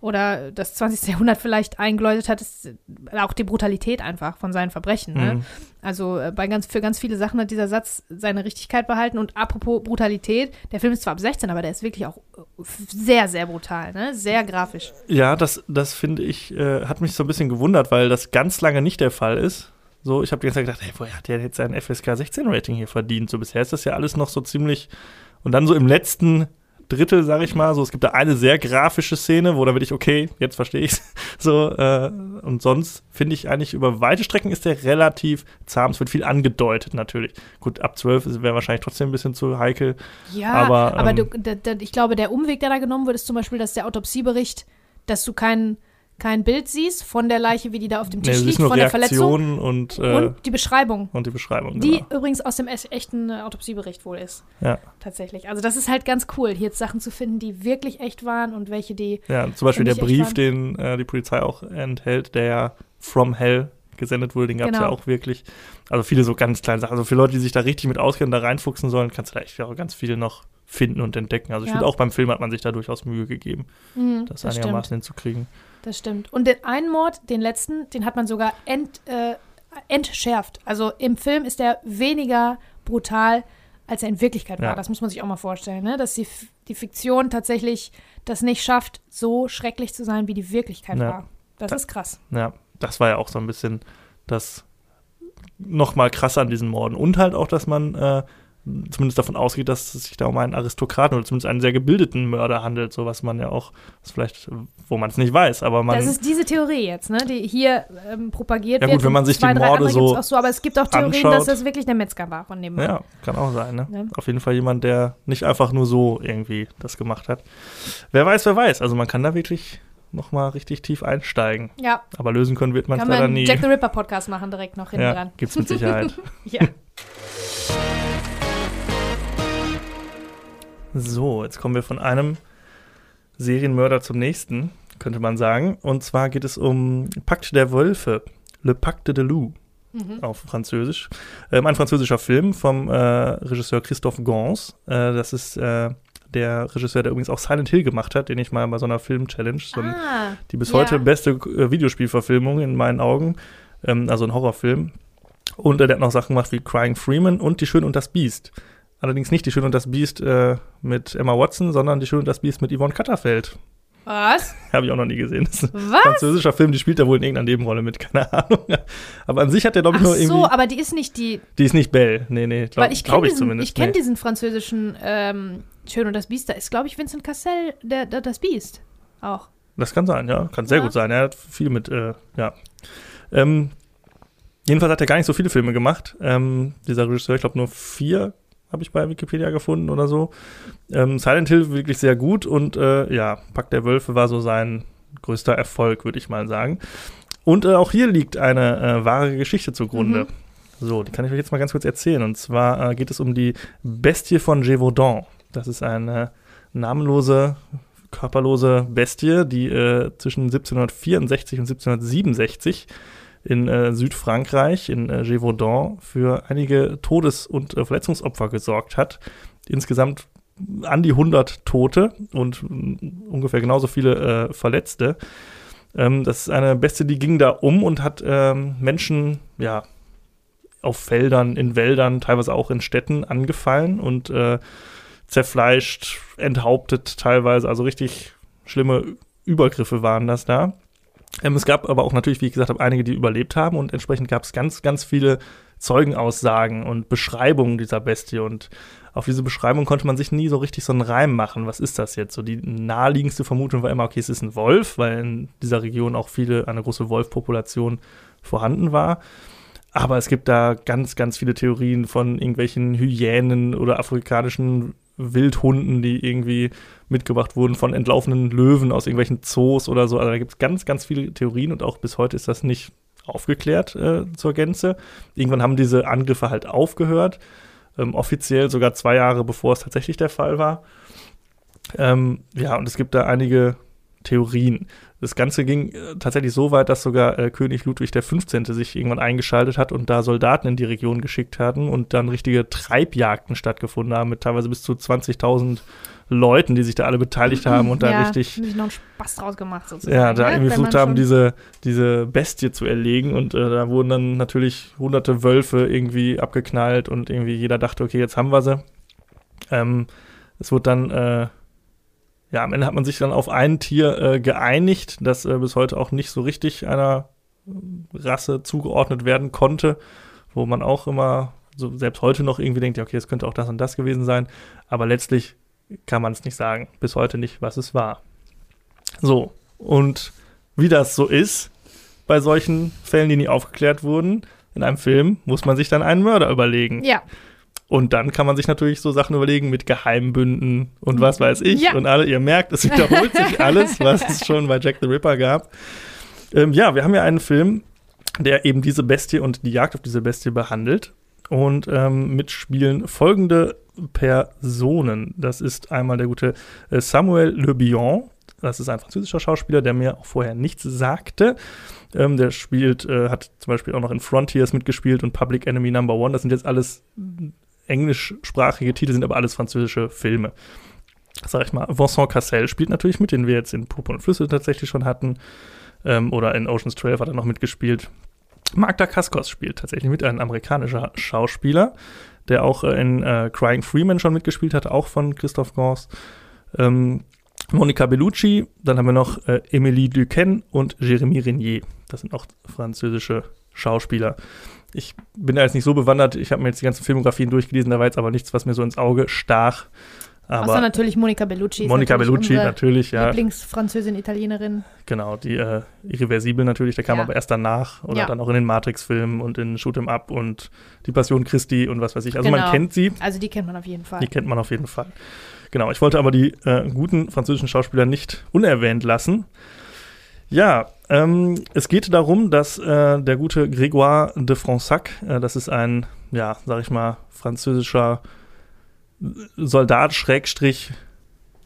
oder das 20. Jahrhundert vielleicht eingeläutet hat, ist auch die Brutalität einfach von seinen Verbrechen. Ne? Mhm. Also äh, bei ganz, für ganz viele Sachen hat dieser Satz seine Richtigkeit behalten. Und apropos Brutalität, der Film ist zwar ab 16, aber der ist wirklich auch äh, sehr, sehr brutal, ne? Sehr grafisch. Ja, das, das finde ich, äh, hat mich so ein bisschen gewundert, weil das ganz lange nicht der Fall ist. So, ich habe die ganze Zeit gedacht, hey, woher hat der jetzt sein FSK 16 Rating hier verdient? So bisher ist das ja alles noch so ziemlich. Und dann so im letzten Drittel, sag ich mal, so es gibt da eine sehr grafische Szene, wo da bin ich, okay, jetzt verstehe ich's. So, äh, und sonst finde ich eigentlich über weite Strecken ist der relativ zahm. Es wird viel angedeutet natürlich. Gut, ab 12 wäre wahrscheinlich trotzdem ein bisschen zu heikel. Ja, Aber, aber, ähm, du, da, da, ich glaube, der Umweg, der da genommen wird, ist zum Beispiel, dass der Autopsiebericht, dass du kein, kein Bild siehst von der Leiche, wie die da auf dem Nee, Tisch es liegt, von der Verletzung und, äh, und die Beschreibung. und die Beschreibung. Die genau. übrigens aus dem echten äh, Autopsiebericht wohl ist. Ja. Tatsächlich. Also das ist halt ganz cool, hier jetzt Sachen zu finden, die wirklich echt waren und welche, die. Ja, zum Beispiel der Brief, den äh, die Polizei auch enthält, der ja from hell gesendet wurde, den gab es Genau. ja auch wirklich. Also viele so ganz kleine Sachen. Also für Leute, die sich da richtig mit auskennen, da reinfuchsen sollen, kannst du da echt auch ganz viel noch finden und entdecken. Also ich Ja. finde auch beim Film hat man sich da durchaus Mühe gegeben, Mhm, das, das, einigermaßen stimmt, hinzukriegen. Das stimmt. Und den einen Mord, den letzten, den hat man sogar ent, äh, entschärft. Also im Film ist er weniger brutal, als er in Wirklichkeit war. Ja. Das muss man sich auch mal vorstellen, ne? dass die, die Fiktion tatsächlich das nicht schafft, so schrecklich zu sein, wie die Wirklichkeit Ja. war. Das Da- ist krass. Ja, das war ja auch so ein bisschen das noch mal krasser an diesen Morden. Und halt auch, dass man äh, zumindest davon ausgeht, dass es sich da um einen Aristokraten oder zumindest einen sehr gebildeten Mörder handelt, so was man ja auch, was vielleicht, wo man es nicht weiß, aber man. das ist diese Theorie jetzt, ne, die hier ähm, propagiert Ja wird. gut, wenn und man sich zwei, die Morde so auch so, aber es gibt auch Theorien, anschaut. dass das wirklich der Metzger war von dem. Ja, kann auch sein, ne? Ne? Auf jeden Fall jemand, der nicht einfach nur so irgendwie das gemacht hat. Wer weiß, wer weiß. Also man kann da wirklich noch mal richtig tief einsteigen. Ja, Aber lösen können wird man es leider nie. Jack the Ripper Podcast machen direkt noch hinten ja, dran. gibt's mit Sicherheit. Ja. So, jetzt kommen wir von einem Serienmörder zum nächsten, könnte man sagen. Und zwar geht es um Pakt der Wölfe. Le Pacte de Loup. Mhm. auf Französisch. Ähm, ein französischer Film vom äh, Regisseur Christophe Gans. Äh, das ist äh, der Regisseur, der übrigens auch Silent Hill gemacht hat, den ich mal bei so einer Film-Challenge, so Ah, die bis ja. heute beste äh, Videospielverfilmung in meinen Augen, ähm, also ein Horrorfilm. Und äh, der hat noch Sachen gemacht wie Crying Freeman und Die Schöne und das Biest. Allerdings nicht Die Schöne und das Biest äh, mit Emma Watson, sondern Die Schöne und das Biest mit Yvonne Katterfeld. was? Habe ich auch noch nie gesehen. Das ist ein Was? französischer Film, die spielt da wohl in irgendeiner Nebenrolle mit, keine Ahnung. Aber an sich hat der, glaube Ach ich, nur irgendwie. so, aber die ist nicht die, Die ist nicht Belle. Nee, nee, glaube ich glaub kenne ich diesen, zumindest. ich kenn nee. diesen französischen ähm, Schön und das Biest. Da ist, glaube ich, Vincent Cassel, der, der, das Biest. Auch. Das kann sein, ja. Kann sehr Ja. gut sein. Er hat viel mit, äh, ja. Ähm, jedenfalls hat er gar nicht so viele Filme gemacht. Ähm, dieser Regisseur, ich glaube nur vier habe ich bei Wikipedia gefunden oder so. Ähm, Silent Hill wirklich sehr gut und äh, ja, Pack der Wölfe war so sein größter Erfolg, würde ich mal sagen. Und äh, auch hier liegt eine äh, wahre Geschichte zugrunde. Mhm. So, die kann ich euch jetzt mal ganz kurz erzählen. Und zwar äh, geht es um die Bestie von Gévaudan. Das ist eine namenlose, körperlose Bestie, die äh, zwischen 1764 und 1767 in äh, Südfrankreich, in äh, Gévaudan, für einige Todes- und äh, Verletzungsopfer gesorgt hat. Insgesamt an die 100 Tote und mm, ungefähr genauso viele äh, Verletzte. Ähm, das ist eine Bestie, die ging da um und hat ähm, Menschen, ja, auf Feldern, in Wäldern, teilweise auch in Städten angefallen und äh, zerfleischt, enthauptet teilweise. Also richtig schlimme Übergriffe waren das da. Ähm, es gab aber auch natürlich, wie ich gesagt habe, einige, die überlebt haben und entsprechend gab es ganz, ganz viele Zeugenaussagen und Beschreibungen dieser Bestie und auf diese Beschreibung konnte man sich nie so richtig so einen Reim machen. Was ist das jetzt? So die naheliegendste Vermutung war immer, okay, es ist ein Wolf, weil in dieser Region auch viele, eine große Wolfpopulation vorhanden war. Aber es gibt da ganz, ganz viele Theorien von irgendwelchen Hyänen oder afrikanischen Wildhunden, die irgendwie mitgebracht wurden von entlaufenen Löwen aus irgendwelchen Zoos oder so. Also da gibt es ganz, ganz viele Theorien und auch bis heute ist das nicht aufgeklärt äh, zur Gänze. Irgendwann haben diese Angriffe halt aufgehört, ähm, offiziell sogar zwei Jahre bevor es tatsächlich der Fall war. Ähm, ja, und es gibt da einige Theorien. Das Ganze ging äh, tatsächlich so weit, dass sogar äh, König Ludwig XV. sich irgendwann eingeschaltet hat und da Soldaten in die Region geschickt hatten und dann richtige Treibjagden stattgefunden haben mit teilweise bis zu 20.000 Leuten, die sich da alle beteiligt haben und da ja, richtig. Haben sich noch einen Spaß draus gemacht, sozusagen. Ja, da ne? irgendwie versucht haben, diese, diese Bestie zu erlegen und äh, da wurden dann natürlich hunderte Wölfe irgendwie abgeknallt und irgendwie jeder dachte, okay, jetzt haben wir sie. Ähm, es wurde dann, äh, ja, am Ende hat man sich dann auf ein Tier äh, geeinigt, das äh, bis heute auch nicht so richtig einer äh, Rasse zugeordnet werden konnte, wo man auch immer so selbst heute noch irgendwie denkt, ja, okay, es könnte auch das und das gewesen sein, aber letztlich kann man es nicht sagen, bis heute nicht, was es war. So, und wie das so ist bei solchen Fällen, die nie aufgeklärt wurden, in einem Film muss man sich dann einen Mörder überlegen. Ja, Und dann kann man sich natürlich so Sachen überlegen mit Geheimbünden und was weiß ich. Ja. Und alle, ihr merkt, es wiederholt sich alles, was es schon bei Jack the Ripper gab. Ähm, ja, wir haben ja einen Film, der eben diese Bestie und die Jagd auf diese Bestie behandelt. Und ähm, mitspielen folgende Personen. Das ist einmal der gute äh, Samuel Le Bihan. Das ist ein französischer Schauspieler, der mir auch vorher nichts sagte. Ähm, der spielt, äh, hat zum Beispiel auch noch in Frontiers mitgespielt und Public Enemy Number One. Das sind jetzt alles englischsprachige Titel, sind aber alles französische Filme. Sag ich mal, Vincent Cassel spielt natürlich mit, den wir jetzt in Purpur und Flüsse tatsächlich schon hatten. Ähm, oder in Ocean's 12 hat er noch mitgespielt. Mark Dacascos spielt tatsächlich mit, ein amerikanischer Schauspieler, der auch äh, in äh, Crying Freeman schon mitgespielt hat, auch von Christoph Gans. Ähm, Monica Bellucci, dann haben wir noch äh, Emilie Duquesne und Jérémy Renier. Das sind auch französische Schauspieler. Ich bin da jetzt nicht so bewandert, ich habe mir jetzt die ganzen Filmografien durchgelesen, da war jetzt aber nichts, was mir so ins Auge stach. außer Aber natürlich Monica Bellucci. Monica natürlich Bellucci natürlich, ja. Lieblingsfranzösin, Italienerin. Genau, die äh, Irreversibel natürlich, der kam Ja. aber erst danach oder Ja. dann auch in den Matrix-Filmen und in Shoot 'em Up und Die Passion Christi und was weiß ich. Also Genau. man kennt sie, Also die kennt man auf jeden Fall. die kennt man auf jeden Fall. Genau, ich wollte aber die äh, guten französischen Schauspieler nicht unerwähnt lassen. Ja, ähm, es geht darum, dass äh, der gute Grégoire de Fronsac, äh, das ist ein, ja, sag ich mal, französischer Soldat, Schrägstrich,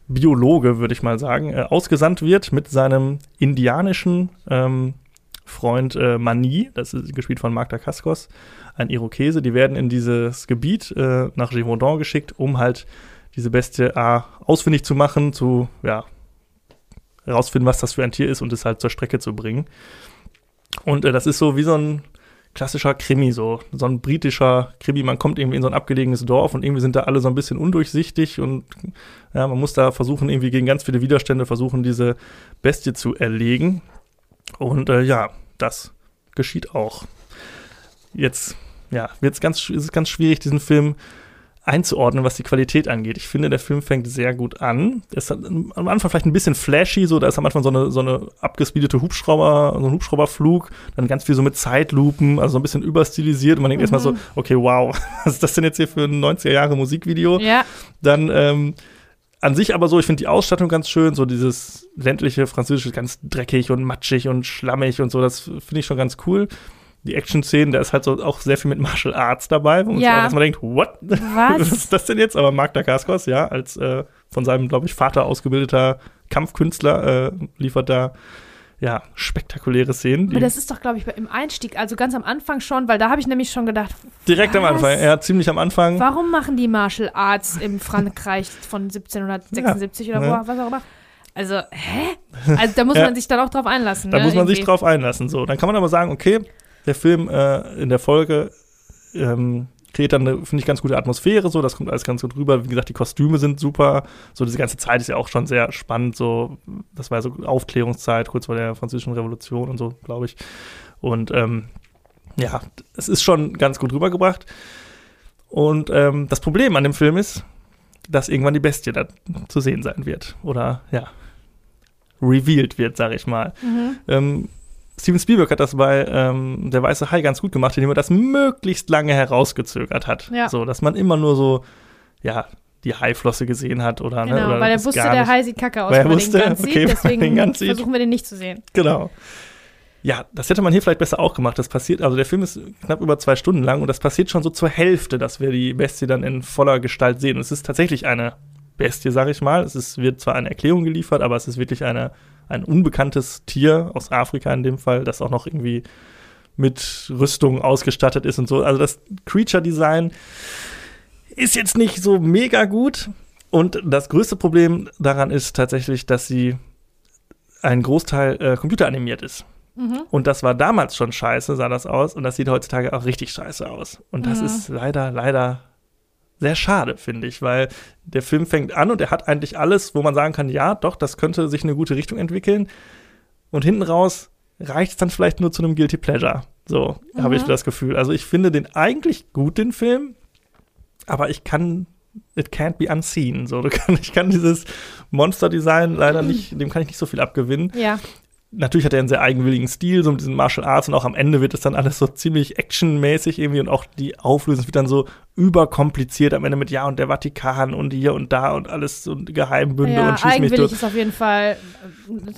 Biologe, würde ich mal sagen, äh, ausgesandt wird mit seinem indianischen ähm, Freund äh, Mani, das ist gespielt von Marc Dacascos, ein Irokese. Die werden in dieses Gebiet äh, nach Gévaudan geschickt, um halt diese Bestie A ausfindig zu machen, zu, ja, herausfinden, was das für ein Tier ist und es halt zur Strecke zu bringen. Und äh, das ist so wie so ein klassischer Krimi, so, so ein britischer Krimi. Man kommt irgendwie in so ein abgelegenes Dorf und irgendwie sind da alle so ein bisschen undurchsichtig und ja, man muss da versuchen, irgendwie gegen ganz viele Widerstände versuchen, diese Bestie zu erlegen. Und äh, ja, das geschieht auch. Jetzt, ja, wird's ganz, ist es ganz schwierig, diesen Film einzuordnen, was die Qualität angeht. Ich finde, der Film fängt sehr gut an. Er ist am Anfang vielleicht ein bisschen flashy, so da ist am Anfang so eine, so eine abgespeedete Hubschrauber, so ein Hubschrauberflug, dann ganz viel so mit Zeitlupen, also so ein bisschen überstilisiert und man denkt erstmal so, okay, wow, was ist das denn jetzt hier für ein 90er Jahre Musikvideo? Ja, Dann ähm, an sich aber so, ich finde die Ausstattung ganz schön, so dieses ländliche Französische, ganz dreckig und matschig und schlammig und so, das finde ich schon ganz cool. Die Action-Szenen, da ist halt so auch sehr viel mit Martial Arts dabei, wo man Ja. sich erstmal denkt, what? Was was? ist das denn jetzt? Aber Marc Dacascos, ja, als äh, von seinem, glaube ich, Vater ausgebildeter Kampfkünstler, äh, liefert da ja spektakuläre Szenen. Aber das ist doch, glaube ich, im Einstieg, also ganz am Anfang schon, weil da habe ich nämlich schon gedacht, direkt am was? Anfang, ja, ziemlich am Anfang. warum machen die Martial Arts im Frankreich von 1776 oder wo, Ja. was auch immer? Also, hä? Also da muss Ja. man sich dann auch drauf einlassen. Da ne, muss man sich irgendwie. drauf einlassen. So, dann kann man aber sagen, okay, der Film äh, in der Folge ähm, kreiert dann eine, finde ich, ganz gute Atmosphäre, so, das kommt alles ganz gut rüber. Wie gesagt, die Kostüme sind super. So, diese ganze Zeit ist ja auch schon sehr spannend. So, das war so Aufklärungszeit, kurz vor der Französischen Revolution und so, glaube ich. Und ähm, ja, es ist schon ganz gut rübergebracht. Und ähm, das Problem an dem Film ist, dass irgendwann die Bestie da zu sehen sein wird. Oder ja, revealed wird, sage ich mal. Mhm. Ähm, Steven Spielberg hat das bei ähm, Der Weiße Hai ganz gut gemacht, indem er das möglichst lange herausgezögert hat. Ja. So, dass man immer nur so, ja, die Haiflosse gesehen hat oder Genau, ne, oder weil er wusste, der. Hai sieht kacke aus, Weil er wusste, den okay, sieht. Deswegen den ganz sieht. versuchen wir den nicht zu sehen. Genau. Ja, das hätte man hier vielleicht besser auch gemacht. Das passiert, also der Film ist knapp über zwei Stunden lang und das passiert schon so zur Hälfte, dass wir die Bestie dann in voller Gestalt sehen. Und es ist tatsächlich eine Bestie, sag ich mal. Es ist, wird zwar eine Erklärung geliefert, aber es ist wirklich eine, ein unbekanntes Tier aus Afrika in dem Fall, das auch noch irgendwie mit Rüstung ausgestattet ist und so. Also das Creature-Design ist jetzt nicht so mega gut. Und das größte Problem daran ist tatsächlich, dass sie ein Großteil äh, computeranimiert ist. Mhm. Und das war damals schon scheiße, sah das aus. Und das sieht heutzutage auch richtig scheiße aus. Und das Mhm. ist leider, leider sehr schade, finde ich, weil der Film fängt an und er hat eigentlich alles, wo man sagen kann, ja, doch, das könnte sich in eine gute Richtung entwickeln. Und hinten raus reicht es dann vielleicht nur zu einem Guilty Pleasure. So habe ich Mhm. das Gefühl. Also ich finde den eigentlich gut, den Film, aber ich kann it can't be unseen. So, kann, ich kann dieses Monster-Design leider nicht, dem kann ich nicht so viel abgewinnen Ja, natürlich hat er einen sehr eigenwilligen Stil, so mit diesen Martial Arts und auch am Ende wird es dann alles so ziemlich actionmäßig irgendwie und auch die Auflösung wird dann so überkompliziert am Ende mit ja und der Vatikan und hier und da und alles und Geheimbünde ja und schieß mich eigenwillig durch. ist auf jeden Fall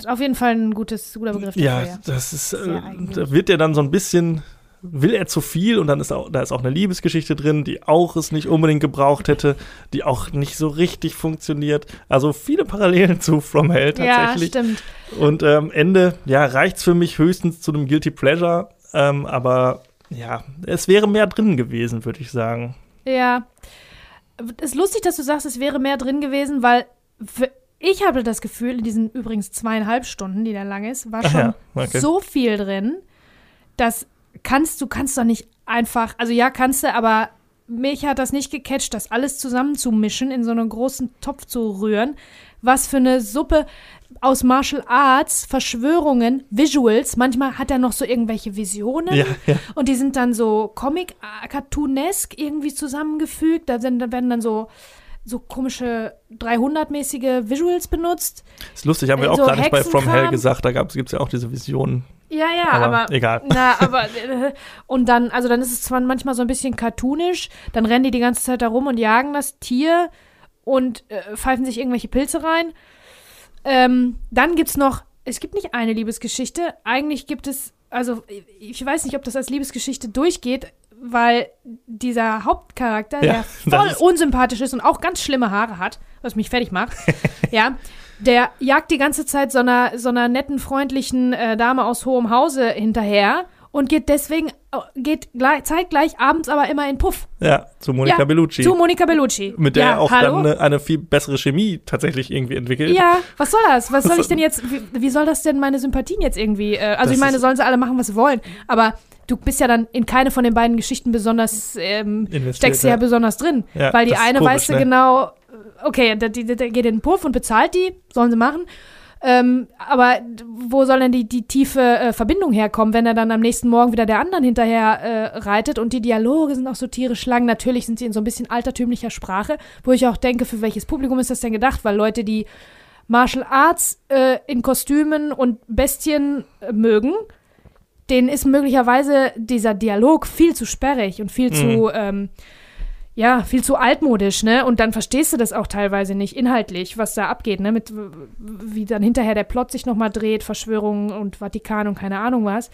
auf jeden Fall ein gutes, guter Begriff dafür. Ja, das ist, äh, da wird er dann so ein bisschen, will er zu viel und dann ist auch, da ist auch eine Liebesgeschichte drin, die auch es nicht unbedingt gebraucht hätte, die auch nicht so richtig funktioniert. Also viele Parallelen zu From Hell ja tatsächlich. stimmt. Und am ähm, Ende, ja, reicht's für mich höchstens zu einem Guilty Pleasure. Ähm, aber ja, es wäre mehr drin gewesen, würde ich sagen. Ja. Es ist lustig, dass du sagst, es wäre mehr drin gewesen, weil ich habe das Gefühl, in diesen übrigens zweieinhalb Stunden, die da lang ist, war schon ja, okay. so viel drin, dass kannst du kannst doch nicht einfach, also ja, kannst du, aber mich hat das nicht gecatcht, das alles zusammenzumischen, in so einen großen Topf zu rühren. Was für eine Suppe aus Martial Arts, Verschwörungen, Visuals. Manchmal hat er noch so irgendwelche Visionen. Ja, ja. Und die sind dann so Comic-Cartoonesk irgendwie zusammengefügt. Da, sind, da werden dann so, so komische 300-mäßige Visuals benutzt. Ist lustig, haben wir Äh, auch so gerade nicht bei From. Hell gesagt. Da gibt es ja auch diese Visionen. Ja, ja, Aber aber, egal. Na, aber äh, und dann, also dann ist es zwar manchmal so ein bisschen cartoonisch, dann rennen die die ganze Zeit da rum und jagen das Tier und äh, pfeifen sich irgendwelche Pilze rein. Ähm, dann gibt's noch, es gibt nicht eine Liebesgeschichte, eigentlich gibt es, also ich weiß nicht, ob das als Liebesgeschichte durchgeht, weil dieser Hauptcharakter, Ja, der voll ist- unsympathisch ist und auch ganz schlimme Haare hat, was mich fertig macht, ja, der jagt die ganze Zeit so einer, so einer netten, freundlichen äh, Dame aus hohem Hause hinterher und geht deswegen, äh, geht gleich, zeitgleich abends aber immer in Puff. Ja, zu Monica ja, Bellucci. Zu Monica Bellucci. mit der ja, er auch hallo? dann eine, eine viel bessere Chemie tatsächlich irgendwie entwickelt. Ja, was soll das? Was soll ich denn jetzt, wie, wie soll das denn meine Sympathien jetzt irgendwie, äh, also Das ich meine, sollen sie alle machen, was sie wollen, aber du bist ja dann in keine von den beiden Geschichten besonders, ähm, steckst du ja. ja. besonders drin, weil die eine komisch, weißt du ne? genau, okay, der, der, der geht in den Puff und bezahlt die, sollen sie machen, ähm, aber wo soll denn die, die tiefe äh, Verbindung herkommen, wenn er dann am nächsten Morgen wieder der anderen hinterher äh, reitet und die Dialoge sind auch so tierisch lang. Natürlich sind sie in so ein bisschen altertümlicher Sprache, wo ich auch denke, für welches Publikum ist das denn gedacht? Weil Leute, die Martial Arts äh, in Kostümen und Bestien äh, mögen, denen ist möglicherweise dieser Dialog viel zu sperrig und viel zu, ähm, ja, viel zu altmodisch, ne? Und dann verstehst du das auch teilweise nicht inhaltlich, was da abgeht, ne? Mit wie dann hinterher der Plot sich nochmal dreht, Verschwörungen und Vatikan und keine Ahnung was.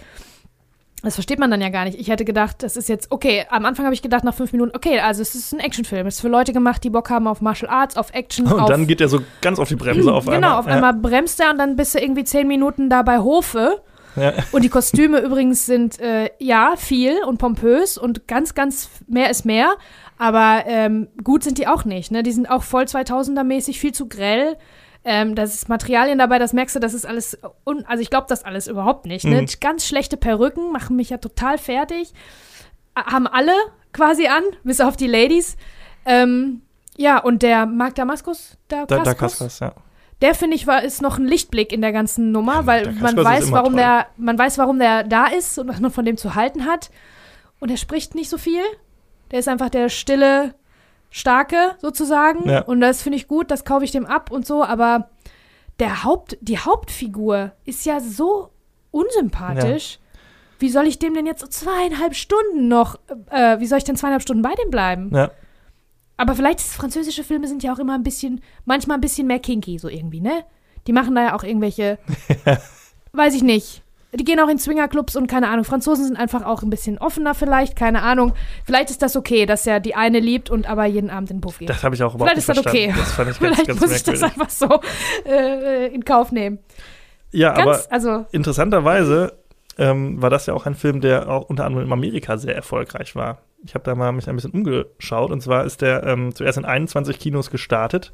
Das versteht man dann ja gar nicht. Ich hätte gedacht, das ist jetzt, okay, am Anfang habe ich gedacht, nach fünf Minuten, okay, also es ist ein Actionfilm. Es ist für Leute gemacht, die Bock haben auf Martial Arts, auf Action, Und auf dann geht er so ganz auf die Bremse auf genau, einmal. auf einmal bremst er und dann bist du irgendwie zehn Minuten da bei Hofe. Ja. Und die Kostüme übrigens sind, äh, ja, viel und pompös und ganz, ganz mehr ist mehr. Aber ähm, gut sind die auch nicht. Ne? Die sind auch voll 2000er-mäßig, viel zu grell. Ähm, das ist Materialien dabei, das merkst du, das ist alles, un also ich glaube das alles überhaupt nicht. Ne? Mhm. Ganz schlechte Perücken machen mich ja total fertig. Haben alle quasi an, bis auf die Ladies. Ähm, ja, und der Mark Damaskus, der Da, da Kaskus, Kaskas, ja. Der finde ich war ist noch ein Lichtblick in der ganzen Nummer, Ja, weil der man weiß, warum toll. der man weiß, warum der da ist und was man von dem zu halten hat. Und er spricht nicht so viel. Der ist einfach der stille starke sozusagen Ja. und das finde ich gut, das kaufe ich dem ab und so, aber der Haupt die Hauptfigur ist ja so unsympathisch. Wie soll ich dem denn jetzt so zweieinhalb Stunden noch, äh, wie soll ich denn zweieinhalb Stunden bei dem bleiben? ja. Aber vielleicht ist, französische Filme sind ja auch immer ein bisschen, manchmal ein bisschen mehr kinky, so irgendwie, ne? Die machen da ja auch irgendwelche, weiß ich nicht. Die gehen auch in Swingerclubs und keine Ahnung. Franzosen sind einfach auch ein bisschen offener vielleicht, keine Ahnung. Vielleicht ist das okay, dass er die eine liebt und aber jeden Abend in den Puff geht. Das habe ich auch überhaupt Vielleicht ist das okay. Das fand ich ganz, vielleicht ganz muss ich das einfach so äh, in Kauf nehmen. Ja, aber Ganz, also, interessanterweise ähm, war das ja auch ein Film, der auch unter anderem in Amerika sehr erfolgreich war. Ich habe da mal mich ein bisschen umgeschaut und zwar ist der ähm, zuerst in 21 Kinos gestartet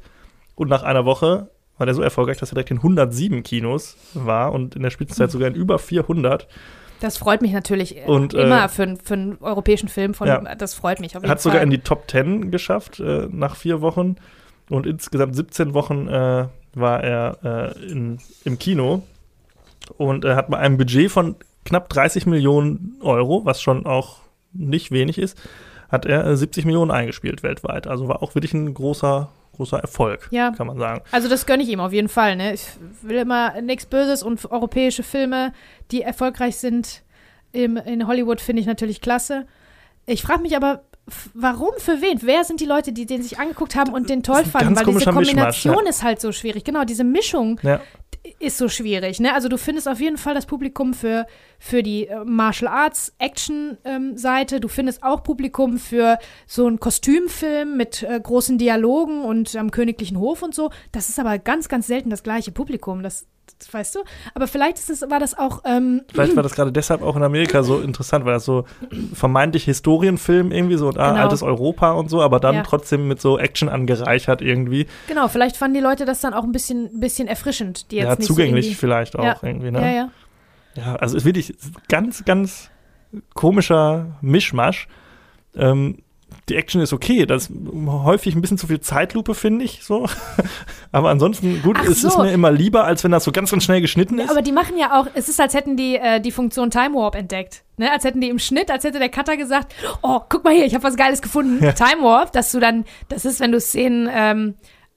und nach einer Woche war der so erfolgreich, dass er direkt in 107 Kinos war und in der Spitzenzeit sogar in über 400. das freut mich natürlich äh, Und, äh, immer für, einen- für einen europäischen Film. Von, Ja. Das freut mich auf jeden Hat sogar in die Top 10 geschafft äh, nach vier Wochen und insgesamt 17 Wochen äh, war er äh, in, im Kino und er hat bei einem Budget von knapp 30 Millionen Euro, was schon auch nicht wenig ist, hat er äh, 70 Millionen eingespielt weltweit. Also war auch wirklich ein großer, großer Erfolg, Ja. kann man sagen. Also das gönne ich ihm auf jeden Fall. Ne? Ich will immer nichts Böses und europäische Filme, die erfolgreich sind im, in Hollywood, finde ich natürlich klasse. Ich frage mich aber, warum, für wen? Wer sind die Leute, die den sich angeguckt haben und den toll fanden? Weil diese Kombination ja. ist halt so schwierig. Genau, diese Mischung Ja, ist so schwierig. Ne? Also du findest auf jeden Fall das Publikum für, für die äh, Martial Arts Action ähm, Seite. Du findest auch Publikum für so einen Kostümfilm mit äh, großen Dialogen und am königlichen Hof und so. Das ist aber ganz, ganz selten das gleiche Publikum. Das, das weißt du. Aber vielleicht ist es, war das auch ähm, vielleicht war das gerade deshalb auch in Amerika so interessant, weil das so vermeintlich Historienfilm irgendwie so ah, Genau. altes Europa und so, aber dann Ja. trotzdem mit so Action angereichert irgendwie. genau. Vielleicht fanden die Leute das dann auch ein bisschen, ein bisschen erfrischend. Die jetzt ja, nicht zugänglich So vielleicht auch Ja. irgendwie, ne? Ja, ja. Ja, also ist wirklich ganz, ganz komischer Mischmasch. Ähm, die Action ist okay, das ist häufig ein bisschen zu viel Zeitlupe, finde ich so. Aber ansonsten, gut, Ach es ist so. mir immer lieber, als wenn das so ganz, ganz schnell geschnitten ist. Aber die machen ja auch, es ist, als hätten die äh, die Funktion Time Warp entdeckt. Ne? Als hätten die im Schnitt, als hätte der Cutter gesagt, oh, guck mal hier, ich habe was Geiles gefunden. Time Warp, dass du dann, das ist, wenn du Szenen ähm,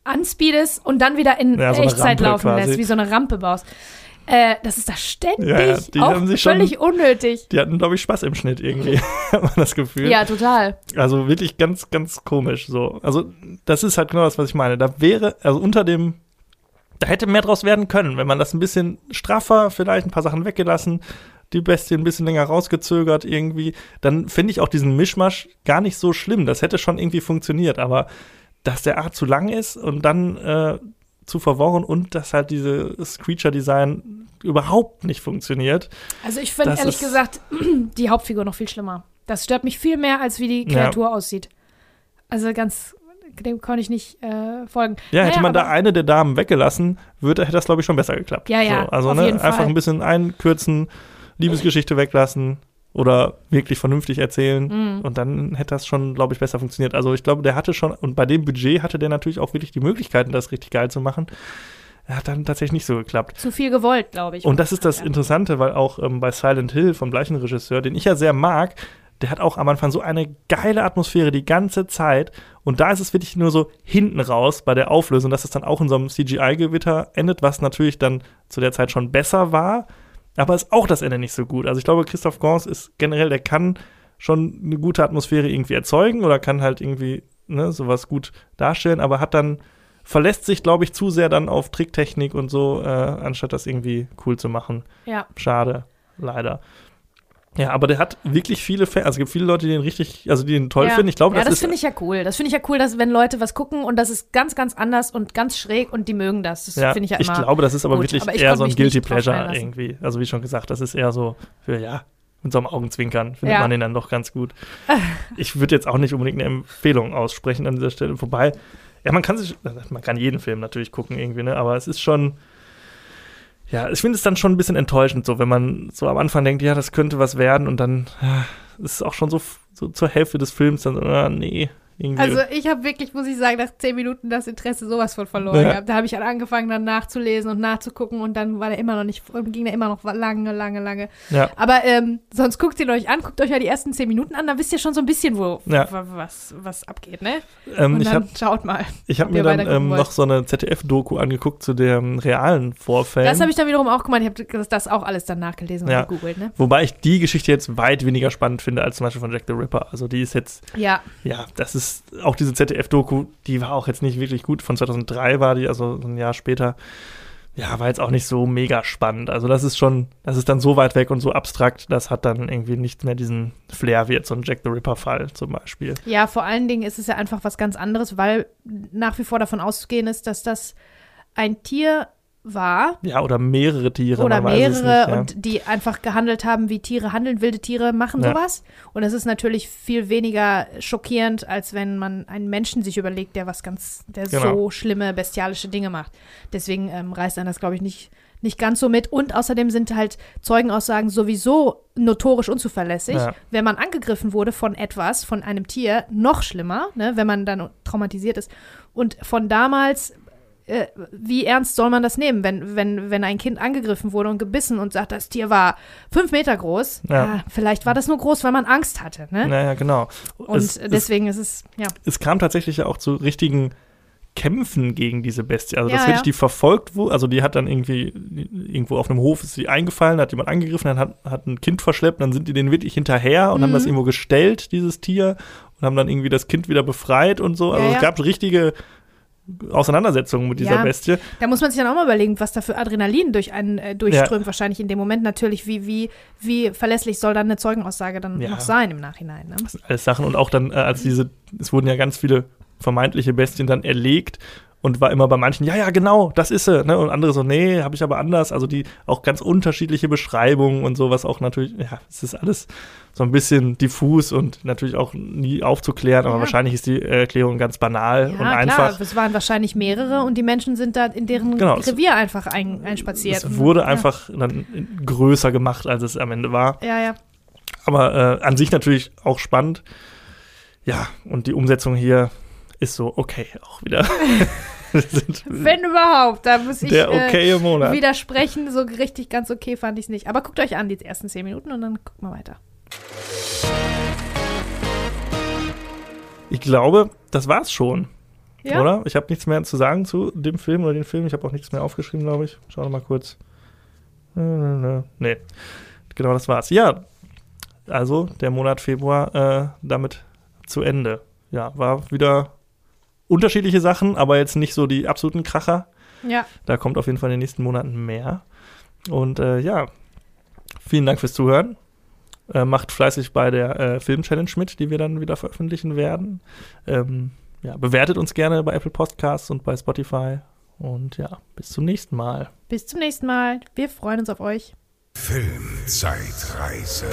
anspeedest und dann wieder in Ja, so Echtzeit Rampe laufen quasi. lässt, wie so eine Rampe baust. Äh, das ist da ständig Ja, ja, die auch haben sich schon- völlig unnötig. die hatten, glaube ich, Spaß im Schnitt irgendwie, hat man das Gefühl. Ja, total. Also wirklich ganz, ganz komisch so. Also das ist halt genau das, was ich meine. Da wäre, also unter dem, da hätte mehr draus werden können, wenn man das ein bisschen straffer, vielleicht ein paar Sachen weggelassen, die Bestie ein bisschen länger rausgezögert irgendwie, dann finde ich auch diesen Mischmasch gar nicht so schlimm. Das hätte schon irgendwie funktioniert, aber dass der A zu lang ist und dann äh, zu verworren und dass halt dieses Creature-Design überhaupt nicht funktioniert. Also ich finde ehrlich gesagt die Hauptfigur noch viel schlimmer. Das stört mich viel mehr, als wie die Ja. Kreatur aussieht. Also ganz, dem kann ich nicht äh, folgen. Ja, hätte Naja, man da eine der Damen weggelassen, würde, hätte das, glaube ich, schon besser geklappt. Ja, ja, So, also ne, einfach ein bisschen einkürzen, Liebesgeschichte weglassen oder wirklich vernünftig erzählen. Mhm. Und dann hätte das schon, glaube ich, besser funktioniert. Also ich glaube, der hatte schon, und bei dem Budget hatte der natürlich auch wirklich die Möglichkeiten, das richtig geil zu machen. Er hat dann tatsächlich nicht so geklappt. Zu viel gewollt, glaube ich. Und das ist das. Interessante, weil auch ähm, bei Silent Hill vom gleichen Regisseur, den ich ja sehr mag, der hat auch am Anfang so eine geile Atmosphäre die ganze Zeit. Und da ist es wirklich nur so hinten raus bei der Auflösung, dass es dann auch in so einem CGI-Gewitter endet, was natürlich dann zu der Zeit schon besser war. Aber ist auch das Ende nicht so gut. Also ich glaube, Christoph Gans ist generell, der kann schon eine gute Atmosphäre irgendwie erzeugen oder kann halt irgendwie ne, sowas gut darstellen, aber hat dann verlässt sich, glaube ich, zu sehr dann auf Tricktechnik und so, äh, anstatt das irgendwie cool zu machen. Ja. Schade, leider. Ja, aber der hat wirklich viele Fans. Also es gibt viele Leute, die ihn richtig, also die ihn toll ja. finden. Ich glaube, ja, das, das finde ich ja cool. Das finde ich ja cool, dass wenn Leute was gucken und das ist ganz, ganz anders und ganz schräg und die mögen das. Das ja, finde ich ja ich immer. glaube, das ist aber gut. wirklich Aber ich eher so ein Guilty Pleasure irgendwie. Also wie schon gesagt, das ist eher so für ja mit so einem Augenzwinkern findet Ja. man den dann doch ganz gut. ich würde jetzt auch nicht unbedingt eine Empfehlung aussprechen an dieser Stelle. Wobei, ja, man kann sich, man kann jeden Film natürlich gucken irgendwie, ne? Aber es ist schon, ja, ich finde es dann schon ein bisschen enttäuschend, so wenn man so am Anfang denkt, ja, das könnte was werden und dann ja, ist es auch schon so, so zur Hälfte des Films dann, ah, nee, irgendwie. Also ich habe wirklich, muss ich sagen, nach zehn Minuten das Interesse sowas von verloren Ja. gehabt. Da habe ich halt angefangen, dann nachzulesen und nachzugucken und dann war der immer noch nicht, ging der immer noch lange, lange, lange. ja. Aber ähm, sonst guckt ihn euch an, guckt euch ja die ersten zehn Minuten an, dann wisst ihr schon so ein bisschen, wo Ja. wa- was, was abgeht, ne? Ähm, Und ich dann habe schaut mal. ich hab ob mir dann ähm, noch so eine ZDF-Doku angeguckt zu dem realen Vorfällen. Das habe ich dann wiederum auch gemacht. Ich habe das, auch alles dann nachgelesen und gegoogelt, ne? Wobei ich die Geschichte jetzt weit weniger spannend finde als zum Beispiel von Jack the Ripper. Also die ist jetzt, Ja, ja, das ist ist auch diese ZDF-Doku, die war auch jetzt nicht wirklich gut. Von 2003 war die, also ein Jahr später. Ja, war jetzt auch nicht so mega spannend. Also das ist schon, das ist dann so weit weg und so abstrakt, das hat dann irgendwie nicht mehr diesen Flair wie jetzt so ein Jack the Ripper-Fall zum Beispiel. Ja, vor allen Dingen ist es ja einfach was ganz anderes, weil nach wie vor davon auszugehen ist, dass das ein Tier war. Ja, oder mehrere Tiere. Oder mehrere nicht, ja. und die einfach gehandelt haben, wie Tiere handeln. Wilde Tiere machen Ja. sowas. Und es ist natürlich viel weniger schockierend, als wenn man einen Menschen sich überlegt, der was ganz, der Genau. so schlimme, bestialische Dinge macht. Deswegen ähm, reißt einen das, glaube ich, nicht, nicht ganz so mit. Und außerdem sind halt Zeugenaussagen sowieso notorisch unzuverlässig. Ja. Wenn man angegriffen wurde von etwas, von einem Tier, noch schlimmer, ne, wenn man dann traumatisiert ist. Und von damals äh, wie ernst soll man das nehmen, wenn, wenn, wenn ein Kind angegriffen wurde und gebissen und sagt, das Tier war fünf Meter groß? Ja. Ja. vielleicht war das nur groß, weil man Angst hatte. Ne? Naja, genau. Und es, es, deswegen ist es, ja. es kam tatsächlich ja auch zu richtigen Kämpfen gegen diese Bestie. Also, Ja, dass wirklich ja. die verfolgt wurde. Also, die hat dann irgendwie irgendwo auf einem Hof ist sie eingefallen, hat jemand angegriffen, dann hat, hat ein Kind verschleppt, dann sind die denen wirklich hinterher und haben Mhm. das irgendwo gestellt, dieses Tier, und haben dann irgendwie das Kind wieder befreit und so. Also, Ja, es gab richtige Auseinandersetzungen mit dieser Ja. Bestie. Da muss man sich dann auch mal überlegen, was da für Adrenalin durch einen äh, durchströmt, wahrscheinlich in dem Moment natürlich. Wie, wie, wie verlässlich soll dann eine Zeugenaussage dann Ja. noch sein im Nachhinein? Ne? Das sind alles Sachen. Und auch dann, äh, als diese, es wurden ja ganz viele vermeintliche Bestien dann erlegt und war immer bei manchen, ja, ja, genau, das ist sie. Ne? Und andere so, nee, habe ich aber anders. Also die auch ganz unterschiedliche Beschreibungen und sowas auch natürlich, ja, es ist alles so ein bisschen diffus und natürlich auch nie aufzuklären, aber Ja. wahrscheinlich ist die Erklärung ganz banal Ja, und einfach. klar, es waren wahrscheinlich mehrere und die Menschen sind da in deren Genau, Revier einfach ein, einspaziert. Es Und- wurde ja. einfach dann größer gemacht, als es am Ende war. Ja, ja. Aber äh, an sich natürlich auch spannend. Ja, und die Umsetzung hier ist so okay auch wieder. Wenn überhaupt, da muss ich der äh, okaye Monat. widersprechen. So richtig ganz okay fand ich es nicht. Aber guckt euch an, die ersten zehn Minuten und dann guckt mal weiter. Ich glaube, das war's schon, Ja? oder? Ich habe nichts mehr zu sagen zu dem Film oder den Film. Ich habe auch nichts mehr aufgeschrieben, glaube ich. Schauen wir mal kurz. Äh, Nee, genau, das war's. Ja, also der Monat Februar äh, damit zu Ende. Ja, war wieder unterschiedliche Sachen, aber jetzt nicht so die absoluten Kracher. Ja. Da kommt auf jeden Fall in den nächsten Monaten mehr. Und äh, ja, vielen Dank fürs Zuhören. Äh, macht fleißig bei der äh, Film-Challenge mit, die wir dann wieder veröffentlichen werden. Ähm, ja, bewertet uns gerne bei Apple Podcasts und bei Spotify. Und ja, bis zum nächsten Mal. Bis zum nächsten Mal. Wir freuen uns auf euch. Filmzeitreise.